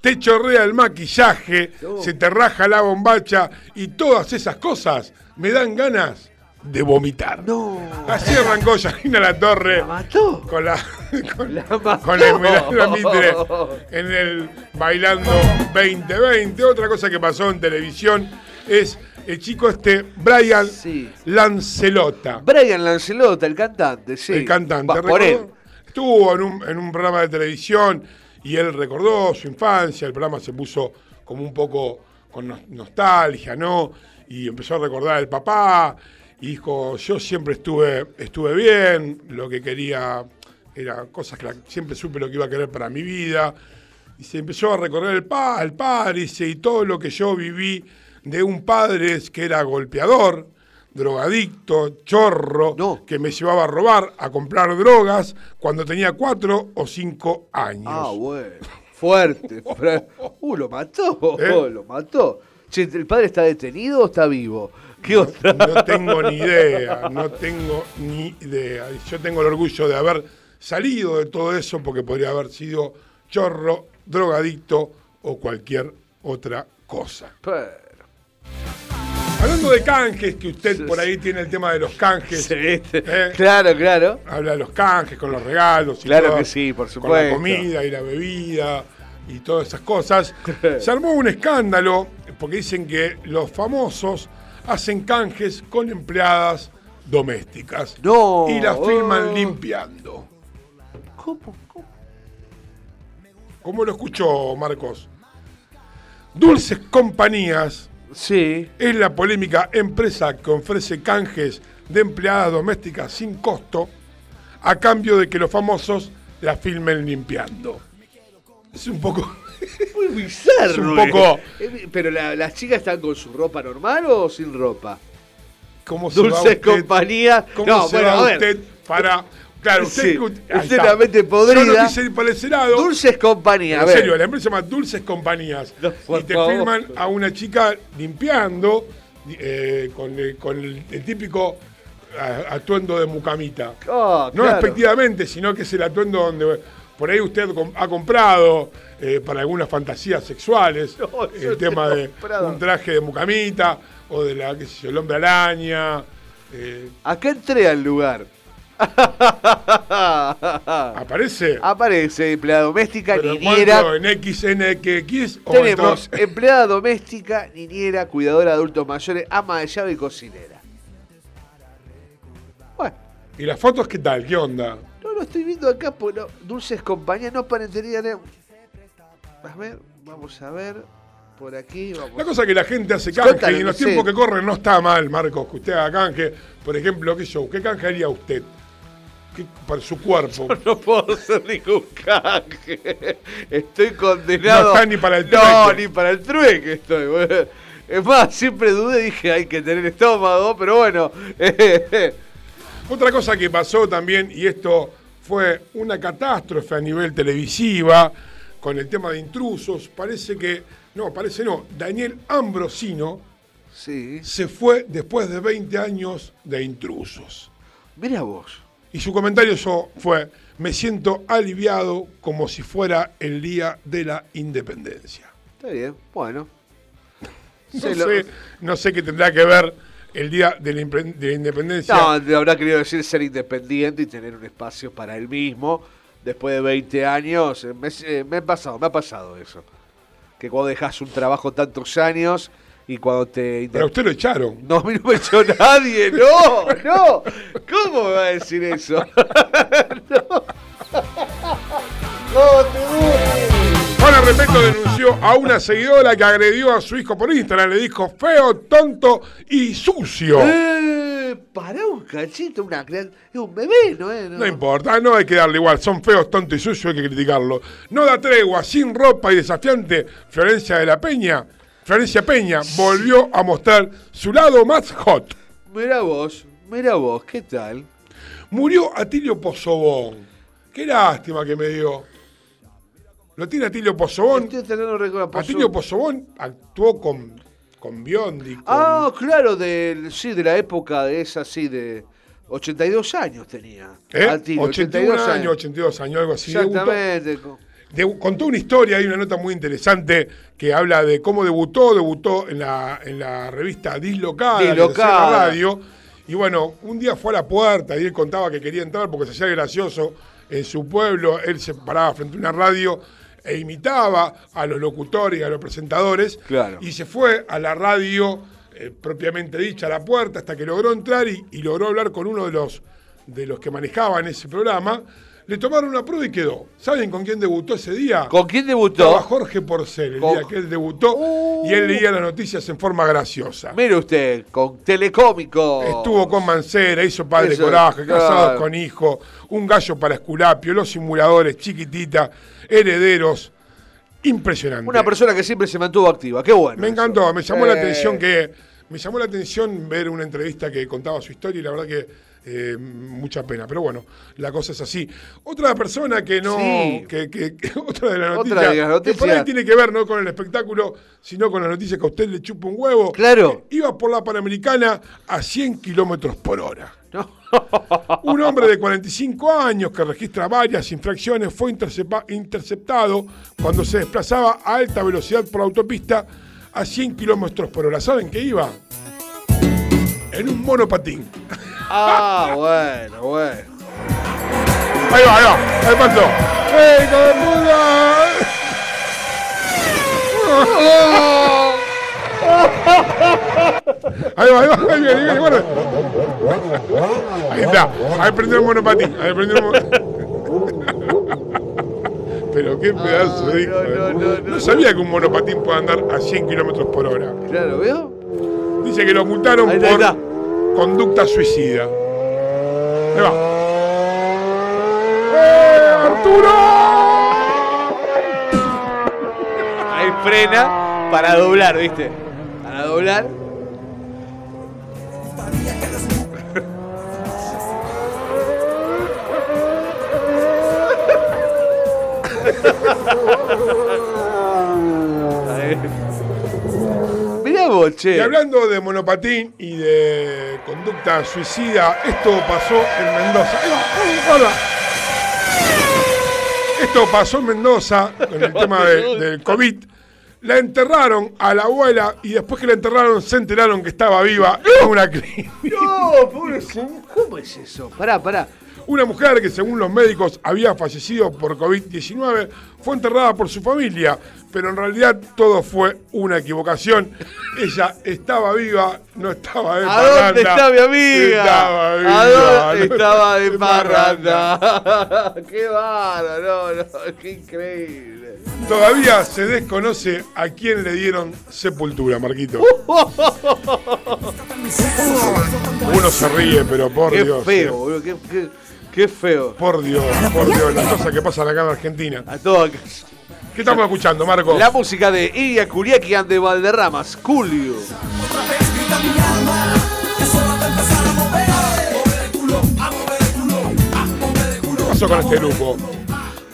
Te chorrea el maquillaje, se te raja la bombacha y todas esas cosas me dan ganas de vomitar. No. Así arrancó Janina La Torre. La mató. Con la, [LAUGHS] con, La mató. con la Mitre en el Bailando 2020. Otra cosa que pasó en televisión es el chico este, Brian Lancelota. Brian Lancelota, el cantante, sí. El cantante. Va, por él. Estuvo en un, en un programa de televisión y él recordó su infancia. El programa se puso como un poco con nos- nostalgia, ¿no? Y empezó a recordar al papá. Y dijo, yo siempre estuve, estuve bien, lo que quería era cosas que siempre supe lo que iba a querer para mi vida. Y se empezó a recorrer el, pa, el padre y todo lo que yo viví de un padre que era golpeador, drogadicto, chorro, que me llevaba a robar, a comprar drogas cuando tenía cuatro o cinco años. Ah, bueno. Fuerte. [LAUGHS] Uh, lo mató. ¿Eh? Lo mató. Che, ¿el padre está detenido o está vivo? ¿Qué otra? No tengo ni idea, no tengo ni idea. Yo tengo el orgullo de haber salido de todo eso porque podría haber sido chorro, drogadicto o cualquier otra cosa. Pero- Hablando de canjes, que usted por ahí tiene el tema de los canjes. ¿eh? Claro, claro. Habla de los canjes con los regalos. Y Claro todo, que sí, por Con supuesto. la comida y la bebida y todas esas cosas. [LAUGHS] Se armó un escándalo porque dicen que los famosos hacen canjes con empleadas domésticas. No. Y las filman Oh. limpiando. ¿Cómo? ¿Cómo lo escuchó, Marcos? Dulces Compañías sí. es la polémica empresa que ofrece canjes de empleadas domésticas sin costo a cambio de que los famosos la filmen limpiando. Es un poco... [LAUGHS] Muy bizarro. Es un eh. poco- Eh, Pero la- las chicas están con su ropa normal o sin ropa? ¿Cómo se va Dulces usted- compañía. ¿Cómo no, se bueno, va a ver. usted para... Claro, usted, Sí, escu- ahí usted está. la mente Yo no podrida. para ese lado. Dulces compañía. En a serio, la empresa se llama Dulces Compañías. y te favor. filman a una chica limpiando eh, con, el, con el- el típico a- atuendo de mucamita. Oh, no claro. despectivamente, sino que es el atuendo donde por ahí usted ha comprado eh, para algunas fantasías sexuales No, el tema de un traje de mucamita o de la, qué sé yo, el hombre araña. eh, Acá entré al lugar. [LAUGHS] ¿Aparece? Aparece empleada doméstica, Pero niñera. ¿En o Tenemos [LAUGHS] empleada doméstica, niñera, cuidadora de adultos mayores, ama de llave y cocinera. ¿Y las fotos qué tal? ¿Qué onda? No lo estoy viendo acá, pues no, Dulces Compañías, no parecerían. eh. A ver, vamos a ver. Por aquí, vamos. La cosa es que la gente hace canje y en los sí. tiempos que corren no está mal, Marcos, que usted haga canje. Por ejemplo, ¿qué yo? ¿Qué canje haría usted? ¿Qué- para su cuerpo. No puedo hacer ningún canje. Estoy condenado. No está ni para el No, trueque. ni para el trueque estoy. Es más, siempre dudé, dije, hay que tener estómago, pero bueno. [LAUGHS] Otra cosa que pasó también, y esto fue una catástrofe a nivel televisiva, con el tema de intrusos, parece que, no, parece no, Daniel Ambrosino se fue después de 20 años de intrusos. Mira vos. Y su comentario fue, me siento aliviado como si fuera el día de la independencia. Está bien, bueno. [LAUGHS] No lo- sé, no sé qué tendrá que ver el día de la, impre- de la independencia. No, habrá querido decir ser independiente y tener un espacio para él mismo. Después de 20 años, eh, me, eh, me ha pasado, me ha pasado eso. Que cuando dejas un trabajo tantos años y cuando te... Pero a usted lo echaron. No, a mí no me echó nadie, [LAUGHS] no, no. ¿Cómo me va a decir eso? [LAUGHS] no. No, te Juana Repeto denunció a una seguidora que agredió a su hijo por Instagram. Le dijo feo, tonto y sucio. Eh, pará un cachito, una Es un bebé, ¿no es? No importa, no hay que darle igual. Son feos, tontos y sucios, hay que criticarlo. No da tregua, sin ropa y desafiante. Florencia de la Peña, Florencia Peña, volvió a mostrar su lado más hot. Mira vos, mira vos, ¿qué tal? Murió Atilio Pozobón. Qué lástima que me dio. ¿Lo tiene Atilio Pozobón? De. Atilio Pozobón actuó con, con Biondi. con- Ah, claro, del, sí, de la época de esa, sí, de 82 años tenía. ¿Eh? Atilio, 81 años, 82 años, algo así. Exactamente. de- contó una historia, hay una nota muy interesante que habla de cómo debutó, debutó en la, en la revista Dislocada, Dislocada. la radio, y bueno, un día fue a la puerta y él contaba que quería entrar porque se hacía gracioso en su pueblo, él se paraba frente a una radio e imitaba a los locutores y a los presentadores, Claro. y se fue a la radio eh, propiamente dicha, a la puerta, hasta que logró entrar y, y logró hablar con uno de los, de los que manejaban ese programa. Le tomaron una prueba y quedó. ¿Saben con quién debutó ese día? ¿Con quién debutó? Estaba Jorge Porcel, el Con- Uh. día que él debutó, y él leía las noticias en forma graciosa. Mire usted, con Telecómico. Estuvo con Mancera, hizo Padre Eso, Coraje, claro. Casados con Hijo, Un Gallo para Esculapio, Los Simuladores, Chiquitita, Herederos. Impresionante. Una persona que siempre se mantuvo activa, qué bueno. Me encantó, me llamó la Eh. atención que me llamó la atención ver una entrevista que contaba su historia y la verdad que eh, mucha pena. Pero bueno, la cosa es así. Otra persona que no, Sí. que, que- que- [LAUGHS] otra de las noticias, de las que por ahí tiene que ver no con el espectáculo, sino con las noticias que a usted le chupa un huevo. Claro. Iba por la Panamericana a 100 kilómetros por hora. [LAUGHS] Un hombre de 45 años que registra varias infracciones fue intercepa- interceptado cuando se desplazaba a alta velocidad por la autopista a 100 kilómetros por hora. ¿Saben qué iba? En un monopatín. Ah, bueno, bueno. Ahí va, ahí va, ahí pasó. ¡Ey, hijo de puta! Ahí va, ahí va, ahí viene, ahí viene. Ahí está, ahí prendió el monopatín, ahí prendió el monopatín. Pero qué pedazo de hijo de puta. No sabía que un monopatín puede andar a 100 kilómetros por hora. Claro, ¿veo? Dice que lo multaron Ahí está, por ahí conducta suicida. Ahí va. ¡Eh, Arturo! Ahí frena para doblar, ¿viste? Para doblar. [LAUGHS] vos, che. Y hablando de monopatín y de conducta suicida, esto pasó en Mendoza. Esto pasó en Mendoza con el [LAUGHS] tema de- del COVID. La enterraron a la abuela y después que la enterraron se enteraron que estaba viva en una clínica. No, pobre señor. ¿Cómo es eso? Pará, pará. Una mujer que según los médicos había fallecido por COVID-19 fue enterrada por su familia, pero en realidad todo fue una equivocación. Ella estaba viva, no estaba de ¿A parranda. dónde está mi amiga? Estaba viva, ¿A dónde no estaba de parranda. parranda? [LAUGHS] qué bárbaro, no, no, qué increíble. Todavía se desconoce a quién le dieron sepultura, Marquito. [LAUGHS] Uno se ríe, pero por qué Dios. feo, qué, qué, qué feo. Por Dios, por Dios, las cosas que pasan acá en Argentina. A todo. ¿Qué estamos escuchando, Marcos? La música de Ilia Kuriaki and de Valderramas, Julio. ¿Qué pasó con este grupo?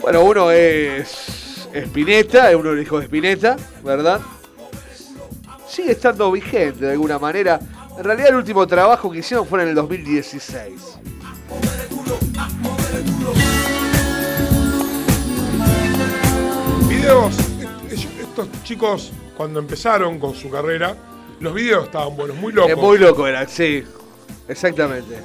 Bueno, uno es Spinetta, es uno hijos de Spinetta, ¿verdad? Sigue estando vigente de alguna manera. En realidad el último trabajo que hicieron fue en el 2016. Videos, estos chicos cuando empezaron con su carrera, los videos estaban buenos, muy locos. Es muy loco era, sí. Exactamente.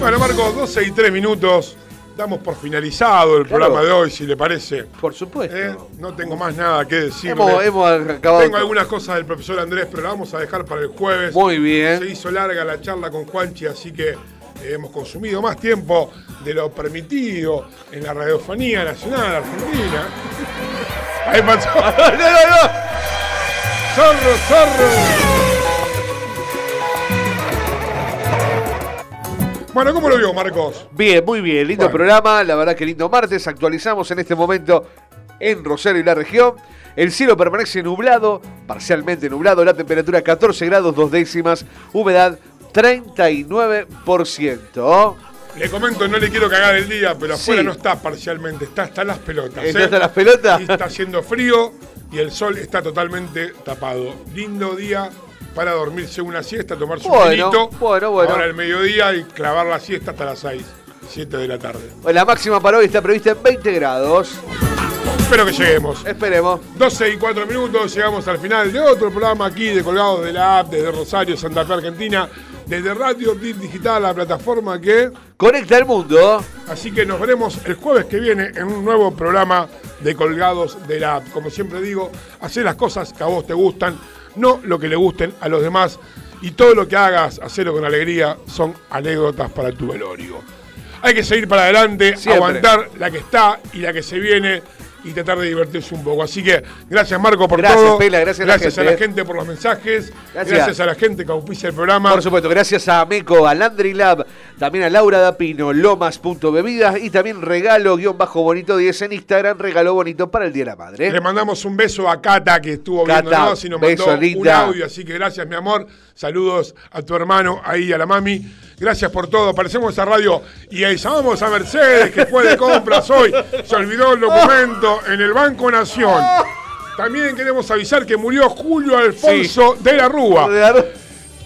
Bueno, Marcos, 12 y 3 minutos. Damos por finalizado el Claro. programa de hoy, si le parece. Por supuesto. Eh, no tengo más nada que decir. Hemos, hemos acabado. Tengo algunas cosas del profesor Andrés, pero la vamos a dejar para el jueves. Muy bien. Se hizo larga la charla con Juanchi, así que hemos consumido más tiempo de lo permitido en la radiofonía nacional argentina. [LAUGHS] Ahí pasó. [LAUGHS] no, no, no. ¡Zorro, zorro! Bueno, ¿cómo lo vio, Marcos? Bien, muy bien, lindo Bueno. programa, la verdad que lindo martes, actualizamos en este momento en Rosario y la región. El cielo permanece nublado, parcialmente nublado, la temperatura 14 grados dos décimas, humedad 39%. Le comento, no le quiero cagar el día, pero afuera Sí. no está parcialmente, está hasta las pelotas. ¿Está ¿eh? hasta las pelotas? Y está haciendo frío y el sol está totalmente tapado. Lindo día para dormirse una siesta, tomar su Bueno, vinito. bueno, bueno. Ahora el mediodía y clavar la siesta hasta las 6, 7 de la tarde. La máxima para hoy está prevista en 20 grados. Espero que lleguemos. Esperemos. 12 y 4 minutos, llegamos al final de otro programa aquí de Colgados de la App, desde Rosario, Santa Fe, Argentina, desde Radio Bit Digital, la plataforma que Conecta el mundo. Así que nos veremos el jueves que viene en un nuevo programa de Colgados de la App. Como siempre digo, hacer las cosas que a vos te gustan, no lo que le gusten a los demás. Y todo lo que hagas, hacerlo con alegría, son anécdotas para tu velorio. Hay que seguir para adelante, Siempre. aguantar la que está y la que se viene y tratar de divertirse un poco. Así que gracias Marco por Gracias, todo. Pela, gracias a la a la gente. por los mensajes. Gracias. Gracias, a la gente que auspicia el programa. Por supuesto, gracias a Meco, a Landry Lab, también a Laura Dapino, Lomas.bebidas y también regalo-bonito 10 en Instagram, regalo bonito para el Día de la Madre. Le mandamos un beso a Cata que estuvo Cata, viéndonos y nos beso, mandó un linda. audio, así que gracias mi amor, saludos a tu hermano ahí a la mami, gracias por todo, aparecemos a radio y ahí llamamos a Mercedes que fue de compras hoy, se olvidó el documento en el Banco Nación. También queremos avisar que murió Julio Alfonso de la Rúa.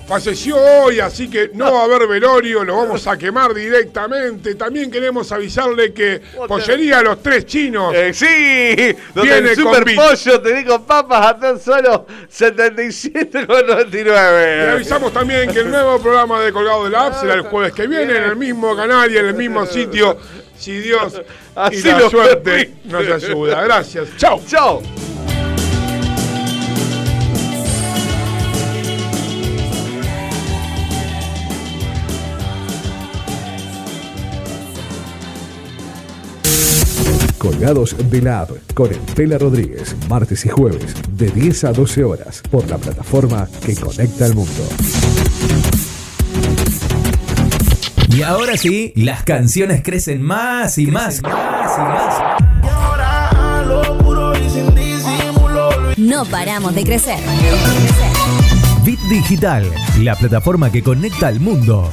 Falleció hoy, así que no va a haber velorio, lo vamos a quemar directamente. También queremos avisarle que Pollería Los Tres Chinos Eh, sí, donde viene el con super pollo te digo papas a tan solo 77,99. Le avisamos también que el nuevo programa de Colgado de la App será el jueves que viene en el mismo canal y en el mismo sitio. Si Dios y Así la suerte nos ayuda. Gracias. Chao. Chao. Colgados de la App con Estela Rodríguez, martes y jueves, de 10 a 12 horas, por la plataforma que conecta al mundo. Y ahora sí, las canciones crecen más y más. No paramos de crecer. Bit Digital, la plataforma que conecta al mundo.